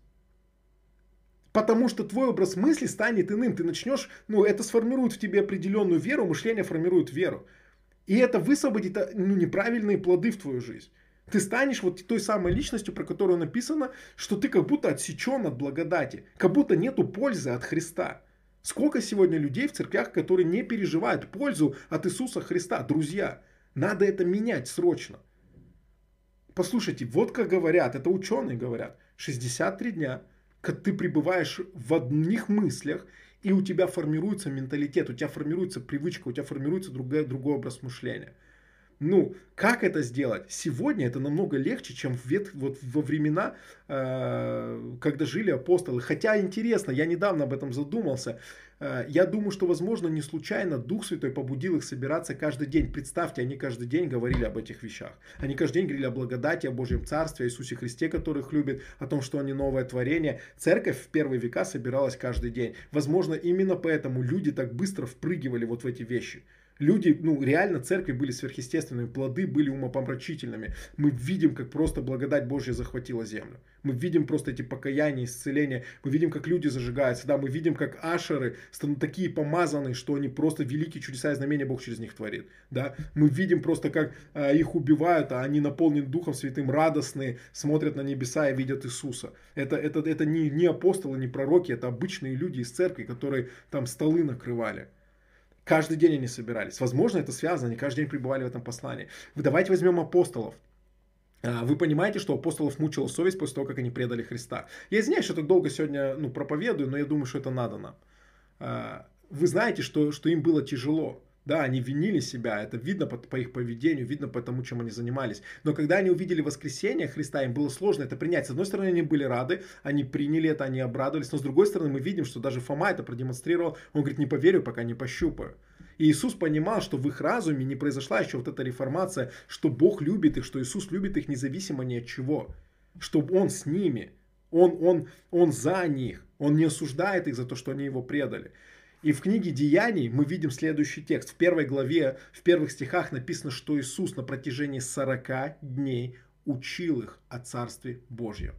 Потому что твой образ мысли станет иным. Ты начнешь, ну, это сформирует в тебе определенную веру, мышление формирует веру. И это высвободит ну, неправильные плоды в твою жизнь. Ты станешь вот той самой личностью, про которую написано, что ты как будто отсечен от благодати, как будто нету пользы от Христа. Сколько сегодня людей в церквях, которые не переживают пользу от Иисуса Христа. Друзья, надо это менять срочно. Послушайте, вот как говорят, это ученые говорят, 63 дня, как ты пребываешь в одних мыслях, и у тебя формируется менталитет, у тебя формируется привычка, у тебя формируется другой, другой образ мышления. Ну, как это сделать? Сегодня это намного легче, чем в вет, вот во времена, э, когда жили апостолы. Хотя интересно, я недавно об этом задумался. Э, я думаю, что, возможно, не случайно Дух Святой побудил их собираться каждый день. Представьте, они каждый день говорили об этих вещах. Они каждый день говорили о благодати, о Божьем Царстве, о Иисусе Христе, которых любит, о том, что они новое творение. Церковь в первые века собиралась каждый день. Возможно, именно поэтому люди так быстро впрыгивали вот в эти вещи. Люди, ну, реально церкви были сверхъестественными, плоды были умопомрачительными. Мы видим, как просто благодать Божья захватила землю. Мы видим просто эти покаяния, исцеления. Мы видим, как люди зажигаются. Да, мы видим, как ашеры станут такие помазанные, что они просто великие чудеса и знамения Бог через них творит. Да, мы видим просто, как э, их убивают, а они наполнены Духом Святым, радостные, смотрят на небеса и видят Иисуса. Это, это, это не, не апостолы, не пророки, это обычные люди из церкви, которые там столы накрывали. Каждый день они собирались. Возможно, это связано, они каждый день пребывали в этом послании. Давайте возьмем апостолов. А, вы понимаете, что апостолов мучила совесть после того, как они предали Христа. Я извиняюсь, что так долго сегодня ну, проповедую, но я думаю, что это надо нам. А, вы знаете, что, что им было тяжело. Да, они винили себя, это видно по, по их поведению, видно по тому, чем они занимались. Но когда они увидели воскресение Христа, им было сложно это принять. С одной стороны, они были рады, они приняли это, они обрадовались. Но с другой стороны, мы видим, что даже Фома это продемонстрировал. Он говорит, не поверю, пока не пощупаю. И Иисус понимал, что в их разуме не произошла еще вот эта реформация, что Бог любит их, что Иисус любит их независимо ни от чего. Что Он с ними, Он, он, он за них, Он не осуждает их за то, что они Его предали. И в книге Деяний мы видим следующий текст. В первой главе, в первых стихах написано, что Иисус на протяжении 40 дней учил их о Царстве Божьем.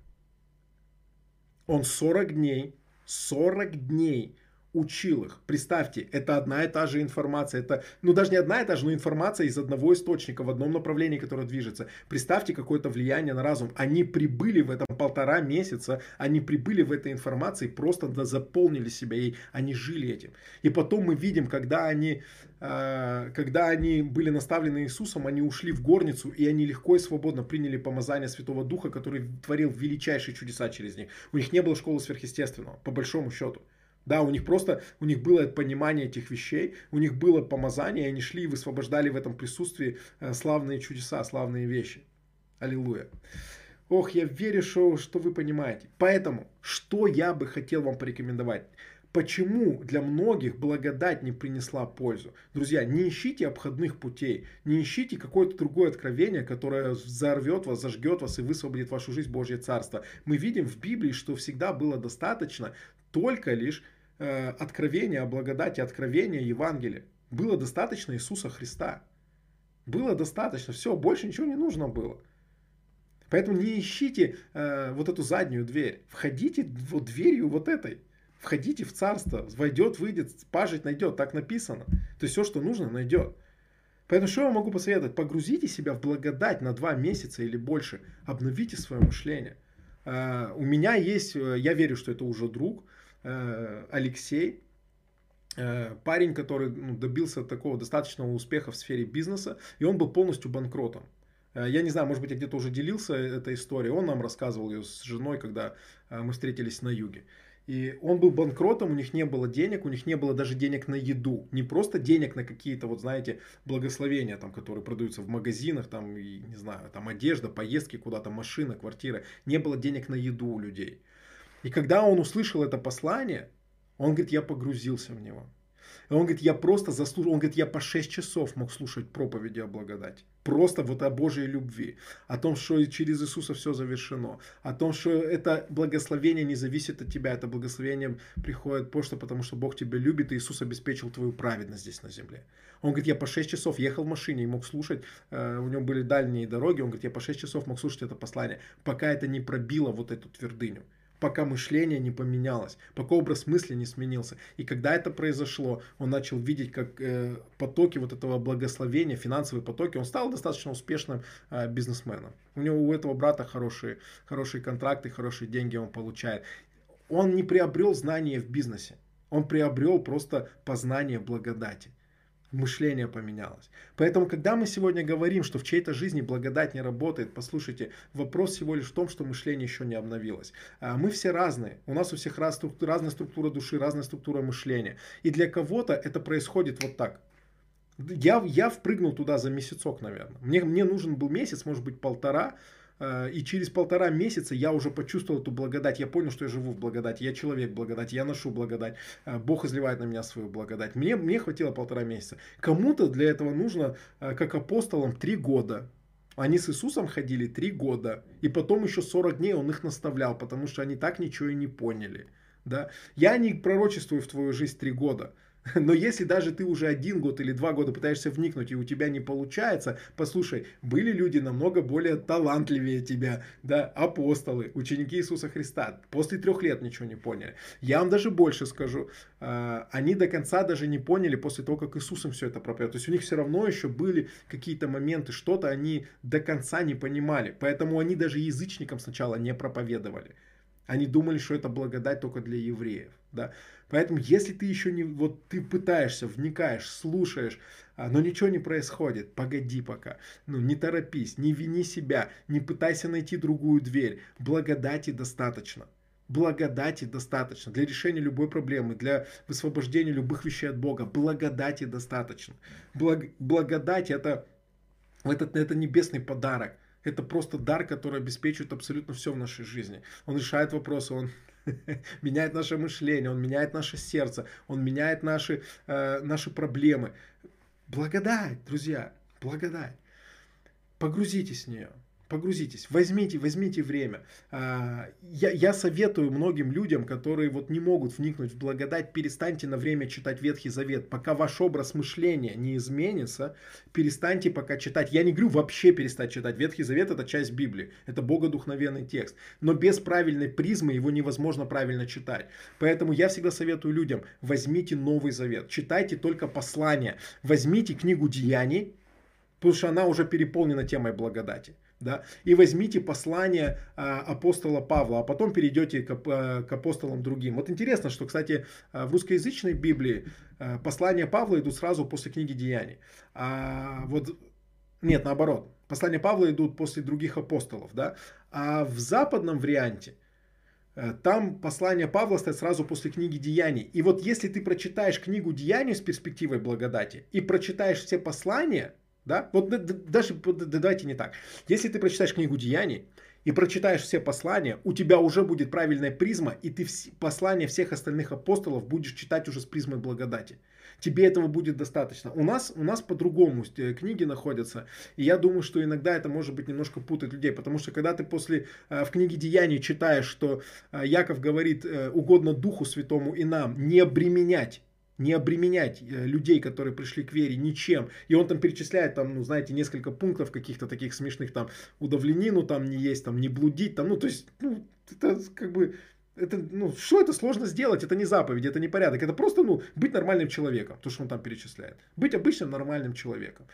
Он 40 дней 40 дней учил их. Представьте, это одна и та же информация. Это, ну, даже не одна и та же, но информация из одного источника в одном направлении, которое движется. Представьте какое-то влияние на разум. Они прибыли в этом полтора месяца, они прибыли в этой информации, просто заполнили себя ей, они жили этим. И потом мы видим, когда они, э, когда они были наставлены Иисусом, они ушли в горницу, и они легко и свободно приняли помазание Святого Духа, который творил величайшие чудеса через них. У них не было школы сверхъестественного, по большому счету. Да, у них просто, у них было понимание этих вещей, у них было помазание, и они шли и высвобождали в этом присутствии э, славные чудеса, славные вещи. Аллилуйя. Ох, я верю, что, что вы понимаете. Поэтому, что я бы хотел вам порекомендовать? Почему для многих благодать не принесла пользу? Друзья, не ищите обходных путей, не ищите какое-то другое откровение, которое взорвет вас, зажгет вас и высвободит вашу жизнь Божье Царство. Мы видим в Библии, что всегда было достаточно только лишь э, откровения о благодати, откровения Евангелия. Было достаточно Иисуса Христа. Было достаточно. Все, больше ничего не нужно было. Поэтому не ищите э, вот эту заднюю дверь. Входите вот дверью вот этой. Входите в царство. Войдет, выйдет, пажить найдет. Так написано. То есть все, что нужно, найдет. Поэтому что я могу посоветовать? Погрузите себя в благодать на два месяца или больше. Обновите свое мышление. Э, у меня есть, э, я верю, что это уже друг, Алексей, э, парень, который ну, добился такого достаточного успеха в сфере бизнеса, и он был полностью банкротом. Э, я не знаю, может быть, я где-то уже делился этой историей. Он нам рассказывал ее с женой, когда мы встретились на юге. И он был банкротом, у них не было денег, у них не было даже денег на еду. Не просто денег на какие-то, вот знаете, благословения, там, которые продаются в магазинах, там, и, не знаю, там одежда, поездки куда-то, машина, квартира. Не было денег на еду у людей. И когда он услышал это послание, он говорит, я погрузился в него. И он говорит, я просто заслужил, он говорит, я по 6 часов мог слушать проповеди о благодати. Просто вот о Божьей любви, о том, что через Иисуса все завершено, о том, что это благословение не зависит от тебя, это благословение приходит просто потому, что Бог тебя любит, и Иисус обеспечил твою праведность здесь на земле. Он говорит, я по 6 часов ехал в машине и мог слушать, э, у него были дальние дороги, он говорит, я по 6 часов мог слушать это послание, пока это не пробило вот эту твердыню пока мышление не поменялось, пока образ мысли не сменился. И когда это произошло, он начал видеть, как э, потоки вот этого благословения, финансовые потоки, он стал достаточно успешным э, бизнесменом. У него у этого брата хорошие, хорошие контракты, хорошие деньги он получает. Он не приобрел знания в бизнесе, он приобрел просто познание благодати мышление поменялось. Поэтому, когда мы сегодня говорим, что в чьей-то жизни благодать не работает, послушайте, вопрос всего лишь в том, что мышление еще не обновилось. А, мы все разные. У нас у всех раз, разная структура души, разная структура мышления. И для кого-то это происходит вот так. Я, я впрыгнул туда за месяцок, наверное. Мне, мне нужен был месяц, может быть, полтора, и через полтора месяца я уже почувствовал эту благодать. Я понял, что я живу в благодати. Я человек благодати. Я ношу благодать. Э, Бог изливает на меня свою благодать. Мне, мне хватило полтора месяца. Кому-то для этого нужно, э, как апостолам, три года. Они с Иисусом ходили три года. И потом еще 40 дней он их наставлял, потому что они так ничего и не поняли. Да? Я не пророчествую в твою жизнь три года. Но если даже ты уже один год или два года пытаешься вникнуть, и у тебя не получается, послушай, были люди намного более талантливее тебя, да, апостолы, ученики Иисуса Христа, после трех лет ничего не поняли. Я вам даже больше скажу, а, они до конца даже не поняли после того, как Иисус им все это проповедовал. То есть у них все равно еще были какие-то моменты, что-то они до конца не понимали. Поэтому они даже язычникам сначала не проповедовали. Они думали, что это благодать только для евреев. Да? Поэтому, если ты еще не, вот ты пытаешься, вникаешь, слушаешь, а, но ничего не происходит, погоди пока. Ну, не торопись, не вини себя, не пытайся найти другую дверь. Благодати достаточно. Благодати достаточно для решения любой проблемы, для высвобождения любых вещей от Бога. Благодати достаточно. Благ, благодать это, это, это небесный подарок. Это просто дар, который обеспечивает абсолютно все в нашей жизни. Он решает вопросы, он меняет наше мышление, он меняет наше сердце, он меняет наши, э, наши проблемы. Благодать, друзья, благодать. Погрузитесь в нее. Погрузитесь, возьмите, возьмите время. А, я, я советую многим людям, которые вот не могут вникнуть в благодать, перестаньте на время читать Ветхий Завет. Пока ваш образ мышления не изменится, перестаньте пока читать. Я не говорю вообще перестать читать. Ветхий Завет это часть Библии, это богодухновенный текст. Но без правильной призмы его невозможно правильно читать. Поэтому я всегда советую людям, возьмите Новый Завет, читайте только послания. Возьмите книгу Деяний, потому что она уже переполнена темой благодати да, и возьмите послание а, апостола Павла, а потом перейдете к, а, к апостолам другим. Вот интересно, что, кстати, а, в русскоязычной Библии а, послания Павла идут сразу после книги Деяний. А вот нет, наоборот, послания Павла идут после других апостолов, да, а в западном варианте э, там послание Павла стоит сразу после книги Деяний. И вот если ты прочитаешь книгу Деяний с перспективой благодати и прочитаешь все послания, да? Вот даже давайте не так. Если ты прочитаешь книгу Деяний и прочитаешь все послания, у тебя уже будет правильная призма, и ты послания всех остальных апостолов будешь читать уже с призмой благодати. Тебе этого будет достаточно. У нас, у нас по-другому э, книги находятся. И я думаю, что иногда это может быть немножко путает людей. Потому что когда ты после э, в книге Деяний читаешь, что э, Яков говорит угодно Духу Святому и нам не обременять не обременять э, людей, которые пришли к вере, ничем. И он там перечисляет, там, ну, знаете, несколько пунктов каких-то таких смешных, там, удавленину там не есть, там, не блудить, там, ну, то есть, ну, это как бы, это, ну, что это сложно сделать? Это не заповедь, это не порядок. Это просто, ну, быть нормальным человеком, то, что он там перечисляет. Быть обычным нормальным человеком.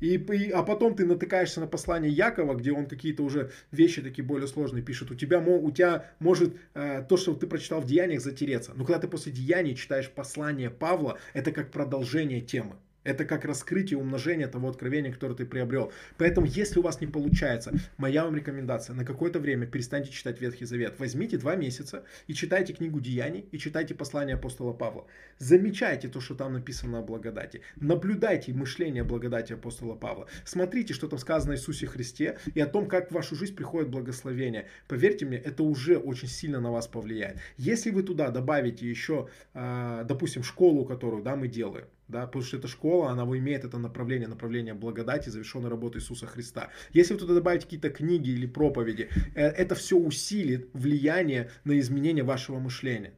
И, и, а потом ты натыкаешься на послание Якова, где он какие-то уже вещи такие более сложные пишет. У тебя, у тебя может э, то, что ты прочитал в Деяниях, затереться. Но когда ты после Деяний читаешь послание Павла, это как продолжение темы. Это как раскрытие, умножение того откровения, которое ты приобрел. Поэтому, если у вас не получается, моя вам рекомендация, на какое-то время перестаньте читать Ветхий Завет. Возьмите два месяца и читайте книгу Деяний, и читайте послание апостола Павла. Замечайте то, что там написано о благодати. Наблюдайте мышление благодати апостола Павла. Смотрите, что там сказано о Иисусе Христе и о том, как в вашу жизнь приходит благословение. Поверьте мне, это уже очень сильно на вас повлияет. Если вы туда добавите еще, а, допустим, школу, которую да, мы делаем, да, потому что эта школа, она имеет это направление, направление благодати, завершенной работы Иисуса Христа. Если вы туда добавите какие-то книги или проповеди, э, это все усилит влияние на изменение вашего мышления.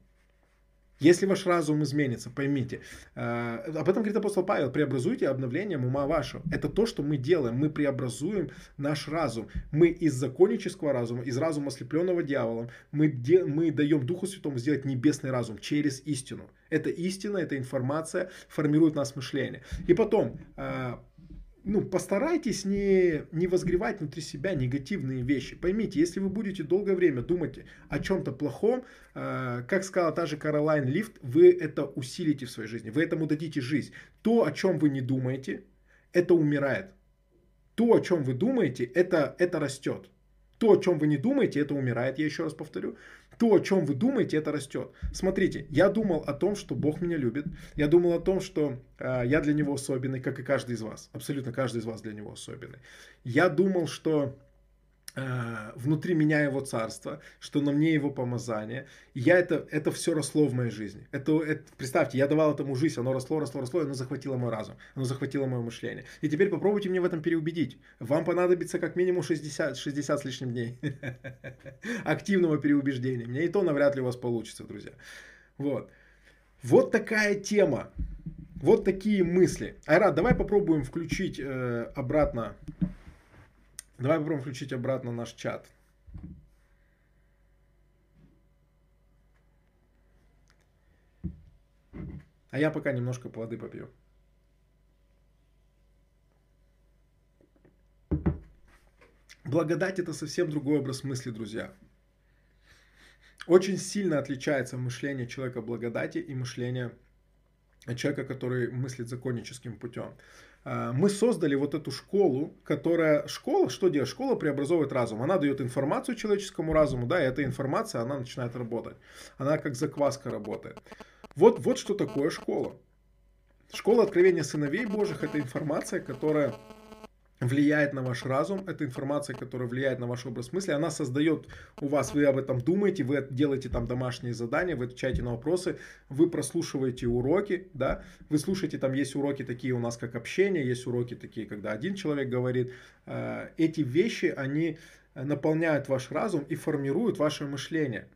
Если ваш разум изменится, поймите, э, об этом говорит апостол Павел, преобразуйте обновлением ума вашего. Это то, что мы делаем, мы преобразуем наш разум. Мы из законнического разума, из разума ослепленного дьяволом, мы, де, мы даем Духу Святому сделать небесный разум через истину. Это истина, эта информация формирует нас мышление. И потом, э, ну, постарайтесь не, не возгревать внутри себя негативные вещи. Поймите, если вы будете долгое время думать о чем-то плохом, э, как сказала та же Каролайн Лифт, вы это усилите в своей жизни, вы этому дадите жизнь. То, о чем вы не думаете, это умирает. То, о чем вы думаете, это, это растет. То, о чем вы не думаете, это умирает, я еще раз повторю то, о чем вы думаете, это растет. Смотрите, я думал о том, что Бог меня любит. Я думал о том, что э, я для Него особенный, как и каждый из вас. Абсолютно каждый из вас для Него особенный. Я думал, что внутри меня его царство, что на мне его помазание. И я это, это все росло в моей жизни. Это, это, представьте, я давал этому жизнь, оно росло, росло, росло, и оно захватило мой разум, оно захватило мое мышление. И теперь попробуйте мне в этом переубедить. Вам понадобится как минимум 60, 60 с лишним дней активного переубеждения. Мне и то навряд ли у вас получится, друзья. Вот. Вот такая тема. Вот такие мысли. Айрат, давай попробуем включить э, обратно Давай попробуем включить обратно наш чат. А я пока немножко воды попью. Благодать это совсем другой образ мысли, друзья. Очень сильно отличается мышление человека благодати и мышление человека, который мыслит законническим путем. А, мы создали вот эту школу, которая... Школа, что делает? Школа преобразовывает разум. Она дает информацию человеческому разуму, да, и эта информация, она начинает работать. Она как закваска работает. Вот, вот что такое школа. Школа откровения сыновей Божьих – это информация, которая влияет на ваш разум, это информация, которая влияет на ваш образ мысли, она создает у вас, вы об этом думаете, вы делаете там домашние задания, вы отвечаете на вопросы, вы прослушиваете уроки, да, вы слушаете, там есть уроки такие у нас, как общение, есть уроки такие, когда один человек говорит, э, эти вещи, они наполняют ваш разум и формируют ваше мышление.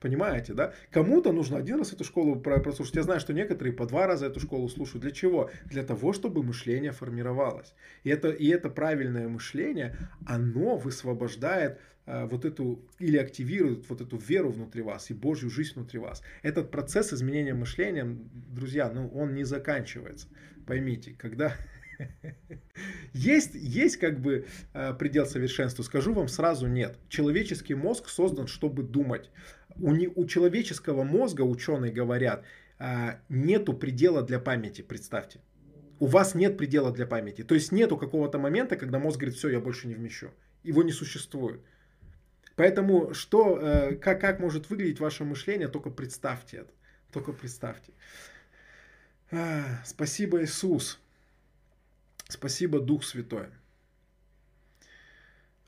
Понимаете, да? Кому-то нужно один раз эту школу прослушать. Я знаю, что некоторые по два раза эту школу слушают. Для чего? Для того, чтобы мышление формировалось. И это, и это правильное мышление, оно высвобождает э, вот эту, или активирует вот эту веру внутри вас и Божью жизнь внутри вас. Этот процесс изменения мышления, друзья, ну он не заканчивается. Поймите, когда есть, есть как бы э, предел совершенства. Скажу вам сразу нет. Человеческий мозг создан, чтобы думать у, не, у человеческого мозга, ученые говорят, а, нету предела для памяти, представьте. У вас нет предела для памяти. То есть нету какого-то момента, когда мозг говорит, все, я больше не вмещу. Его не существует. Поэтому что, э, как, как может выглядеть ваше мышление, только представьте это. Только представьте. А, спасибо, Иисус. Спасибо, Дух Святой.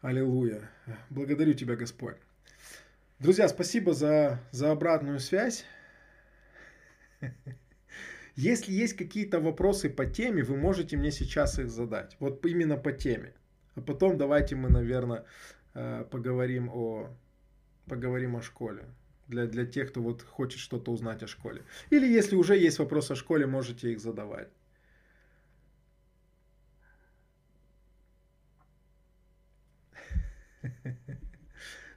Аллилуйя. Благодарю Тебя, Господь. Друзья, спасибо за, за обратную связь. Если есть какие-то вопросы по теме, вы можете мне сейчас их задать. Вот именно по теме. А потом давайте мы, наверное, э, поговорим о, поговорим о школе. Для, для тех, кто вот хочет что-то узнать о школе. Или если уже есть вопросы о школе, можете их задавать.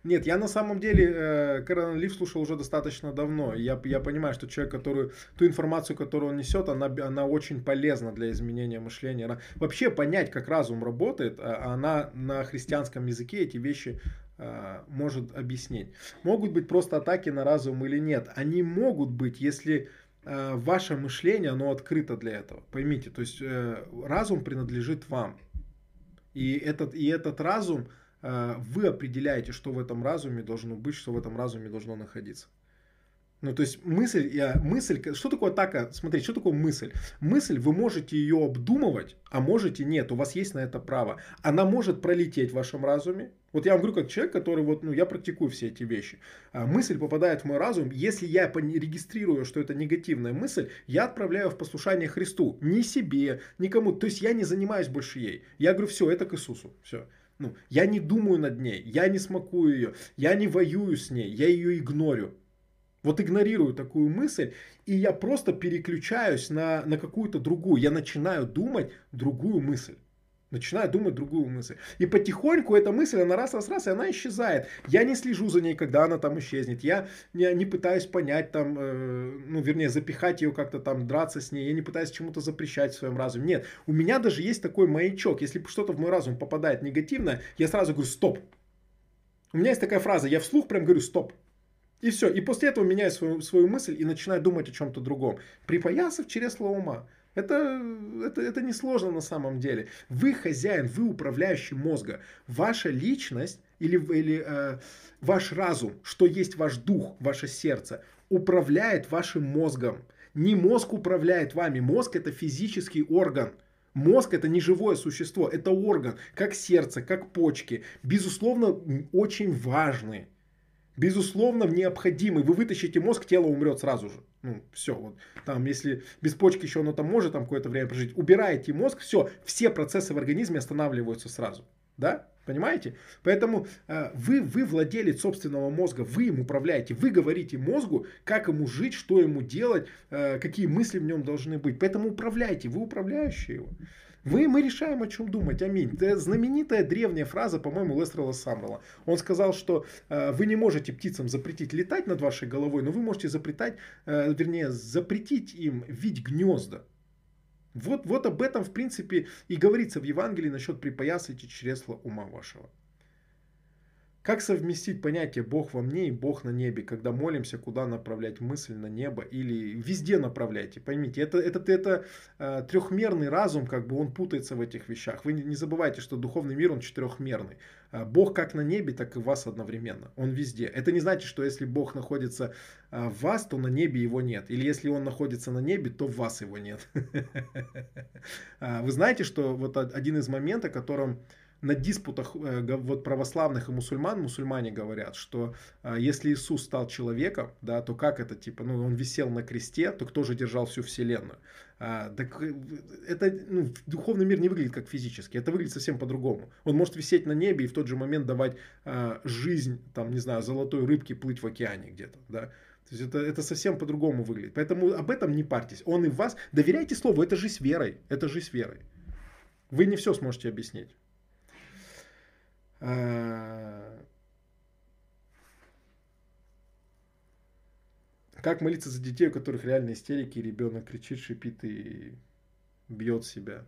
Нет, я на самом деле э, Лив слушал уже достаточно давно. Я, я понимаю, что человек, который ту информацию, которую он несет, она, она очень полезна для изменения мышления. Она, вообще понять, как разум работает, а, она на христианском языке эти вещи э, может объяснить. Могут быть просто атаки на разум или нет. Они могут быть, если э, ваше мышление, оно открыто для этого. Поймите, то есть э, разум принадлежит вам. И этот, и этот разум, вы определяете, что в этом разуме должно быть, что в этом разуме должно находиться. Ну, то есть мысль, я, мысль, что такое атака? Смотрите, что такое мысль? Мысль, вы можете ее обдумывать, а можете нет, у вас есть на это право. Она может пролететь в вашем разуме. Вот я вам говорю, как человек, который вот, ну, я практикую все эти вещи. А мысль попадает в мой разум, если я регистрирую, что это негативная мысль, я отправляю в послушание Христу. Не себе, никому. То есть я не занимаюсь больше ей. Я говорю, все, это к Иисусу. Все. Ну, я не думаю над ней, я не смакую ее, я не воюю с ней, я ее игнорю. Вот игнорирую такую мысль, и я просто переключаюсь на, на какую-то другую. Я начинаю думать другую мысль. Начинаю думать другую мысль. И потихоньку эта мысль, она раз, раз, раз, и она исчезает. Я не слежу за ней, когда она там исчезнет. Я не, не пытаюсь понять там, э, ну, вернее, запихать ее как-то там, драться с ней. Я не пытаюсь чему-то запрещать в своем разуме. Нет, у меня даже есть такой маячок. Если что-то в мой разум попадает негативно, я сразу говорю «стоп». У меня есть такая фраза, я вслух прям говорю «стоп». И все. И после этого меняю свою, свою мысль и начинаю думать о чем-то другом. Припоясав чресло ума. Это, это, это не сложно на самом деле. Вы хозяин, вы управляющий мозга. Ваша личность или, или э, ваш разум, что есть ваш дух, ваше сердце, управляет вашим мозгом. Не мозг управляет вами. Мозг это физический орган. Мозг это не живое существо, это орган, как сердце, как почки. Безусловно, очень важный. Безусловно, необходимый. Вы вытащите мозг, тело умрет сразу же. Ну, все, вот там, если без почки еще оно там может там какое-то время прожить, убираете мозг, все, все процессы в организме останавливаются сразу. Да? Понимаете? Поэтому э, вы, вы владелец собственного мозга, вы им управляете, вы говорите мозгу, как ему жить, что ему делать, э, какие мысли в нем должны быть. Поэтому управляйте, вы управляющие его. Вы, мы решаем, о чем думать. Аминь. Это знаменитая древняя фраза, по-моему, Лестрела Самрела. Он сказал, что э, вы не можете птицам запретить летать над вашей головой, но вы можете запретать, э, вернее, запретить им видеть гнезда. Вот, вот об этом, в принципе, и говорится в Евангелии насчет припоясывайте чресла ума вашего. Как совместить понятие Бог во мне и Бог на небе, когда молимся, куда направлять мысль на небо или везде направляйте, поймите, это, это, это э, трехмерный разум, как бы он путается в этих вещах. Вы не забывайте, что духовный мир, он четырехмерный. Э, Бог как на небе, так и в вас одновременно. Он везде. Это не значит, что если Бог находится э, в вас, то на небе его нет. Или если он находится на небе, то в вас его нет. Вы знаете, что вот один из моментов, о котором на диспутах э, вот православных и мусульман мусульмане говорят, что э, если Иисус стал человеком, да, то как это типа, ну он висел на кресте, то кто же держал всю вселенную? А, так э, это ну, духовный мир не выглядит как физически, это выглядит совсем по-другому. Он может висеть на небе и в тот же момент давать а, жизнь, там не знаю, золотой рыбке плыть в океане где-то, да. То есть это, это совсем по-другому выглядит. Поэтому об этом не парьтесь. Он и вас. Доверяйте слову, это жизнь верой. Это жизнь верой. Вы не все сможете объяснить. А, как молиться за детей, у которых реально истерики, ребенок кричит, шипит и бьет себя?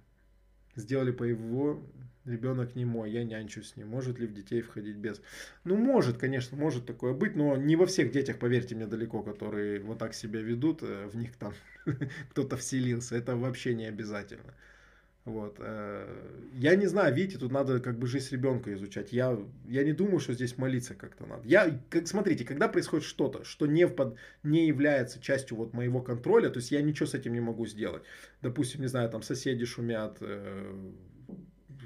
Сделали по его, ребенок не мой, я нянчу с ним. Может ли в детей входить без? Ну, может, конечно, может такое быть, но не во всех детях, поверьте мне, далеко, которые вот так себя ведут, э, в них там кто-то вселился. Это вообще не обязательно. Вот. Э, я не знаю, видите, тут надо как бы жизнь ребенка изучать. Я, я не думаю, что здесь молиться как-то надо. Я, как, смотрите, когда происходит что-то, что не, под, не является частью вот моего контроля, то есть я ничего с этим не могу сделать. Допустим, не знаю, там соседи шумят, э,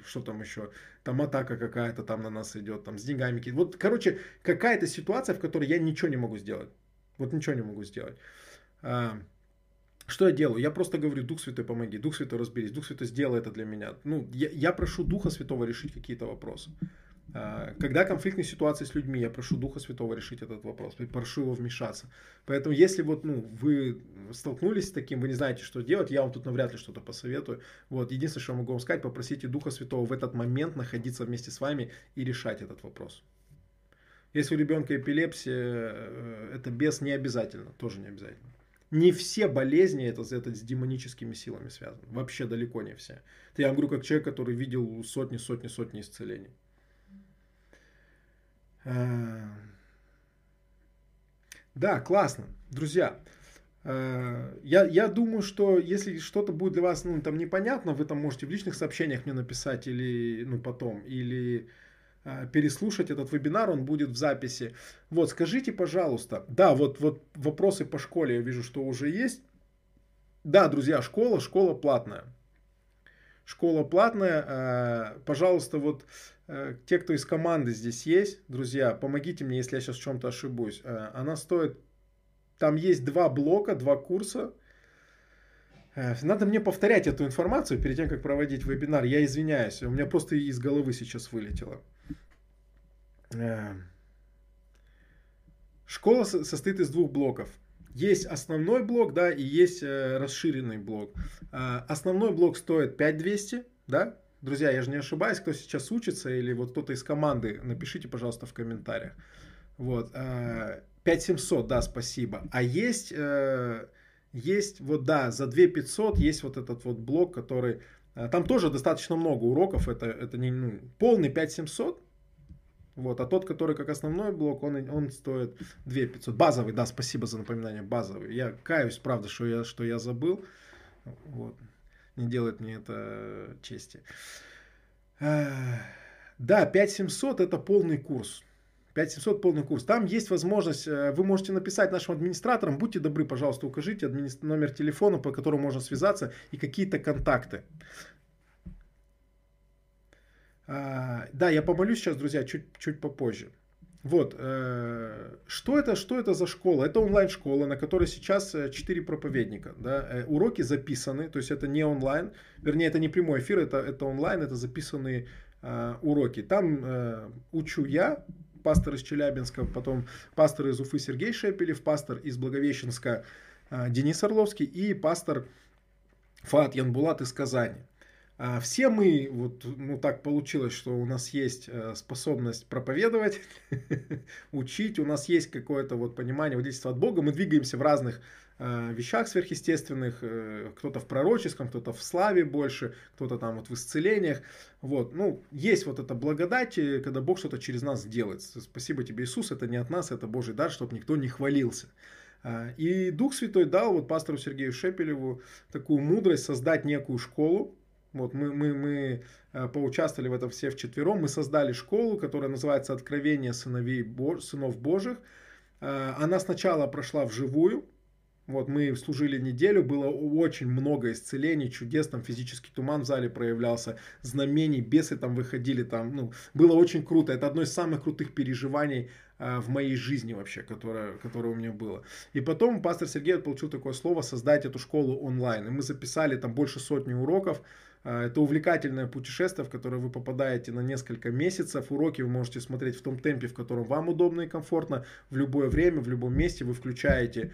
что там еще, там атака какая-то там на нас идет, там с деньгами. Вот, короче, какая-то ситуация, в которой я ничего не могу сделать. Вот ничего не могу сделать. Что я делаю? Я просто говорю, Дух Святой, помоги, Дух Святой, разберись, Дух Святой, сделай это для меня. Ну, я, я прошу Духа Святого решить какие-то вопросы. А, когда конфликтные ситуации с людьми, я прошу Духа Святого решить этот вопрос, прошу его вмешаться. Поэтому, если вот, ну, вы столкнулись с таким, вы не знаете, что делать, я вам тут навряд ли что-то посоветую. Вот, единственное, что я могу вам сказать, попросите Духа Святого в этот момент находиться вместе с вами и решать этот вопрос. Если у ребенка эпилепсия, э, это без не обязательно, тоже не обязательно не все болезни это, это с демоническими силами связаны. Вообще далеко не все. Это я вам говорю как человек, который видел сотни, сотни, сотни исцелений. А, да, классно. Друзья, а, я, я думаю, что если что-то будет для вас ну, там непонятно, вы там можете в личных сообщениях мне написать или ну, потом, или переслушать этот вебинар, он будет в записи. Вот, скажите, пожалуйста, да, вот, вот вопросы по школе я вижу, что уже есть. Да, друзья, школа, школа платная. Школа платная. А, пожалуйста, вот э, те, кто из команды здесь есть, друзья, помогите мне, если я сейчас в чем-то ошибусь. Она стоит, там есть два блока, два курса. Э, надо мне повторять эту информацию перед тем, как проводить вебинар. Я извиняюсь, у меня просто из головы сейчас вылетело. Э, школа состоит из двух блоков. Есть основной блок, да, и есть э, расширенный блок. Основной блок стоит 5200, да, Друзья, я же не ошибаюсь, кто сейчас учится, или вот кто-то из команды, напишите, пожалуйста, в комментариях. Вот. 5700, да, спасибо. А есть, есть вот, да, за 2500 есть вот этот вот блок, который... Там тоже достаточно много уроков, это, это не ну, полный 5700, вот, а тот, который как основной блок, он, он стоит 2 500. Базовый, да, спасибо за напоминание, базовый. Я каюсь, правда, что я, что я забыл. Вот. Не делает мне это чести. Да, 5700 это полный курс. 5700 полный курс. Там есть возможность, э, вы можете написать нашим администраторам, будьте добры, пожалуйста, укажите админи... номер телефона, по которому можно связаться, и какие-то контакты. А, да, я помолюсь сейчас, друзья, чуть, чуть попозже. Вот, э, что это, что это за школа? Это онлайн-школа, на которой сейчас 4 э, проповедника. Да? Уроки записаны, то есть это не онлайн, вернее, это не прямой эфир, это, это онлайн, это записанные э, уроки. Там учу я, пастор из Челябинска, потом пастор из Уфы Сергей Шепелев, пастор из Благовещенска э, Денис Орловский и пастор Фат Янбулат из Казани. А, все мы, вот, ну так получилось, что у нас есть э, способность проповедовать, учить, у нас есть какое-то вот понимание водительства от Бога, мы двигаемся в разных вещах сверхъестественных, э, кто-то в пророческом, кто-то в славе больше, кто-то там вот в исцелениях, вот, ну, есть вот эта благодать, когда Бог что-то через нас делает. Спасибо тебе, Иисус, это не от нас, это Божий дар, чтобы никто не хвалился. А, и Дух Святой дал вот пастору Сергею Шепелеву такую мудрость создать некую школу, вот мы, мы, мы э, поучаствовали в этом все вчетвером. Мы создали школу, которая называется «Откровение сыновей, сынов Божьих». Э, она сначала прошла вживую, вот мы служили неделю, было очень много исцелений, чудес, там физический туман в зале проявлялся, знамений, бесы там выходили, там, ну, было очень круто. Это одно из самых крутых переживаний э, в моей жизни вообще, которое, которое у меня было. И потом пастор Сергей получил такое слово создать эту школу онлайн. И мы записали там больше сотни уроков, а, это увлекательное путешествие, в которое вы попадаете на несколько месяцев. Уроки вы можете смотреть в том темпе, в котором вам удобно и комфортно. В любое время, в любом месте вы включаете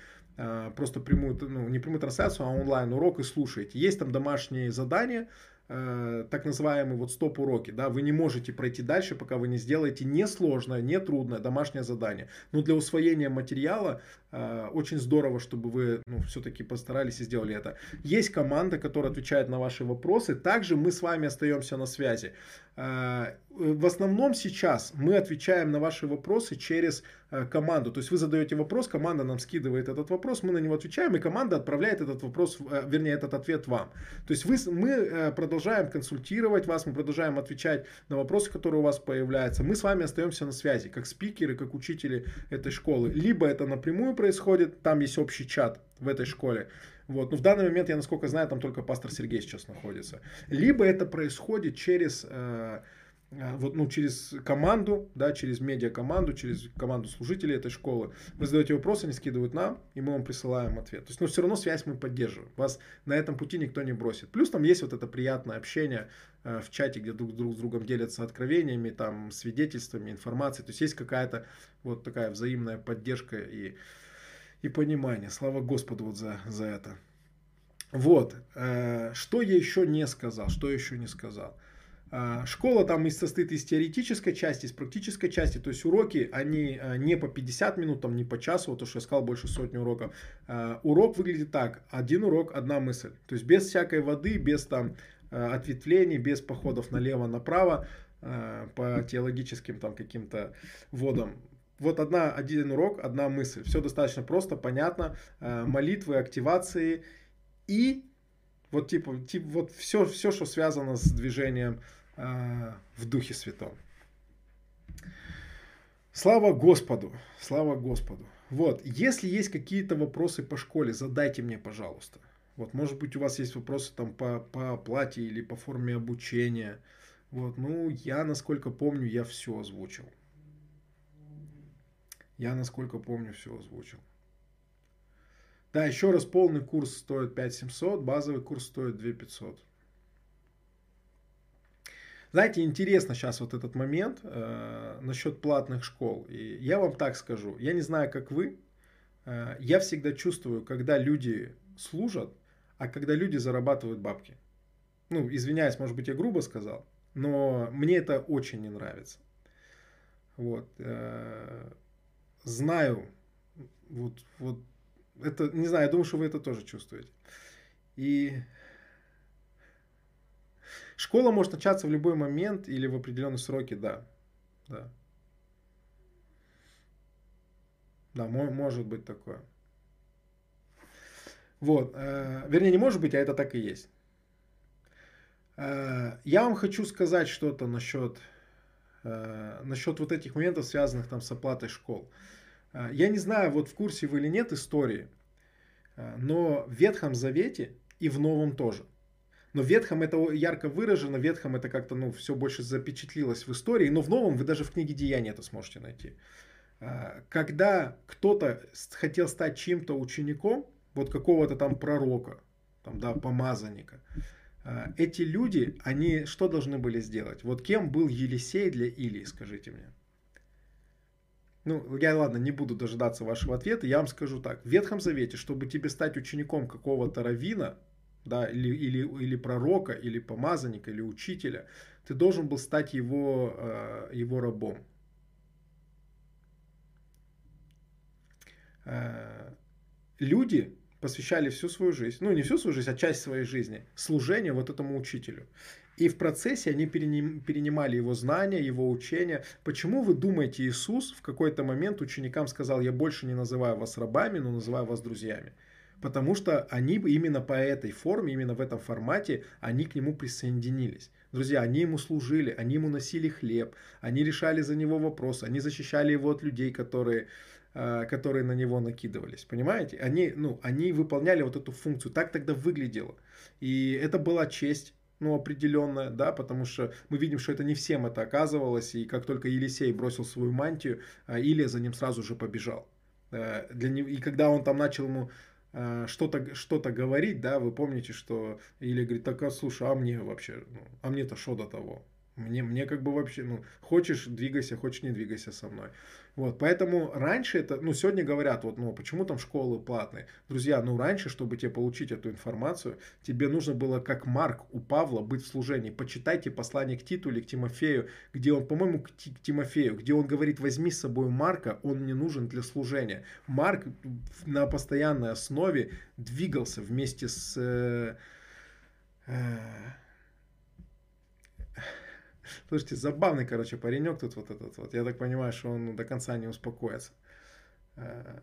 просто прямую, ну, не прямую трансляцию, а онлайн урок и слушаете. Есть там домашние задания, Э, так называемые вот стоп-уроки, да, вы не можете пройти дальше, пока вы не сделаете несложное, не трудное домашнее задание. Но для усвоения материала э, очень здорово, чтобы вы ну, все-таки постарались и сделали это. Есть команда, которая отвечает на ваши вопросы. Также мы с вами остаемся на связи. Э, в основном сейчас мы отвечаем на ваши вопросы через э, команду. То есть вы задаете вопрос, команда нам скидывает этот вопрос, мы на него отвечаем, и команда отправляет этот вопрос, э, вернее, этот ответ вам. То есть вы, мы продолжаем консультировать вас, мы продолжаем отвечать на вопросы, которые у вас появляются. Мы с вами остаемся на связи, как спикеры, как учители этой школы. Либо это напрямую происходит, там есть общий чат в этой школе, вот. Но в данный момент, я насколько знаю, там только пастор Сергей сейчас находится. Либо это происходит через э, э, вот, ну, через команду, да, через медиа-команду, через команду служителей этой школы. Вы задаете вопросы, они скидывают нам, и мы вам присылаем ответ. То есть, ну, все равно связь мы поддерживаем. Вас на этом пути никто не бросит. Плюс там есть вот это приятное общение э, в чате, где друг, друг с другом делятся откровениями, там, свидетельствами, информацией. То есть, есть какая-то вот такая взаимная поддержка и и понимание. Слава Господу вот за, за это. Вот, э, что я еще не сказал, что еще не сказал. Э, школа там состоит из теоретической части, из практической части, то есть уроки, они э, не по 50 минут, там не по часу, вот то, что я сказал, больше сотни уроков. Урок выглядит так, один урок, одна мысль, то есть без всякой воды, без там ответвлений, без походов налево-направо, по теологическим там каким-то водам вот одна, один урок, одна мысль. Все достаточно просто, понятно. Э, молитвы, активации и вот типа, типа вот все, все, что связано с движением э, в Духе Святом. Слава Господу, слава Господу. Вот, если есть какие-то вопросы по школе, задайте мне, пожалуйста. Вот, может быть, у вас есть вопросы там по, по оплате или по форме обучения. Вот, ну, я, насколько помню, я все озвучил. Я, насколько помню, все озвучил. Да, еще раз, полный курс стоит 5700, базовый курс стоит 2500. Знаете, интересно сейчас вот этот момент э, насчет платных школ. И я вам так скажу, я не знаю, как вы, э, я всегда чувствую, когда люди служат, а когда люди зарабатывают бабки. Ну, извиняюсь, может быть, я грубо сказал, но мне это очень не нравится. Вот. Э, знаю, вот, вот, это, не знаю, я думаю, что вы это тоже чувствуете. И школа может начаться в любой момент или в определенные сроки, да, да. Да, может быть такое. Вот, э, вернее, не может быть, а это так и есть. Э, я вам хочу сказать что-то насчет насчет вот этих моментов, связанных там с оплатой школ. Э, я не знаю, вот в курсе вы или нет истории, э, но в Ветхом Завете и в Новом тоже. Но в Ветхом это ярко выражено, в Ветхом это как-то ну, все больше запечатлилось в истории, но в Новом вы даже в книге Деяний это сможете найти. Когда кто-то хотел стать чьим-то учеником, вот какого-то там пророка, там, да, помазанника, эти люди, они что должны были сделать? Вот кем был Елисей для Илии, скажите мне? Ну, я, ладно, не буду дожидаться вашего ответа, я вам скажу так. В Ветхом Завете, чтобы тебе стать учеником какого-то равина, да, или, или, или пророка, или помазанника, или учителя, ты должен был стать его, э, его рабом. Э, люди посвящали всю свою жизнь, ну не всю свою жизнь, а часть своей жизни, служению вот этому учителю. И в процессе они перенимали его знания, его учения. Почему вы думаете, Иисус в какой-то момент ученикам сказал, я больше не называю вас рабами, но называю вас друзьями? Потому что они именно по этой форме, именно в этом формате, они к нему присоединились. Друзья, они ему служили, они ему носили хлеб, они решали за него вопросы, они защищали его от людей, которые, которые на него накидывались. Понимаете? Они, ну, они выполняли вот эту функцию. Так тогда выглядело. И это была честь ну, определенная, да, потому что мы видим, что это не всем это оказывалось, и как только Елисей бросил свою мантию, э, Илия за ним сразу же побежал. Э, для него, и когда он там начал ему Э, что-то что говорить, да, вы помните, что или говорит, так, а слушай, а мне вообще, ну, а мне-то что до того? Мне, мне как бы вообще, ну, хочешь двигайся, хочешь не двигайся со мной. Вот, поэтому раньше это, ну, сегодня говорят, вот, ну, почему там школы платные? Друзья, ну, раньше, чтобы тебе получить эту информацию, тебе нужно было, как Марк у Павла, быть в служении. Почитайте послание к Титу или к Тимофею, где он, по-моему, к Тимофею, где он говорит, возьми с собой Марка, он мне нужен для служения. Марк на постоянной основе двигался вместе с... Э, э, Слушайте, забавный, короче, паренек тут вот этот вот. Я так понимаю, что он до конца не успокоится. Э,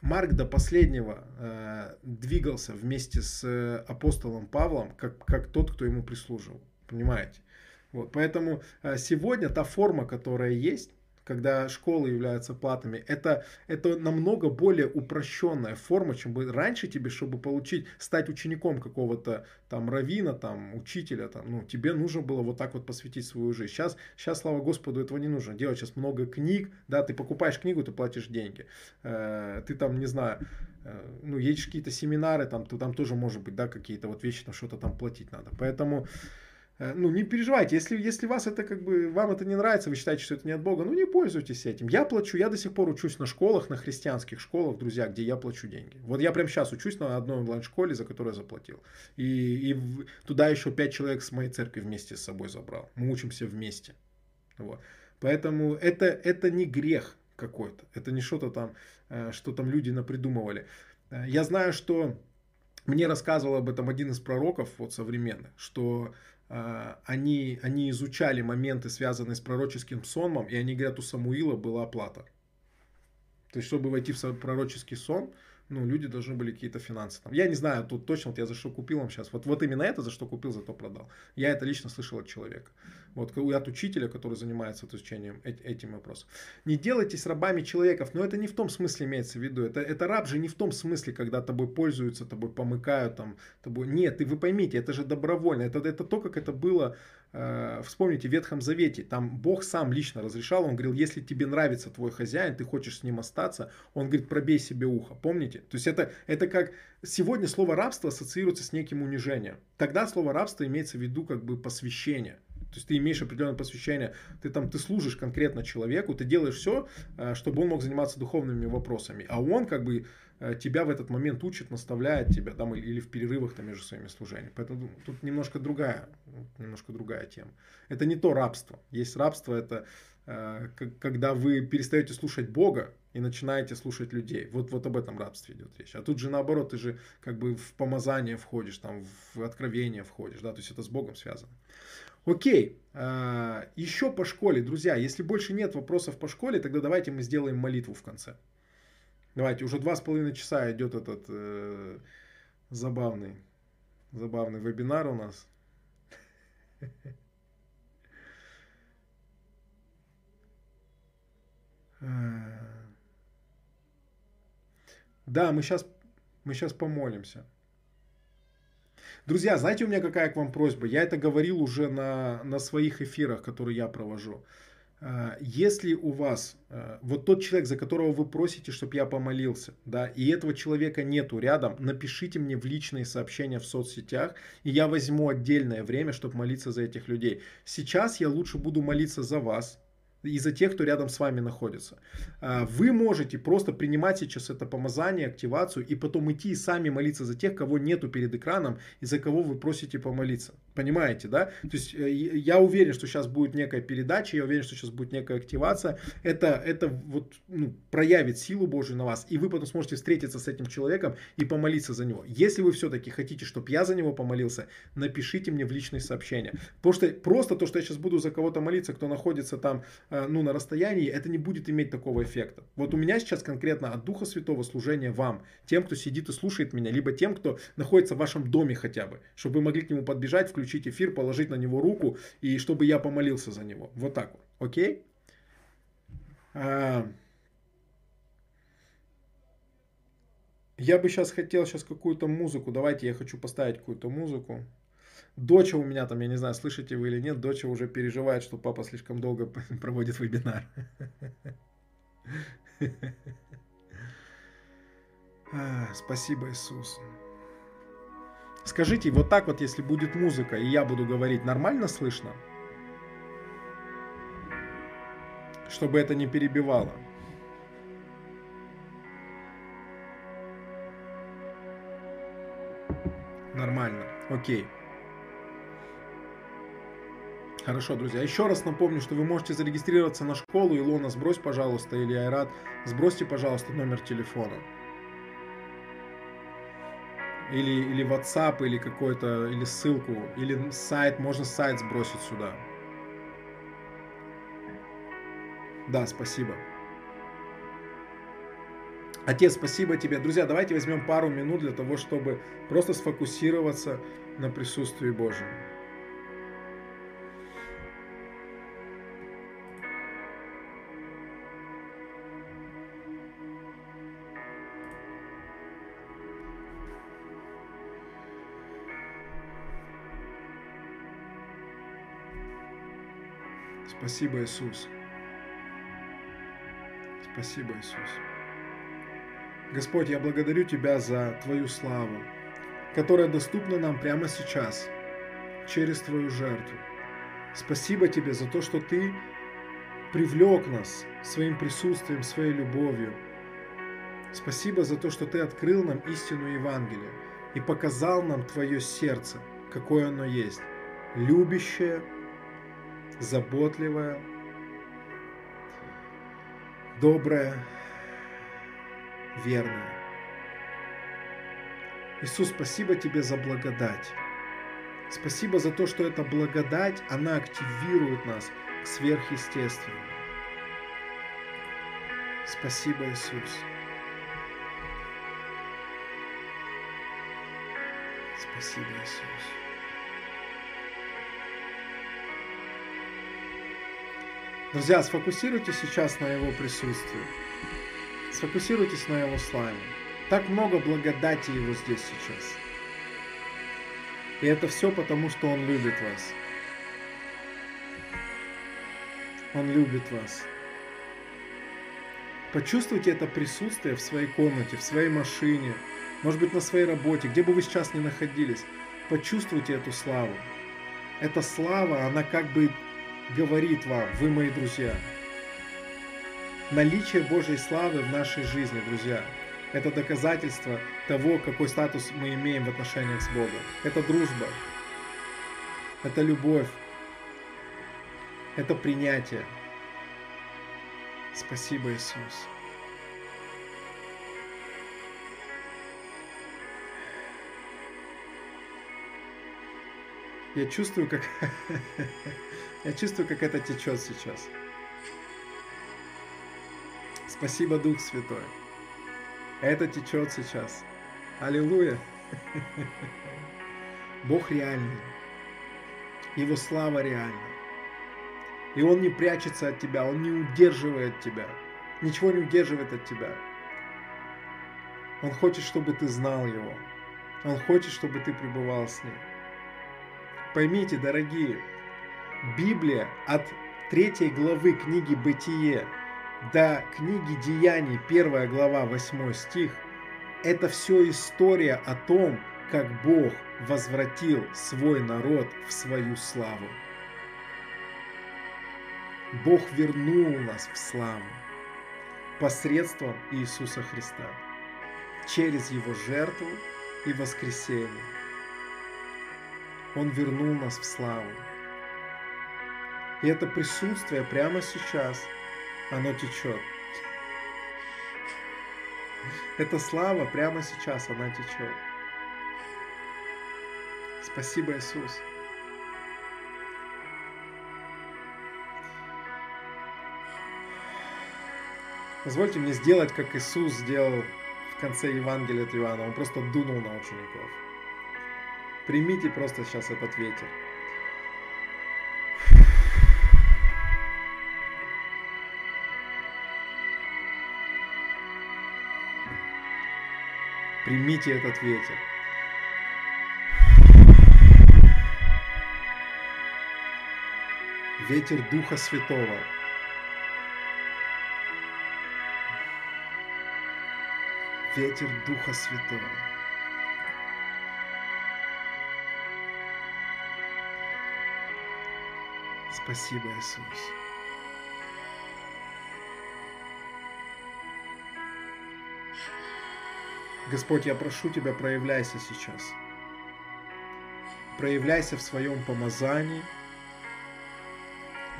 Марк до последнего э, двигался вместе с апостолом Павлом, как, как тот, кто ему прислуживал. Понимаете? Вот, поэтому э, сегодня та форма, которая есть, когда школы являются платными, это, это намного более упрощенная форма, чем бы раньше тебе, чтобы получить, стать учеником какого-то там равина, там, учителя, там, ну, тебе нужно было вот так вот посвятить свою жизнь. Сейчас, сейчас, слава Господу, этого не нужно делать. Сейчас много книг, да, ты покупаешь книгу, ты платишь деньги. Э, ты там, не знаю, э, ну, едешь какие-то семинары, там, ты, там тоже может быть, да, какие-то вот вещи, там что-то там платить надо. Поэтому ну, не переживайте, если, если вас это как бы, вам это не нравится, вы считаете, что это не от Бога, ну, не пользуйтесь этим. Я плачу, я до сих пор учусь на школах, на христианских школах, друзья, где я плачу деньги. Вот я прямо сейчас учусь на одной онлайн-школе, за которую я заплатил. И, и туда еще пять человек с моей церкви вместе с собой забрал. Мы учимся вместе. Вот. Поэтому это, это не грех какой-то, это не что-то там, э, что там люди напридумывали. Э, я знаю, что мне рассказывал об этом один из пророков вот современных, что они, они изучали моменты, связанные с пророческим сонмом, и они говорят, у Самуила была оплата. То есть, чтобы войти в пророческий сон, ну, люди должны были какие-то финансы. Там. Я не знаю, тут точно, вот я за что купил вам сейчас. Вот, вот именно это, за что купил, за то продал. Я это лично слышал от человека. Вот от учителя, который занимается изучением этим вопросом. Не делайтесь рабами человеков, но это не в том смысле имеется в виду. Это, это раб же не в том смысле, когда тобой пользуются, тобой помыкают, там, тобой... Нет, и вы поймите, это же добровольно. Это, это то, как это было, вспомните, в Ветхом Завете. Там Бог сам лично разрешал, он говорил, если тебе нравится твой хозяин, ты хочешь с ним остаться, он говорит, пробей себе ухо. Помните? То есть это, это как сегодня слово рабство ассоциируется с неким унижением. Тогда слово рабство имеется в виду как бы посвящение. То есть ты имеешь определенное посвящение, ты там, ты служишь конкретно человеку, ты делаешь все, э, чтобы он мог заниматься духовными вопросами, а он как бы э, тебя в этот момент учит, наставляет тебя, там, или в перерывах там, между своими служениями. Поэтому тут немножко другая, немножко другая тема. Это не то рабство. Есть рабство, это э, когда вы перестаете слушать Бога и начинаете слушать людей. Вот, вот об этом рабстве идет речь. А тут же наоборот, ты же как бы в помазание входишь, там, в откровение входишь, да, то есть это с Богом связано. Окей, а, еще по школе, друзья, если больше нет вопросов по школе, тогда давайте мы сделаем молитву в конце. Давайте, уже два с половиной часа идет этот э, забавный, забавный вебинар у нас. Да, мы сейчас, мы сейчас помолимся. Друзья, знаете, у меня какая к вам просьба? Я это говорил уже на, на своих эфирах, которые я провожу. А, если у вас а, вот тот человек, за которого вы просите, чтобы я помолился, да, и этого человека нету рядом, напишите мне в личные сообщения в соцсетях, и я возьму отдельное время, чтобы молиться за этих людей. Сейчас я лучше буду молиться за вас, и за тех, кто рядом с вами находится. А, вы можете просто принимать сейчас это помазание, активацию, и потом идти и сами молиться за тех, кого нету перед экраном, и за кого вы просите помолиться. Понимаете, да? То есть э, я уверен, что сейчас будет некая передача, я уверен, что сейчас будет некая активация. Это, это вот ну, проявит силу Божию на вас, и вы потом сможете встретиться с этим человеком и помолиться за него. Если вы все-таки хотите, чтобы я за него помолился, напишите мне в личные сообщения. Потому что просто то, что я сейчас буду за кого-то молиться, кто находится там Э, ну, на расстоянии, это не будет иметь такого эффекта. Вот у меня сейчас конкретно от Духа Святого служение вам, тем, кто сидит и слушает меня, либо тем, кто находится в вашем доме хотя бы, чтобы вы могли к нему подбежать, включить эфир, положить на него руку, и чтобы я помолился за него. Вот так вот. Окей? А... Я бы сейчас хотел сейчас какую-то музыку. Давайте я хочу поставить какую-то музыку. Доча у меня там, я не знаю, слышите вы или нет, доча уже переживает, что папа слишком долго проводит вебинар. Спасибо, Иисус. Скажите, вот так вот, если будет музыка, и я буду говорить, нормально слышно? Чтобы это не перебивало. Нормально. Окей. Хорошо, друзья. Еще раз напомню, что вы можете зарегистрироваться на школу. Илона, сбрось, пожалуйста, или Айрат, сбросьте, пожалуйста, номер телефона. Или, или WhatsApp, или какой-то, или ссылку, или сайт, можно сайт сбросить сюда. Да, спасибо. Отец, спасибо тебе. Друзья, давайте возьмем пару минут для того, чтобы просто сфокусироваться на присутствии Божьем. Спасибо, Иисус. Спасибо, Иисус. Господь, я благодарю Тебя за Твою славу, которая доступна нам прямо сейчас, через Твою жертву. Спасибо Тебе за то, что Ты привлек нас своим присутствием, своей любовью. Спасибо за то, что Ты открыл нам истину Евангелия и показал нам Твое сердце, какое оно есть, любящее, заботливая, добрая, верная. Иисус, спасибо тебе за благодать. Спасибо за то, что эта благодать, она активирует нас к сверхъестественному. Спасибо, Иисус. Спасибо, Иисус. Друзья, сфокусируйтесь сейчас на Его присутствии. Сфокусируйтесь на Его славе. Так много благодати Его здесь сейчас. И это все потому, что Он любит вас. Он любит вас. Почувствуйте это присутствие в своей комнате, в своей машине, может быть, на своей работе, где бы вы сейчас ни находились. Почувствуйте эту славу. Эта слава, она как бы говорит вам, вы мои друзья. Наличие Божьей славы в нашей жизни, друзья, это доказательство того, какой статус мы имеем в отношениях с Богом. Это дружба, это любовь, это принятие. Спасибо, Иисус. Я чувствую, как Я чувствую, как это течет сейчас. Спасибо, Дух Святой. Это течет сейчас. Аллилуйя. Бог реальный. Его слава реальна. И Он не прячется от тебя, Он не удерживает тебя. Ничего не удерживает от тебя. Он хочет, чтобы ты знал Его. Он хочет, чтобы ты пребывал с Ним. Поймите, дорогие, Библия от третьей главы книги «Бытие» до книги «Деяний», первая глава, 8 стих, это все история о том, как Бог возвратил свой народ в свою славу. Бог вернул нас в славу посредством Иисуса Христа, через Его жертву и воскресение. Он вернул нас в славу. И это присутствие прямо сейчас, оно течет. Эта слава прямо сейчас, она течет. Спасибо, Иисус. Позвольте мне сделать, как Иисус сделал в конце Евангелия от Иоанна. Он просто дунул на учеников. Примите просто сейчас этот ветер. Примите этот ветер. Ветер Духа Святого. Ветер Духа Святого. Спасибо, Иисус. Господь, я прошу Тебя, проявляйся сейчас. Проявляйся в своем помазании.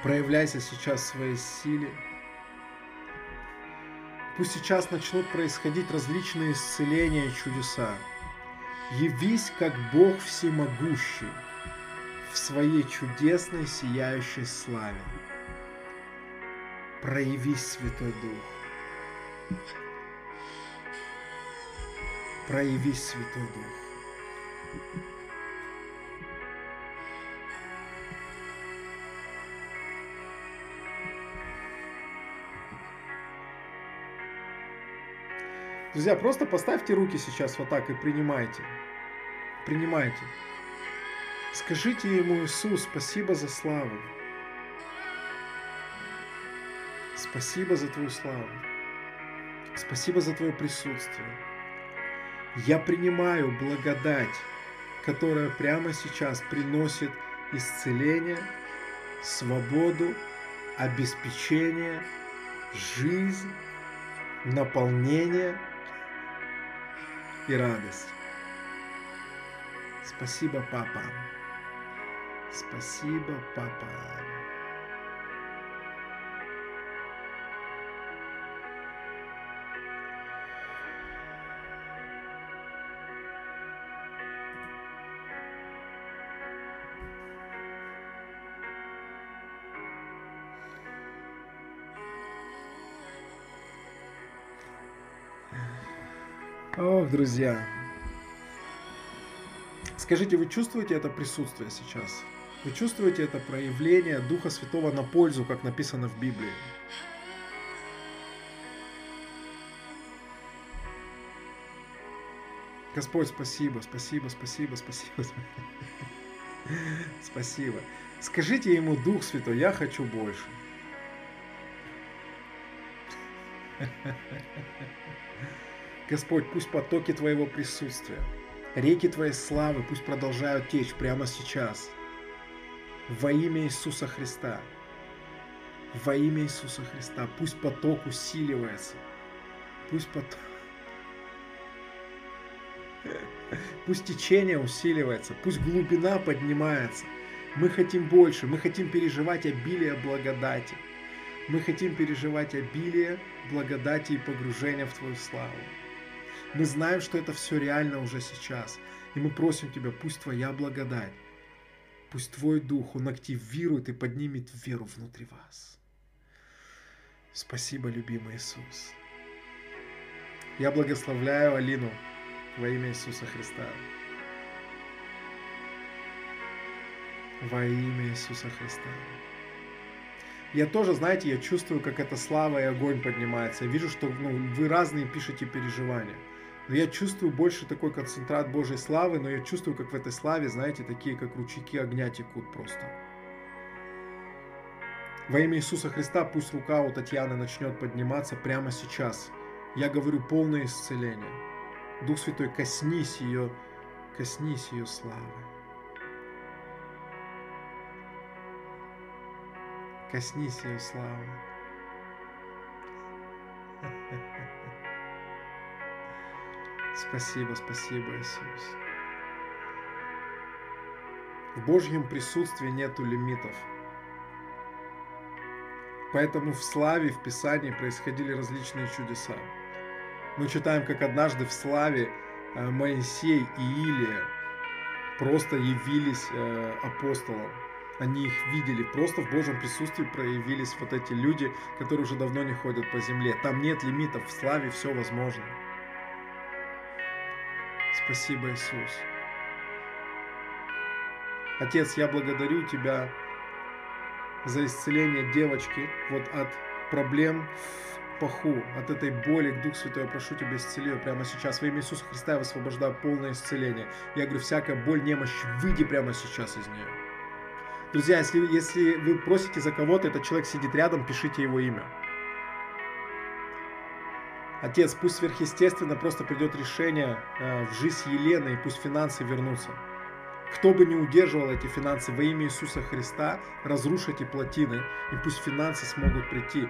Проявляйся сейчас в своей силе. Пусть сейчас начнут происходить различные исцеления и чудеса. Явись как Бог всемогущий в своей чудесной сияющей славе. Проявись, Святой Дух. Проявись, Святой Дух. Друзья, просто поставьте руки сейчас вот так и принимайте. Принимайте. Скажите ему, Иисус, спасибо за славу. Спасибо за твою славу. Спасибо за твое присутствие. Я принимаю благодать, которая прямо сейчас приносит исцеление, свободу, обеспечение, жизнь, наполнение и радость. Спасибо, папа. Спасибо, папа. Друзья. Скажите, вы чувствуете это присутствие сейчас? Вы чувствуете это проявление Духа Святого на пользу, как написано в Библии? Господь, спасибо, спасибо, спасибо, спасибо. Спасибо. Скажите ему, Дух Святой, я хочу больше. Господь, пусть потоки Твоего присутствия, реки Твоей славы пусть продолжают течь прямо сейчас. Во имя Иисуса Христа. Во имя Иисуса Христа. Пусть поток усиливается. Пусть поток... Пусть течение усиливается, пусть глубина поднимается. Мы хотим больше, мы хотим переживать обилие благодати. Мы хотим переживать обилие благодати и погружения в Твою славу. Мы знаем, что это все реально уже сейчас. И мы просим Тебя, пусть Твоя благодать, пусть Твой Дух, Он активирует и поднимет веру внутри вас. Спасибо, любимый Иисус. Я благословляю Алину во имя Иисуса Христа. Во имя Иисуса Христа. Я тоже, знаете, я чувствую, как эта слава и огонь поднимается. Я вижу, что ну, вы разные пишете переживания. Но я чувствую больше такой концентрат Божьей славы, но я чувствую, как в этой славе, знаете, такие, как ручейки огня текут просто. Во имя Иисуса Христа пусть рука у Татьяны начнет подниматься прямо сейчас. Я говорю полное исцеление. Дух Святой, коснись ее, коснись ее славы. Коснись ее славы. Спасибо, спасибо, Иисус. В Божьем присутствии нету лимитов. Поэтому в славе, в Писании происходили различные чудеса. Мы читаем, как однажды в славе э, Моисей и Илия просто явились э, апостолам. Они их видели, просто в Божьем присутствии проявились вот эти люди, которые уже давно не ходят по земле. Там нет лимитов, в славе все возможно. Спасибо, Иисус. Отец, я благодарю Тебя за исцеление девочки вот от проблем в паху, от этой боли, Дух Святой, я прошу Тебя, исцели ее прямо сейчас. Во имя Иисуса Христа я высвобождаю полное исцеление. Я говорю, всякая боль, немощь, выйди прямо сейчас из нее. Друзья, если, если вы просите за кого-то, этот человек сидит рядом, пишите его имя. Отец, пусть сверхъестественно просто придет решение э, в жизнь Елены, и пусть финансы вернутся. Кто бы не удерживал эти финансы во имя Иисуса Христа, разрушь эти плотины, и пусть финансы смогут прийти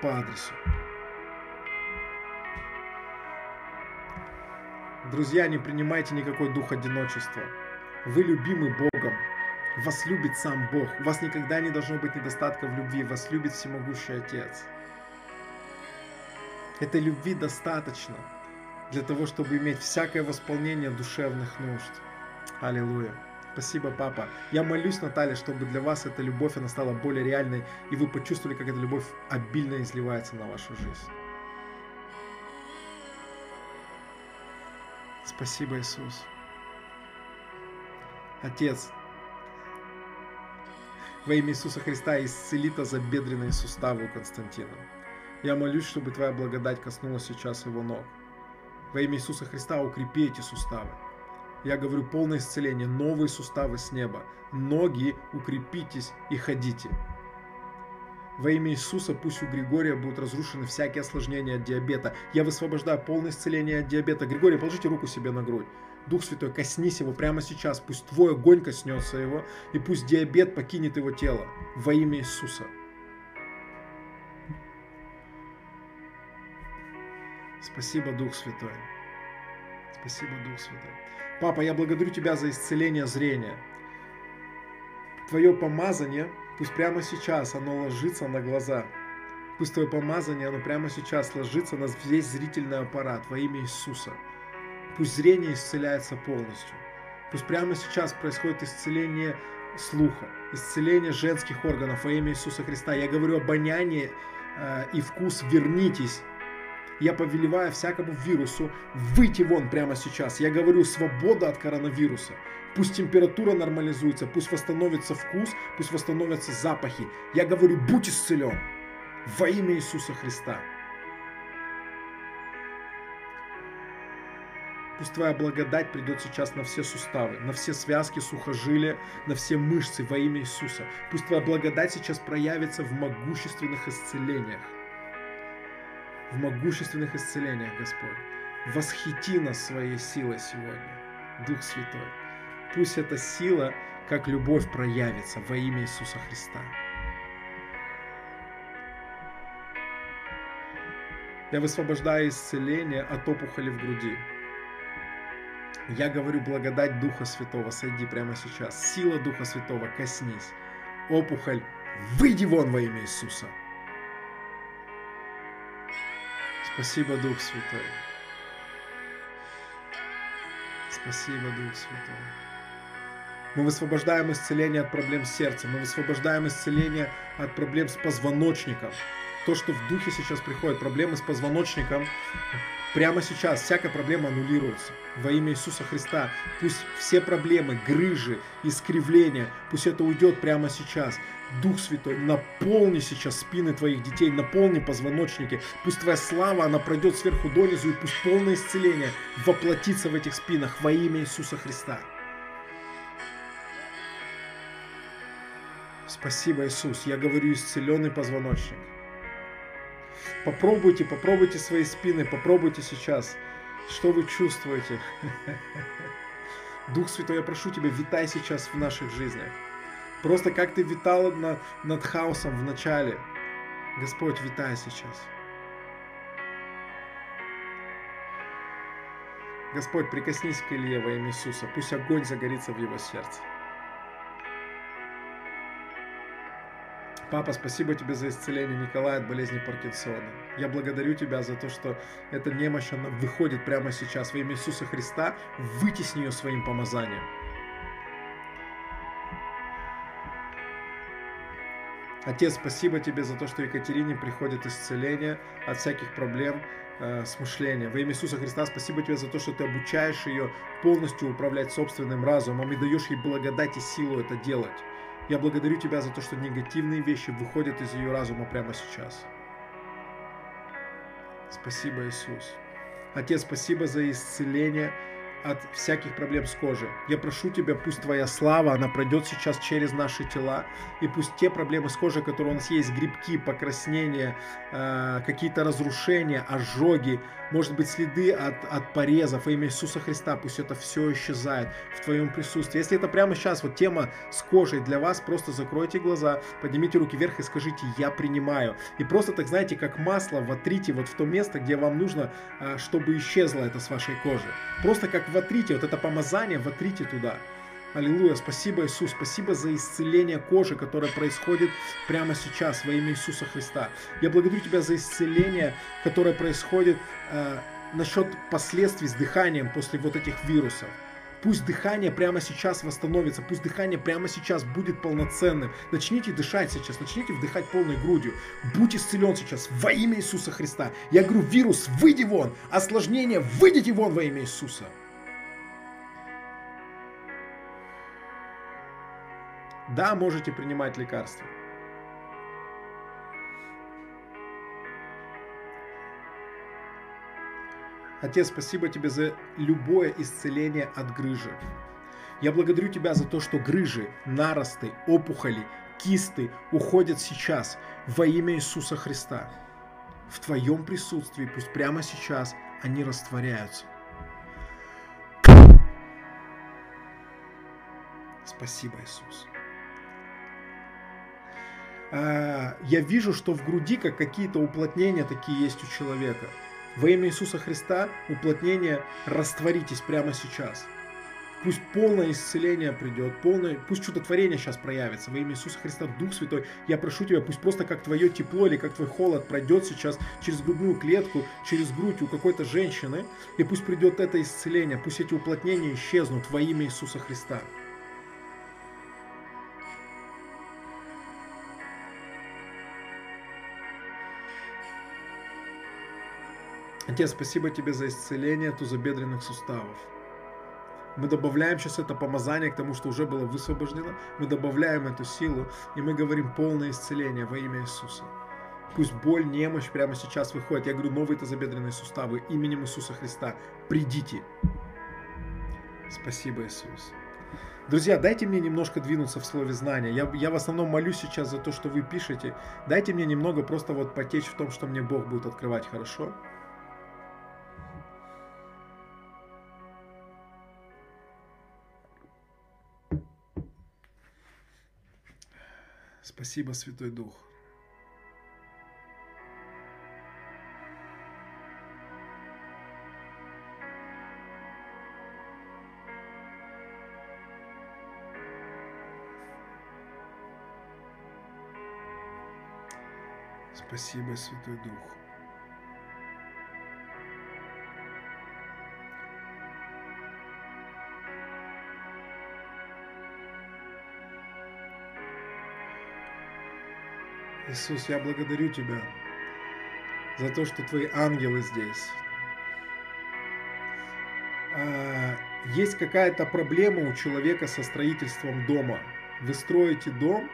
по адресу. Друзья, не принимайте никакой дух одиночества. Вы любимы Богом. Вас любит сам Бог. У вас никогда не должно быть недостатка в любви. Вас любит всемогущий Отец. Этой любви достаточно для того, чтобы иметь всякое восполнение душевных нужд. Аллилуйя. Спасибо, папа. Я молюсь, Наталья, чтобы для вас эта любовь, она стала более реальной, и вы почувствовали, как эта любовь обильно изливается на вашу жизнь. Спасибо, Иисус. Отец, во имя Иисуса Христа исцели тазобедренные суставы у Константина. Я молюсь, чтобы Твоя благодать коснулась сейчас его ног. Во имя Иисуса Христа укрепи эти суставы. Я говорю полное исцеление, новые суставы с неба. Ноги укрепитесь и ходите. Во имя Иисуса пусть у Григория будут разрушены всякие осложнения от диабета. Я высвобождаю полное исцеление от диабета. Григорий, положите руку себе на грудь. Дух Святой, коснись его прямо сейчас. Пусть твой огонь коснется его, и пусть диабет покинет его тело. Во имя Иисуса. Спасибо, Дух Святой. Спасибо, Дух Святой. Папа, я благодарю Тебя за исцеление зрения. Твое помазание, пусть прямо сейчас оно ложится на глаза. Пусть Твое помазание, оно прямо сейчас ложится на весь зрительный аппарат во имя Иисуса. Пусть зрение исцеляется полностью. Пусть прямо сейчас происходит исцеление слуха, исцеление женских органов во имя Иисуса Христа. Я говорю обоняние э, и вкус, вернитесь я повелеваю всякому вирусу выйти вон прямо сейчас. Я говорю свобода от коронавируса. Пусть температура нормализуется, пусть восстановится вкус, пусть восстановятся запахи. Я говорю, будь исцелен во имя Иисуса Христа. Пусть Твоя благодать придет сейчас на все суставы, на все связки, сухожилия, на все мышцы во имя Иисуса. Пусть Твоя благодать сейчас проявится в могущественных исцелениях в могущественных исцелениях, Господь. Восхити нас своей силой сегодня, Дух Святой. Пусть эта сила, как любовь, проявится во имя Иисуса Христа. Я высвобождаю исцеление от опухоли в груди. Я говорю, благодать Духа Святого, сойди прямо сейчас. Сила Духа Святого, коснись. Опухоль, выйди вон во имя Иисуса. Спасибо, Дух Святой. Спасибо, Дух Святой. Мы высвобождаем исцеление от проблем сердца. Мы высвобождаем исцеление от проблем с позвоночником. То, что в духе сейчас приходит, проблемы с позвоночником, прямо сейчас всякая проблема аннулируется. Во имя Иисуса Христа. Пусть все проблемы, грыжи, искривления, пусть это уйдет прямо сейчас. Дух Святой, наполни сейчас спины твоих детей, наполни позвоночники. Пусть твоя слава, она пройдет сверху донизу, и пусть полное исцеление воплотится в этих спинах во имя Иисуса Христа. Спасибо, Иисус. Я говорю исцеленный позвоночник. Попробуйте, попробуйте свои спины, попробуйте сейчас. Что вы чувствуете? Дух Святой, я прошу Тебя, витай сейчас в наших жизнях. Просто как ты витал над, над хаосом в начале. Господь, витай сейчас. Господь, прикоснись к Илье во имя Иисуса. Пусть огонь загорится в его сердце. Папа, спасибо тебе за исцеление Николая от болезни Паркинсона. Я благодарю тебя за то, что эта немощь, она выходит прямо сейчас во имя Иисуса Христа. Вытесни ее своим помазанием. Отец, спасибо тебе за то, что Екатерине приходит исцеление от всяких проблем э, с мышлением. Во имя Иисуса Христа спасибо тебе за то, что ты обучаешь ее полностью управлять собственным разумом и даешь ей благодать и силу это делать. Я благодарю тебя за то, что негативные вещи выходят из ее разума прямо сейчас. Спасибо, Иисус. Отец, спасибо за исцеление от всяких проблем с кожей. Я прошу Тебя, пусть Твоя слава, она пройдет сейчас через наши тела, и пусть те проблемы с кожей, которые у нас есть, грибки, покраснения, э, какие-то разрушения, ожоги, может быть, следы от, от порезов во имя Иисуса Христа, пусть это все исчезает в Твоем присутствии. Если это прямо сейчас вот тема с кожей для вас, просто закройте глаза, поднимите руки вверх и скажите «Я принимаю». И просто так, знаете, как масло вотрите вот в то место, где вам нужно, э, чтобы исчезло это с вашей кожи. Просто как вотрите, вот это помазание, вотрите туда. Аллилуйя, спасибо, Иисус, спасибо за исцеление кожи, которое происходит прямо сейчас во имя Иисуса Христа. Я благодарю Тебя за исцеление, которое происходит э, насчет последствий с дыханием после вот этих вирусов. Пусть дыхание прямо сейчас восстановится, пусть дыхание прямо сейчас будет полноценным. Начните дышать сейчас, начните вдыхать полной грудью. Будь исцелен сейчас во имя Иисуса Христа. Я говорю, вирус, выйди вон, осложнение, выйдите вон во имя Иисуса. Да, можете принимать лекарства. Отец, спасибо тебе за любое исцеление от грыжи. Я благодарю тебя за то, что грыжи, наросты, опухоли, кисты уходят сейчас во имя Иисуса Христа. В твоем присутствии пусть прямо сейчас они растворяются. Спасибо, Иисус. А, я вижу, что в груди как какие-то уплотнения такие есть у человека. Во имя Иисуса Христа уплотнение растворитесь прямо сейчас. Пусть полное исцеление придет, полное, пусть чудотворение сейчас проявится. Во имя Иисуса Христа, Дух Святой, я прошу Тебя, пусть просто как Твое тепло или как Твой холод пройдет сейчас через грудную клетку, через грудь у какой-то женщины, и пусть придет это исцеление, пусть эти уплотнения исчезнут во имя Иисуса Христа. Отец, спасибо тебе за исцеление тазобедренных суставов. Мы добавляем сейчас это помазание к тому, что уже было высвобождено. Мы добавляем эту силу, и мы говорим полное исцеление во имя Иисуса. Пусть боль, немощь прямо сейчас выходит. Я говорю, новые тазобедренные суставы именем Иисуса Христа. Придите. Спасибо, Иисус. Друзья, дайте мне немножко двинуться в слове знания. Я, я в основном молюсь сейчас за то, что вы пишете. Дайте мне немного просто вот потечь в том, что мне Бог будет открывать, хорошо? Спасибо, Святой Дух. Спасибо, Святой Дух. Иисус, я благодарю Тебя за то, что Твои ангелы здесь. А, есть какая-то проблема у человека со строительством дома. Вы строите дом,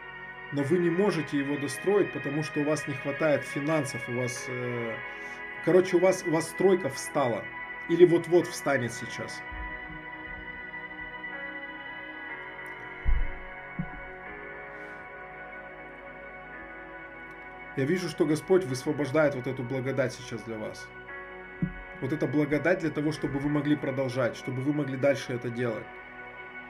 но вы не можете его достроить, потому что у вас не хватает финансов, у вас, э, короче, у вас, у вас стройка встала или вот-вот встанет сейчас. Я вижу, что Господь высвобождает вот эту благодать сейчас для вас. Вот эта благодать для того, чтобы вы могли продолжать, чтобы вы могли дальше это делать.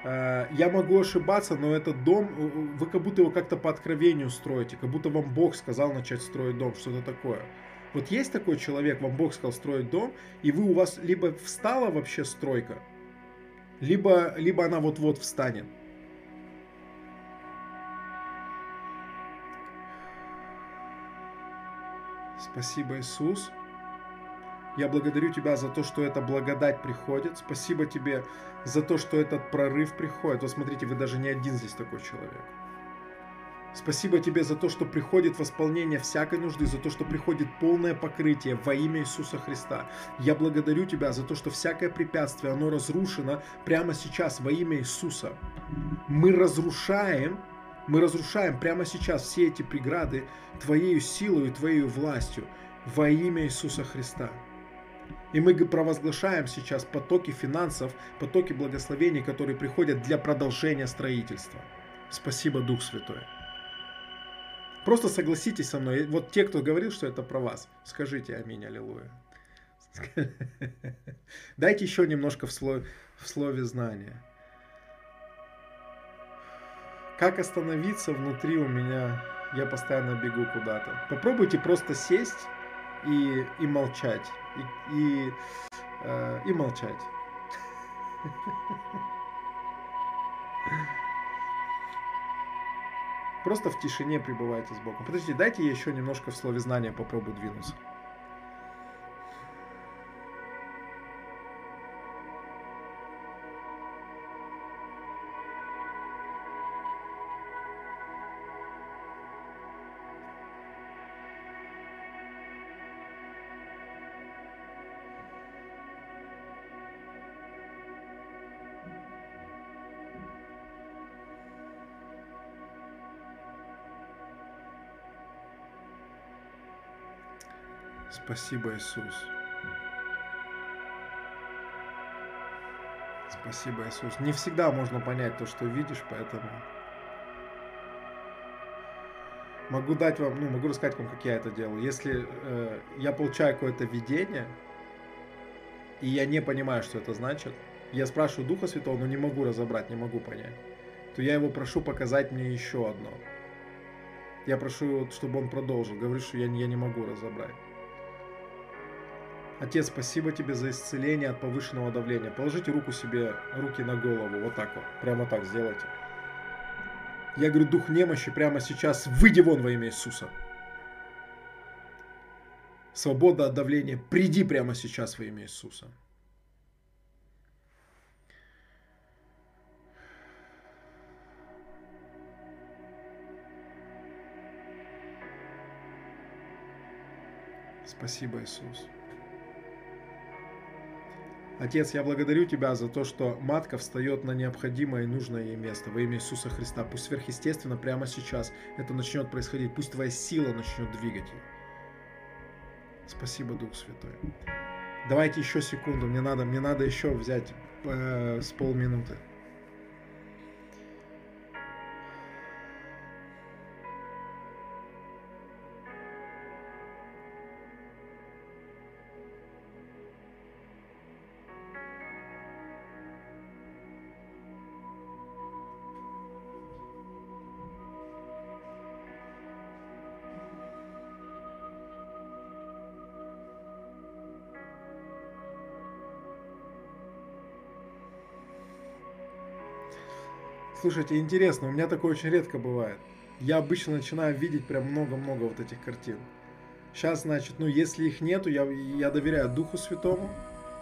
Э, я могу ошибаться, но этот дом, э, вы как будто его как-то по откровению строите, как будто вам Бог сказал начать строить дом, что-то такое. Вот есть такой человек, вам Бог сказал строить дом, и вы у вас либо встала вообще стройка, либо, либо она вот-вот встанет. Спасибо, Иисус. Я благодарю Тебя за то, что эта благодать приходит. Спасибо Тебе за то, что этот прорыв приходит. Вот смотрите, вы даже не один здесь такой человек. Спасибо тебе за то, что приходит восполнение всякой нужды, за то, что приходит полное покрытие во имя Иисуса Христа. Я благодарю тебя за то, что всякое препятствие, оно разрушено прямо сейчас во имя Иисуса. Мы разрушаем, мы разрушаем прямо сейчас все эти преграды Твоей силой и Твоей властью во имя Иисуса Христа. И мы провозглашаем сейчас потоки финансов, потоки благословений, которые приходят для продолжения строительства. Спасибо, Дух Святой. Просто согласитесь со мной. Вот те, кто говорил, что это про вас, скажите аминь, аллилуйя. Дайте еще немножко в слове, в слове знания. Как остановиться внутри у меня? Я постоянно бегу куда-то. Попробуйте просто сесть и, и молчать. И, и, э, и молчать. Просто в тишине пребывайте с Богом. Подожди, дайте я еще немножко в слове знания попробую двинуться. Спасибо, Иисус. Спасибо, Иисус. Не всегда можно понять то, что видишь, поэтому могу дать вам, ну, могу рассказать вам, как я это делаю. Если э, я получаю какое-то видение, и я не понимаю, что это значит, я спрашиваю Духа Святого, но не могу разобрать, не могу понять, то я его прошу показать мне еще одно. Я прошу, чтобы он продолжил. Говорю, что я, я не могу разобрать. Отец, спасибо тебе за исцеление от повышенного давления. Положите руку себе, руки на голову, вот так вот, прямо так сделайте. Я говорю, дух немощи прямо сейчас, выйди вон во имя Иисуса. Свобода от давления, приди прямо сейчас во имя Иисуса. Спасибо, Иисус. Отец, я благодарю Тебя за то, что матка встает на необходимое и нужное ей место во имя Иисуса Христа. Пусть сверхъестественно прямо сейчас это начнет происходить. Пусть Твоя сила начнет двигать ее. Спасибо, Дух Святой. Давайте еще секунду, мне надо, мне надо еще взять э, с полминуты. Слушайте, интересно, у меня такое очень редко бывает. Я обычно начинаю видеть прям много-много вот этих картин. Сейчас, значит, ну, если их нету, я, я доверяю Духу Святому,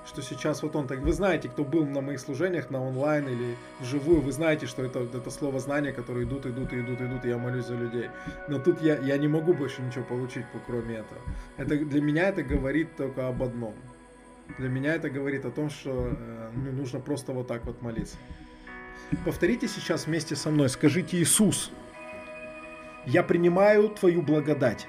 что сейчас вот он так... Вы знаете, кто был на моих служениях, на онлайн или вживую, вы знаете, что это, это слово знания, которые идут, идут, идут, идут, и я молюсь за людей. Но тут я, я не могу больше ничего получить, кроме этого. Это, для меня это говорит только об одном. Для меня это говорит о том, что э, ну, нужно просто вот так вот молиться. Повторите сейчас вместе со мной, скажите Иисус, я принимаю Твою благодать,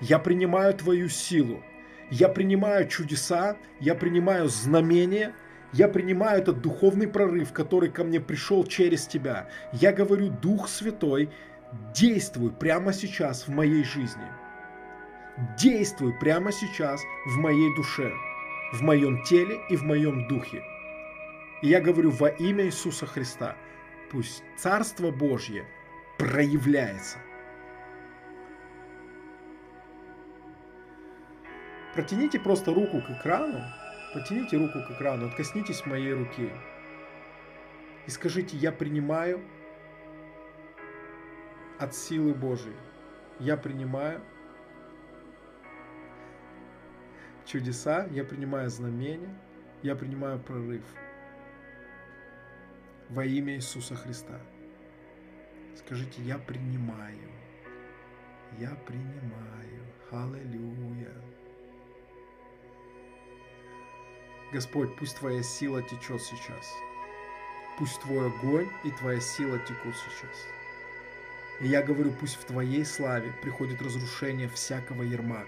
я принимаю Твою силу, я принимаю чудеса, я принимаю знамения, я принимаю этот духовный прорыв, который ко мне пришел через Тебя. Я говорю, Дух Святой, действуй прямо сейчас в моей жизни. Действуй прямо сейчас в моей душе, в моем теле и в моем духе. И я говорю во имя Иисуса Христа, пусть Царство Божье проявляется. Протяните просто руку к экрану, протяните руку к экрану, откоснитесь моей руки. И скажите, я принимаю от силы Божией. Я принимаю чудеса, я принимаю знамения, я принимаю прорыв во имя Иисуса Христа. Скажите, я принимаю, я принимаю, аллилуйя. Господь, пусть Твоя сила течет сейчас. Пусть Твой огонь и Твоя сила текут сейчас. И я говорю, пусть в Твоей славе приходит разрушение всякого ерма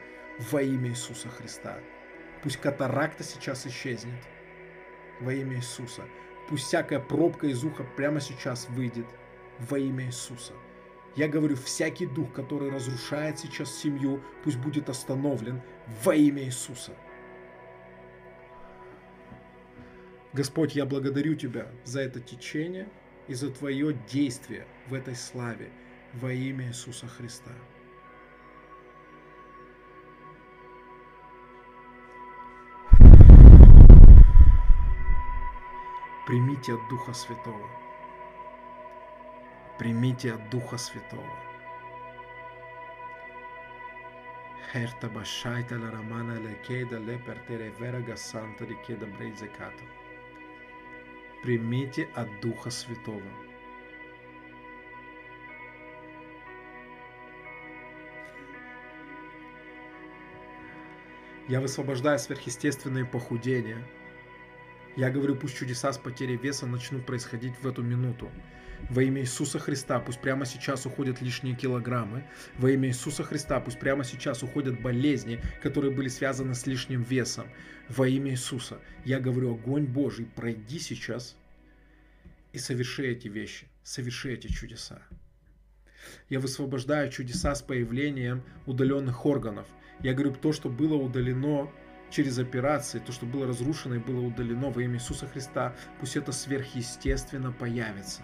во имя Иисуса Христа. Пусть катаракта сейчас исчезнет во имя Иисуса. Пусть всякая пробка из уха прямо сейчас выйдет во имя Иисуса. Я говорю, всякий дух, который разрушает сейчас семью, пусть будет остановлен во имя Иисуса. Господь, я благодарю Тебя за это течение и за Твое действие в этой славе во имя Иисуса Христа. Примите от Духа Святого. Примите от Духа Святого. Herta bashaita la ramana le keda le pertere verga санта ли кеда брейзеката. Примите от Духа Святого. Я высвобождаю сверхъестественные похудения. Я говорю, пусть чудеса с потерей веса начнут происходить в эту минуту. Во имя Иисуса Христа пусть прямо сейчас уходят лишние килограммы. Во имя Иисуса Христа пусть прямо сейчас уходят болезни, которые были связаны с лишним весом. Во имя Иисуса я говорю, огонь Божий, пройди сейчас и соверши эти вещи, соверши эти чудеса. Я высвобождаю чудеса с появлением удаленных органов. Я говорю, то, что было удалено через операции, то, что было разрушено и было удалено во имя Иисуса Христа, пусть это сверхъестественно появится.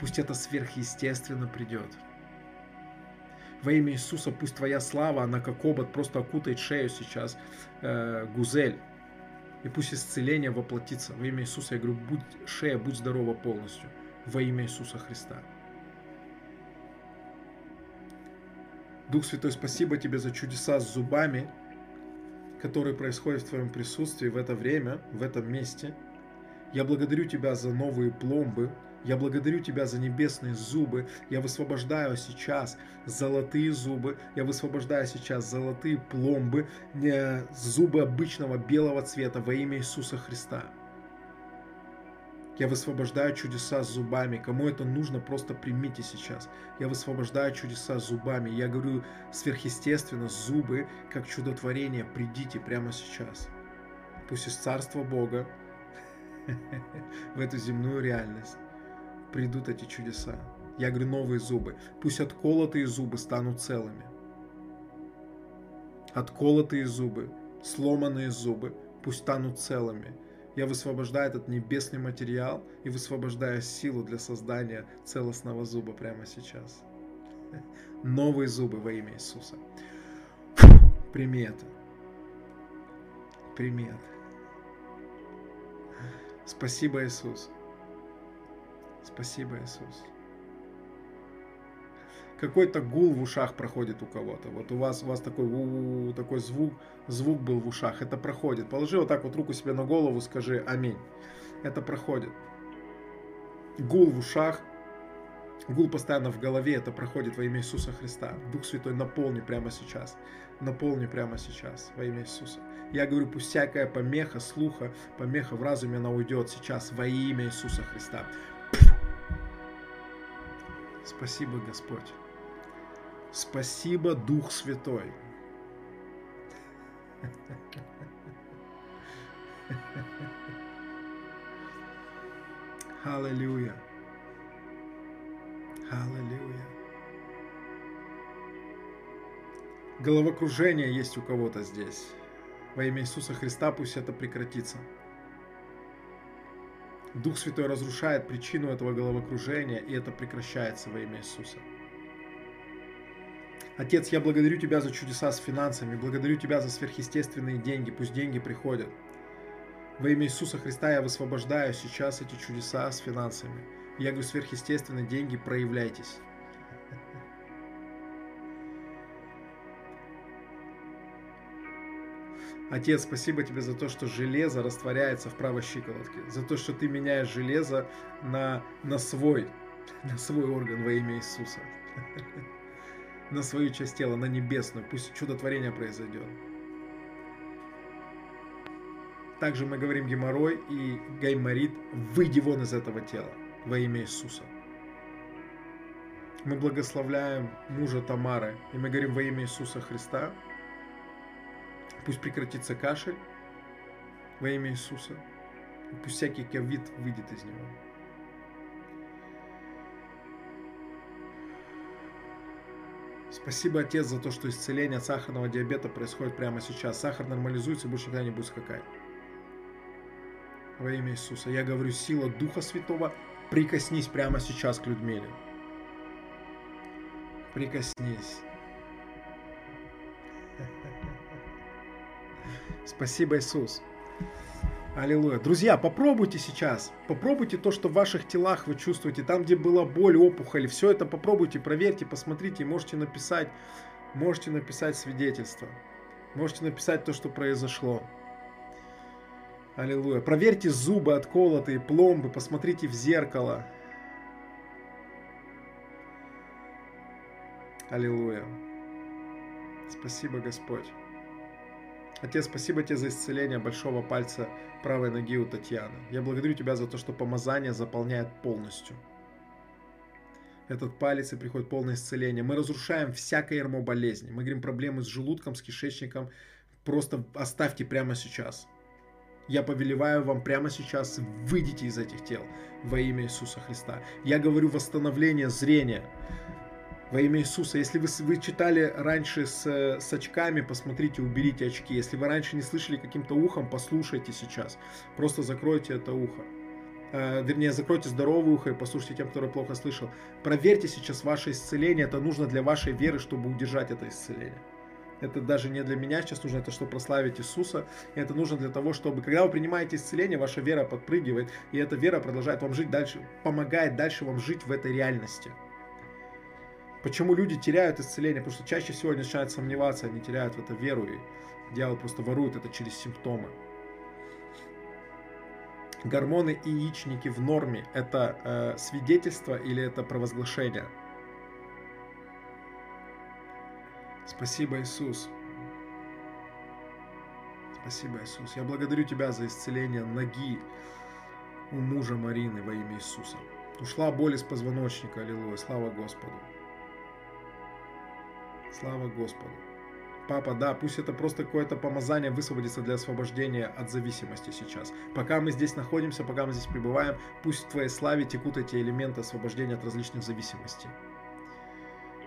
Пусть это сверхъестественно придет. Во имя Иисуса пусть Твоя слава, она как обод просто окутает шею сейчас, э, Гузель. И пусть исцеление воплотится. Во имя Иисуса я говорю, будь шея, будь здорова полностью. Во имя Иисуса Христа. Дух Святой, спасибо тебе за чудеса с зубами, которые происходят в твоем присутствии в это время, в этом месте. Я благодарю тебя за новые пломбы, я благодарю Тебя за небесные зубы. Я высвобождаю сейчас золотые зубы. Я высвобождаю сейчас золотые пломбы, не зубы обычного белого цвета во имя Иисуса Христа. Я высвобождаю чудеса зубами. Кому это нужно, просто примите сейчас. Я высвобождаю чудеса зубами. Я говорю сверхъестественно, зубы, как чудотворение, придите прямо сейчас. Пусть из Царства Бога в эту земную реальность придут эти чудеса. Я говорю, новые зубы. Пусть отколотые зубы станут целыми. Отколотые зубы, сломанные зубы, пусть станут целыми. Я высвобождаю этот небесный материал и высвобождаю силу для создания целостного зуба прямо сейчас. Новые зубы во имя Иисуса. Прими это. Прими это. Спасибо, Иисус. Спасибо, Иисус. Какой-то гул в ушах проходит у кого-то. Вот у вас, у вас такой, у, -у, -у такой звук, звук был в ушах. Это проходит. Положи вот так вот руку себе на голову, скажи аминь. Это проходит. Гул в ушах, гул постоянно в голове, это проходит во имя Иисуса Христа. Дух Святой, наполни прямо сейчас. Наполни прямо сейчас во имя Иисуса. Я говорю, пусть всякая помеха слуха, помеха в разуме, она уйдет сейчас во имя Иисуса Христа. Спасибо, Господь. Спасибо, Дух Святой. Аллилуйя. Аллилуйя. Головокружение есть у кого-то здесь. Во имя Иисуса Христа пусть это прекратится. Дух Святой разрушает причину этого головокружения, и это прекращается во имя Иисуса. Отец, я благодарю Тебя за чудеса с финансами, благодарю Тебя за сверхъестественные деньги, пусть деньги приходят. Во имя Иисуса Христа я высвобождаю сейчас эти чудеса с финансами. Я говорю, сверхъестественные деньги, проявляйтесь. Отец, спасибо тебе за то, что железо растворяется в правой щиколотке, за то, что ты меняешь железо на, на свой, на свой орган во имя Иисуса, на свою часть тела, на небесную. Пусть чудотворение произойдет. Также мы говорим геморрой и гайморит, выйди вон из этого тела во имя Иисуса. Мы благословляем мужа Тамары, и мы говорим во имя Иисуса Христа, Пусть прекратится кашель во имя Иисуса. И пусть всякий ковид выйдет из него. Спасибо, Отец, за то, что исцеление от сахарного диабета происходит прямо сейчас. Сахар нормализуется и больше никогда не будет скакать. Во имя Иисуса. Я говорю, сила Духа Святого, прикоснись прямо сейчас к Людмиле. Прикоснись. Спасибо, Иисус. Аллилуйя. Друзья, попробуйте сейчас. Попробуйте то, что в ваших телах вы чувствуете. Там, где была боль, опухоль. Все это попробуйте, проверьте, посмотрите. Можете написать, можете написать свидетельство. Можете написать то, что произошло. Аллилуйя. Проверьте зубы отколотые, пломбы. Посмотрите в зеркало. Аллилуйя. Спасибо, Господь. Отец, спасибо тебе за исцеление большого пальца правой ноги у Татьяны. Я благодарю тебя за то, что помазание заполняет полностью. Этот палец и приходит полное исцеление. Мы разрушаем всякое ермо болезни. Мы говорим проблемы с желудком, с кишечником. Просто оставьте прямо сейчас. Я повелеваю вам прямо сейчас, выйдите из этих тел во имя Иисуса Христа. Я говорю восстановление зрения во имя Иисуса. Если вы, вы читали раньше с, с очками, посмотрите, уберите очки. Если вы раньше не слышали каким-то ухом, послушайте сейчас. Просто закройте это ухо. Э, вернее, закройте здоровое ухо и послушайте тем, кто плохо слышал. Проверьте сейчас ваше исцеление. Это нужно для вашей веры, чтобы удержать это исцеление. Это даже не для меня сейчас нужно, это чтобы прославить Иисуса. И это нужно для того, чтобы, когда вы принимаете исцеление, ваша вера подпрыгивает, и эта вера продолжает вам жить дальше, помогает дальше вам жить в этой реальности. Почему люди теряют исцеление? Потому что чаще всего они начинают сомневаться, они теряют в это веру, и дьявол просто ворует это через симптомы. Гормоны и яичники в норме – это э, свидетельство или это провозглашение? Спасибо, Иисус. Спасибо, Иисус. Я благодарю Тебя за исцеление ноги у мужа Марины во имя Иисуса. Ушла боль из позвоночника, аллилуйя, слава Господу. Слава Господу. Папа, да, пусть это просто какое-то помазание высвободится для освобождения от зависимости сейчас. Пока мы здесь находимся, пока мы здесь пребываем, пусть в Твоей славе текут эти элементы освобождения от различных зависимостей.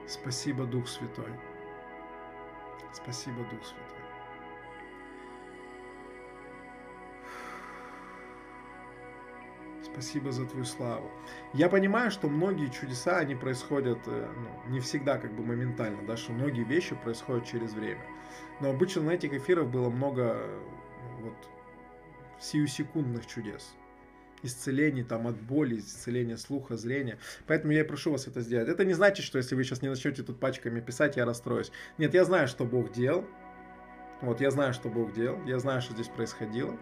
Спасибо, Дух Святой. Спасибо, Дух Святой. Спасибо за твою славу. Я понимаю, что многие чудеса, они происходят э, ну, не всегда как бы моментально, да, что многие вещи происходят через время. Но обычно на этих эфирах было много ну, вот сиюсекундных чудес. Исцелений там от боли, исцеления слуха, зрения. Поэтому я и прошу вас это сделать. Это не значит, что если вы сейчас не начнете тут пачками писать, я расстроюсь. Нет, я знаю, что Бог делал. Вот, я знаю, что Бог делал. Я знаю, что здесь происходило.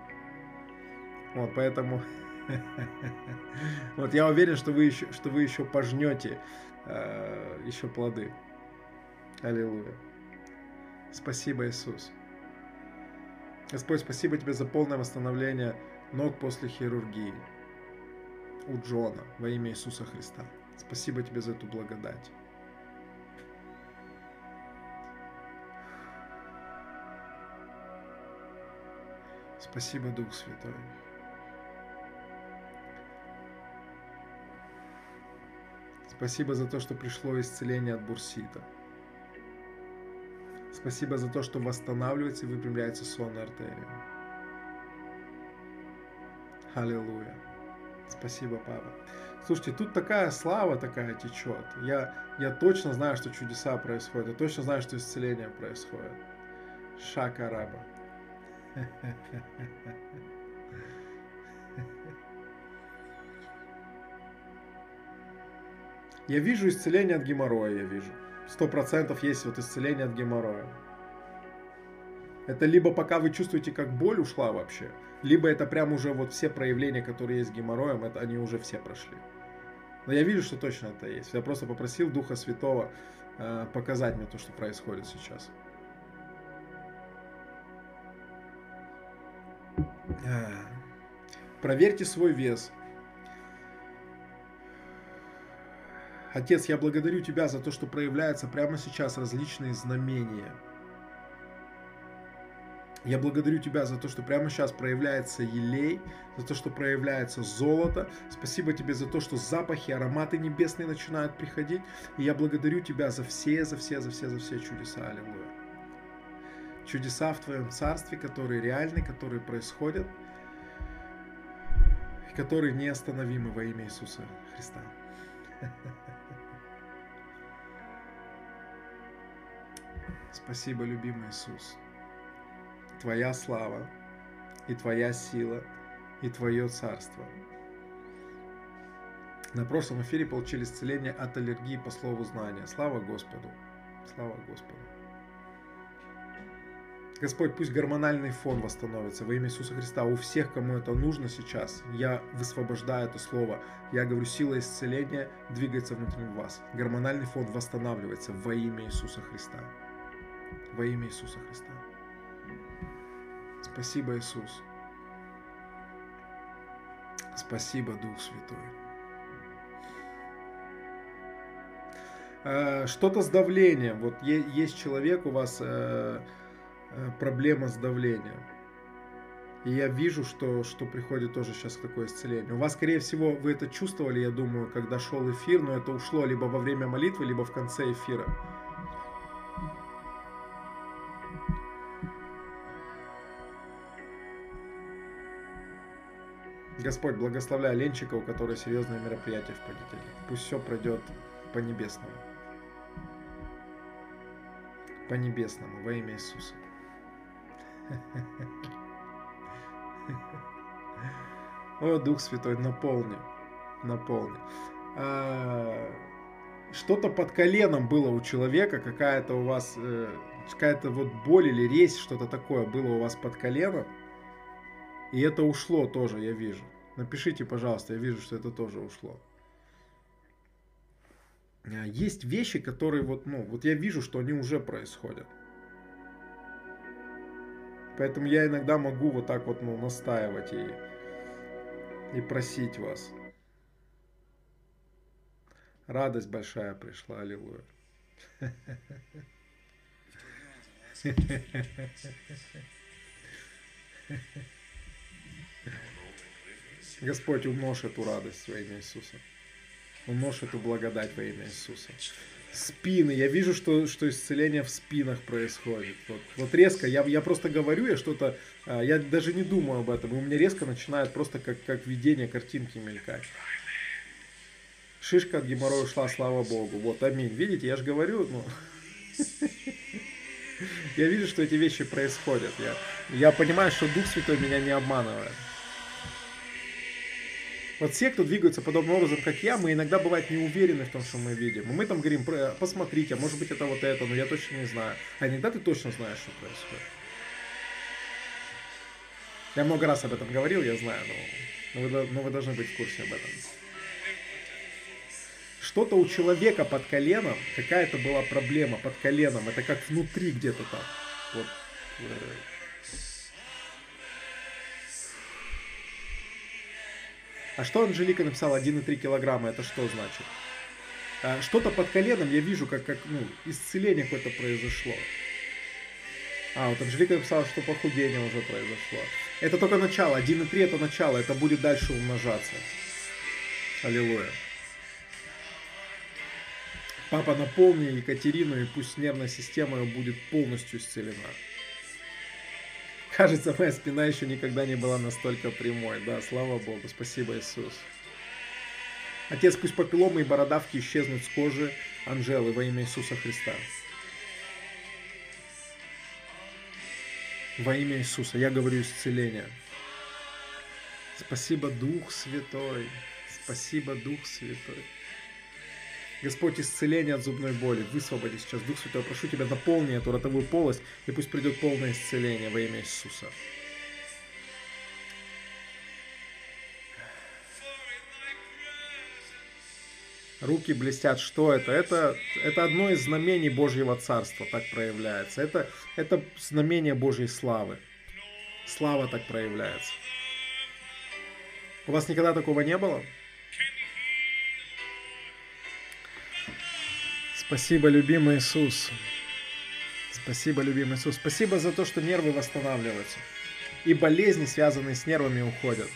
Вот, поэтому Вот я уверен, что вы еще, что вы еще пожнете э, еще плоды. Аллилуйя. Спасибо, Иисус. Господь, спасибо тебе за полное восстановление ног после хирургии у Джона во имя Иисуса Христа. Спасибо тебе за эту благодать. Спасибо, Дух Святой. Спасибо за то, что пришло исцеление от бурсита. Спасибо за то, что восстанавливается и выпрямляется сонная артерия. Аллилуйя. Спасибо, папа. Слушайте, тут такая слава такая течет. Я, я точно знаю, что чудеса происходят. Я точно знаю, что исцеление происходит. Шака раба. Я вижу исцеление от геморроя, я вижу. Сто процентов есть вот исцеление от геморроя. Это либо пока вы чувствуете, как боль ушла вообще, либо это прям уже вот все проявления, которые есть с геморроем, это они уже все прошли. Но я вижу, что точно это есть. Я просто попросил Духа Святого э, показать мне то, что происходит сейчас. Проверьте свой вес. Отец, я благодарю Тебя за то, что проявляются прямо сейчас различные знамения. Я благодарю Тебя за то, что прямо сейчас проявляется елей, за то, что проявляется золото. Спасибо Тебе за то, что запахи, ароматы небесные начинают приходить. И я благодарю Тебя за все, за все, за все, за все чудеса. Аллилуйя. Чудеса в Твоем Царстве, которые реальны, которые происходят, и которые неостановимы во имя Иисуса Христа. Спасибо, любимый Иисус. Твоя слава и Твоя сила и Твое царство. На прошлом эфире получили исцеление от аллергии по слову знания. Слава Господу. Слава Господу. Господь, пусть гормональный фон восстановится во имя Иисуса Христа. У всех, кому это нужно сейчас, я высвобождаю это слово. Я говорю, сила исцеления двигается внутри вас. Гормональный фон восстанавливается во имя Иисуса Христа. Во имя Иисуса Христа. Спасибо, Иисус. Спасибо, Дух Святой. Э, что-то с давлением. Вот есть человек у вас э, э, проблема с давлением. И я вижу, что, что приходит тоже сейчас такое исцеление. У вас, скорее всего, вы это чувствовали, я думаю, когда шел эфир, но это ушло либо во время молитвы, либо в конце эфира. Господь, благословляй Ленчика, у которого серьезное мероприятие в понедельник. Пусть все пройдет по небесному. По небесному, во имя Иисуса. О, Дух Святой, наполни, наполни. А, что-то под коленом было у человека, какая-то у вас, э, какая-то вот боль или резь, что-то такое было у вас под коленом. И это ушло тоже, я вижу. Напишите, пожалуйста, я вижу, что это тоже ушло. А, есть вещи, которые вот, ну, вот я вижу, что они уже происходят. Поэтому я иногда могу вот так вот, ну, настаивать и, и просить вас. Радость большая пришла, аллилуйя. Господь, умножь эту радость во имя Иисуса. Умножь эту благодать во имя Иисуса. Спины. Я вижу, что, что исцеление в спинах происходит. Вот, вот резко, я, я просто говорю, я что-то, а, я даже не думаю об этом. И у меня резко начинает просто как, как видение картинки мелькать. Шишка от геморроя ушла, слава Богу. Вот, аминь. Видите, я же говорю, ну... Я вижу, что эти вещи происходят. Я, я понимаю, что Дух Святой меня не обманывает. Вот все, кто двигаются подобным образом, как я, мы иногда бывает не уверены в том, что мы видим. И мы там говорим, посмотрите, а может быть это вот это, но я точно не знаю. А иногда ты точно знаешь, что происходит. Я много раз об этом говорил, я знаю, но, но, вы, но вы должны быть в курсе об этом. Что-то у человека под коленом, какая-то была проблема под коленом, это как внутри где-то там. Вот, А что Анжелика написала 1,3 килограмма? Это что значит? А, что-то под коленом я вижу, как, как ну, исцеление какое-то произошло. А, вот Анжелика написала, что похудение уже произошло. Это только начало. 1,3 это начало. Это будет дальше умножаться. Аллилуйя. Папа, наполни Екатерину, и пусть нервная система ее будет полностью исцелена. Кажется, моя спина еще никогда не была настолько прямой. Да, слава Богу. Спасибо, Иисус. Отец, пусть папилломы и бородавки исчезнут с кожи Анжелы во имя Иисуса Христа. Во имя Иисуса. Я говорю исцеление. Спасибо, Дух Святой. Спасибо, Дух Святой. Господь, исцеление от зубной боли. Высвободи сейчас. Дух Святой, прошу Тебя, наполни эту ротовую полость, и пусть придет полное исцеление во имя Иисуса. Руки блестят. Что это? Это, это одно из знамений Божьего Царства так проявляется. Это, это знамение Божьей славы. Слава так проявляется. У вас никогда такого не было? Спасибо, любимый Иисус. Спасибо, любимый Иисус. Спасибо за то, что нервы восстанавливаются. И болезни, связанные с нервами, уходят.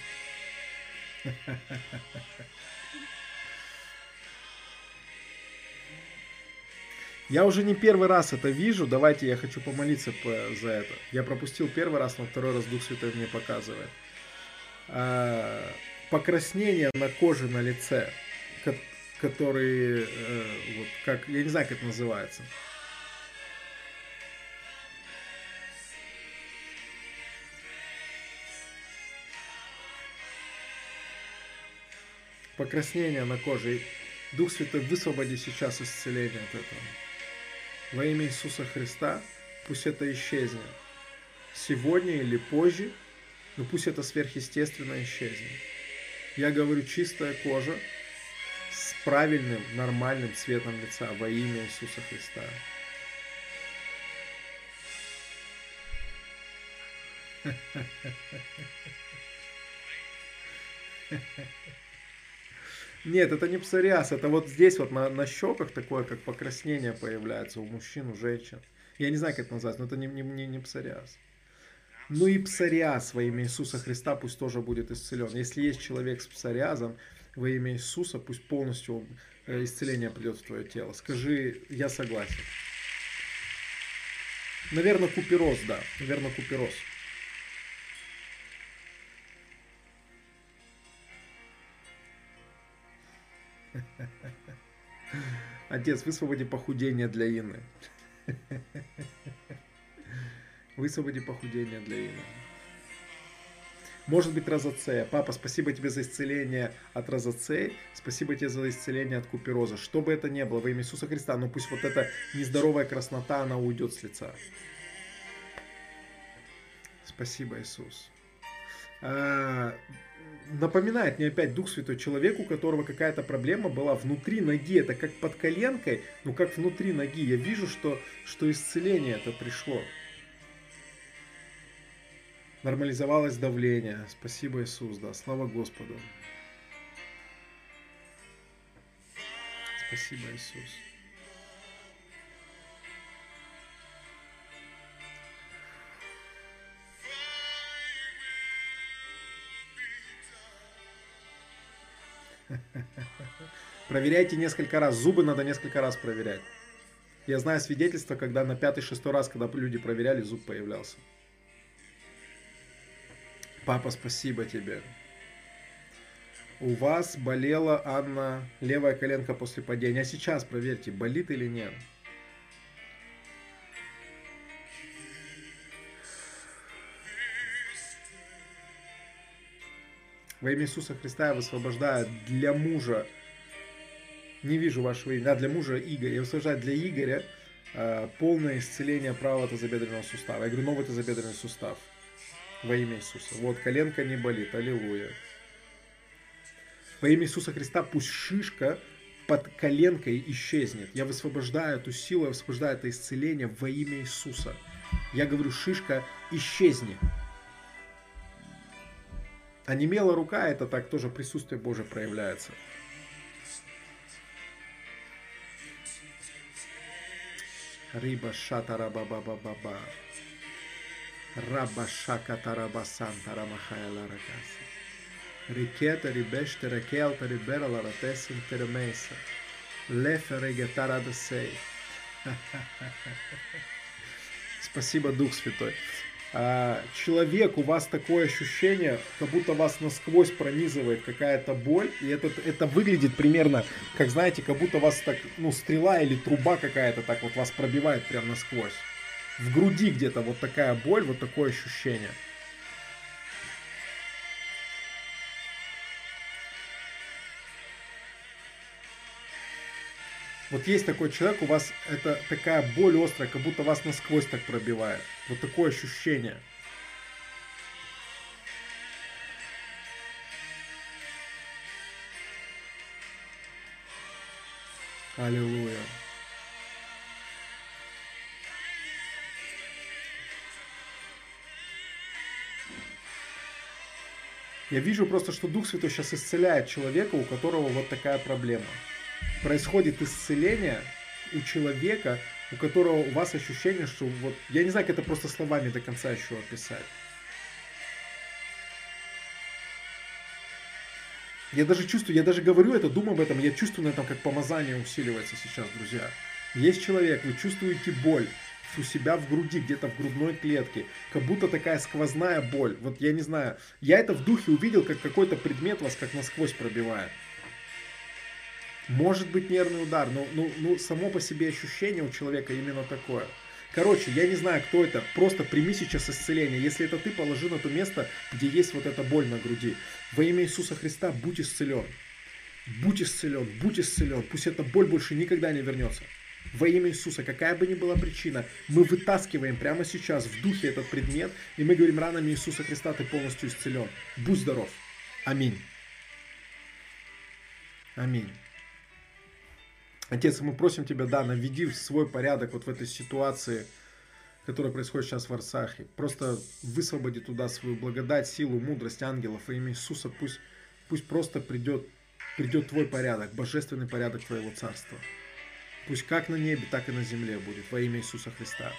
Я уже не первый раз это вижу. Давайте я хочу помолиться за это. Я пропустил первый раз, но второй раз Дух Святой мне показывает. А, покраснение на коже на лице, которые, э, вот как, я не знаю, как это называется. Покраснение на коже. Дух Святой, высвободи сейчас исцеление от этого. Во имя Иисуса Христа пусть это исчезнет. Сегодня или позже, но пусть это сверхъестественно исчезнет. Я говорю чистая кожа с правильным, нормальным цветом лица во имя Иисуса Христа. Нет, это не псориаз, это вот здесь вот на, на щеках такое, как покраснение появляется у мужчин, у женщин. Я не знаю, как это называется, но это не, не, не, не псориаз. Ну и псориаз во имя Иисуса Христа пусть тоже будет исцелен. Если есть человек с псориазом, во имя Иисуса пусть полностью э, исцеление придет в твое тело. Скажи, я согласен. Наверное, купероз, да. Наверное, купероз. Отец, высвободи похудение для Ины. Высвободи похудение для Ины. Может быть, розоцея. Папа, спасибо тебе за исцеление от розоцеи. Спасибо тебе за исцеление от купероза. Что бы это ни было, во имя Иисуса Христа, но пусть вот эта нездоровая краснота, она уйдет с лица. Спасибо, Иисус. А, напоминает мне опять Дух Святой человек, у которого какая-то проблема была внутри ноги. Это как под коленкой, но как внутри ноги. Я вижу, что, что исцеление это пришло. Нормализовалось давление. Спасибо, Иисус, да. Слава Господу. Спасибо, Иисус. Проверяйте несколько раз. Зубы надо несколько раз проверять. Я знаю свидетельства, когда на пятый-шестой раз, когда люди проверяли, зуб появлялся. Папа, спасибо тебе. У вас болела, Анна, левая коленка после падения. А сейчас проверьте, болит или нет. Во имя Иисуса Христа я высвобождаю для мужа. Не вижу вашего имени. Да, для мужа Игоря. Я высвобождаю для Игоря э, полное исцеление правого тазобедренного сустава. Я говорю, новый тазобедренный сустав. Во имя Иисуса. Вот, коленка не болит. Аллилуйя. Во имя Иисуса Христа пусть шишка под коленкой исчезнет. Я высвобождаю эту силу, я высвобождаю это исцеление во имя Иисуса. Я говорю, шишка исчезни. А немела рука, это так тоже присутствие Божие проявляется. Риба шатара баба баба ба. Раба шакатараба санта рамахая ларакаса. Рикета рибеште ракелта рибера ларатесин термейса. Лефе регетара десей. Спасибо, Дух Святой. а, человек, у вас такое ощущение, как будто вас насквозь пронизывает какая-то боль, и это, это выглядит примерно, как знаете, как будто вас так, ну, стрела или труба какая-то так вот вас пробивает прям насквозь. В груди где-то вот такая боль, вот такое ощущение. Вот есть такой человек, у вас это такая боль острая, как будто вас насквозь так пробивает. Вот такое ощущение. Аллилуйя. Я вижу просто, что Дух Святой сейчас исцеляет человека, у которого вот такая проблема происходит исцеление у человека, у которого у вас ощущение, что вот, я не знаю, как это просто словами до конца еще описать. Я даже чувствую, я даже говорю это, думаю об этом, я чувствую на этом, как помазание усиливается сейчас, друзья. Есть человек, вы чувствуете боль у себя в груди, где-то в грудной клетке, как будто такая сквозная боль. Вот я не знаю, я это в духе увидел, как какой-то предмет вас как насквозь пробивает. Может быть нервный удар, но ну, ну, само по себе ощущение у человека именно такое. Короче, я не знаю, кто это. Просто прими сейчас исцеление. Если это ты, положи на то место, где есть вот эта боль на груди. Во имя Иисуса Христа будь исцелен. Будь исцелен, будь исцелен. Пусть эта боль больше никогда не вернется. Во имя Иисуса, какая бы ни была причина, мы вытаскиваем прямо сейчас в духе этот предмет, и мы говорим ранами Иисуса Христа, ты полностью исцелен. Будь здоров. Аминь. Аминь. Отец, мы просим Тебя, да, наведи в свой порядок вот в этой ситуации, которая происходит сейчас в Арсахе. Просто высвободи туда свою благодать, силу, мудрость ангелов во имя Иисуса. Пусть, пусть просто придет, придет Твой порядок, божественный порядок Твоего Царства. Пусть как на небе, так и на земле будет во имя Иисуса Христа.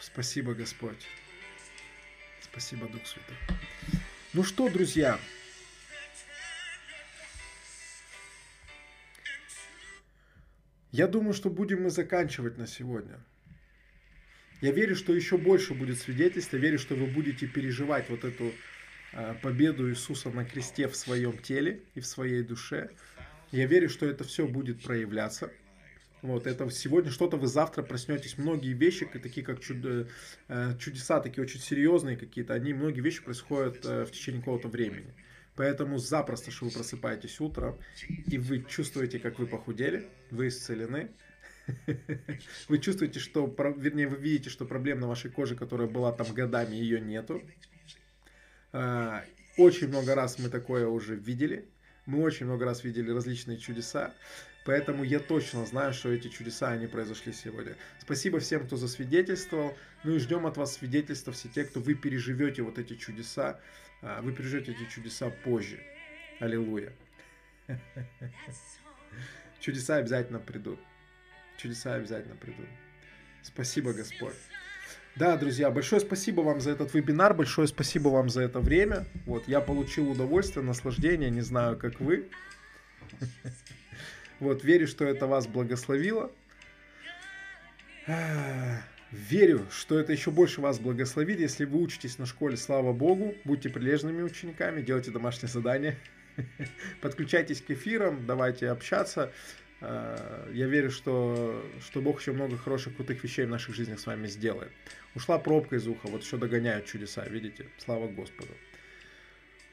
Спасибо, Господь. Спасибо, Дух Святой. Ну что, друзья, Я думаю, что будем мы заканчивать на сегодня. Я верю, что еще больше будет свидетельств. Я верю, что вы будете переживать вот эту а, победу Иисуса на кресте в своем теле и в своей душе. Я верю, что это все будет проявляться. Вот, это сегодня что-то вы завтра проснетесь. Многие вещи, такие как чудо, э, чудеса, такие очень серьезные какие-то, они, многие вещи происходят э, в течение какого-то времени. Поэтому запросто, что вы просыпаетесь утром, и вы чувствуете, как вы похудели, вы исцелены, вы чувствуете, что, вернее, вы видите, что проблем на вашей коже, которая была там годами, ее нету. Очень много раз мы такое уже видели. Мы очень много раз видели различные чудеса. Поэтому я точно знаю, что эти чудеса, они произошли сегодня. Спасибо всем, кто засвидетельствовал. Ну и ждем от вас свидетельства все те, кто вы переживете вот эти чудеса. А, вы переживете эти чудеса позже. Аллилуйя. Чудеса обязательно придут. Чудеса обязательно придут. Спасибо, Господь. Да, друзья, большое спасибо вам за этот вебинар, большое спасибо вам за это время. Вот, я получил удовольствие, наслаждение, не знаю, как вы. Вот, верю, что это вас благословило. Верю, что это еще больше вас благословит, если вы учитесь на школе, слава Богу, будьте прилежными учениками, делайте домашние задания, подключайтесь к эфирам, давайте общаться. А, я верю, что, что Бог еще много хороших, крутых вещей в наших жизнях с вами сделает. Ушла пробка из уха, вот еще догоняют чудеса, видите? Слава Господу.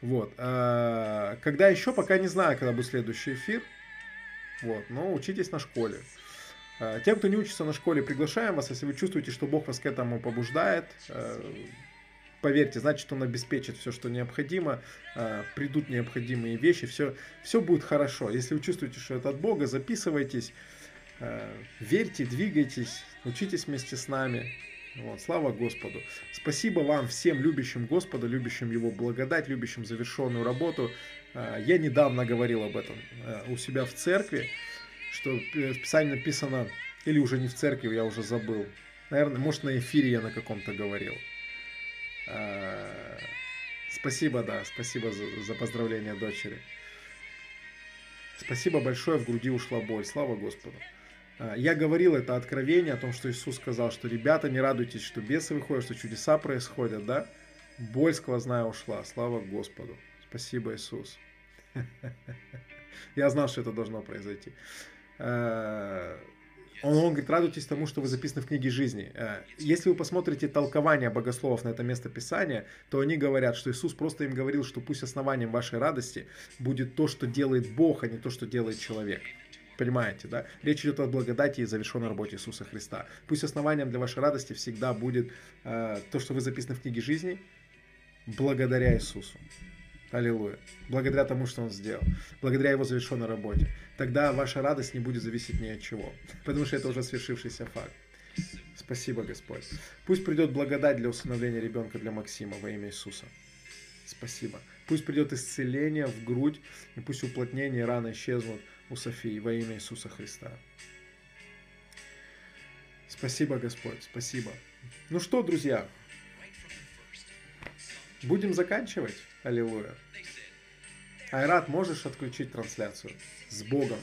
Вот. А, когда еще, пока не знаю, когда будет следующий эфир. Вот. Но учитесь на школе. Э, тем, кто не учится на школе, приглашаем вас, если вы чувствуете, что Бог вас к этому побуждает, э, поверьте, значит, Он обеспечит все, что необходимо, э, придут необходимые вещи, все, все будет хорошо. Если вы чувствуете, что это от Бога, записывайтесь, верьте, двигайтесь, учитесь вместе с нами. Вот, слава Господу. Спасибо вам всем, любящим Господа, любящим Его благодать, любящим завершенную работу. Я недавно говорил об этом у себя в церкви что в Писании написано, или уже не в церкви, я уже забыл. Наверное, может, на эфире я на каком-то говорил. А, спасибо, да, спасибо за, за поздравление дочери. Спасибо большое, в груди ушла боль. Слава Господу. А, я говорил это откровение о том, что Иисус сказал, что ребята, не радуйтесь, что бесы выходят, что чудеса происходят, да? Боль сквозная ушла, слава Господу. Спасибо, Иисус. Я знал, что это должно произойти. Он, говорит, радуйтесь тому, что вы записаны в книге жизни. А, если вы посмотрите толкование богословов на это место Писания, то они говорят, что Иисус просто им говорил, что пусть основанием вашей радости будет то, что делает Бог, а не то, что делает человек. Понимаете, да? Речь идет о благодати и завершенной работе Иисуса Христа. Пусть основанием для вашей радости всегда будет э, то, что вы записаны в книге жизни, благодаря Иисусу. Аллилуйя. Благодаря тому, что Он сделал. Благодаря Его завершенной работе. Тогда ваша радость не будет зависеть ни от чего. Потому что это уже свершившийся факт. Спасибо, Господь. Пусть придет благодать для усыновления ребенка для Максима во имя Иисуса. Спасибо. Пусть придет исцеление в грудь, и пусть уплотнение и раны исчезнут у Софии во имя Иисуса Христа. Спасибо, Господь, спасибо. Ну что, друзья, будем заканчивать. Аллилуйя. Айрат, можешь отключить трансляцию? С Богом!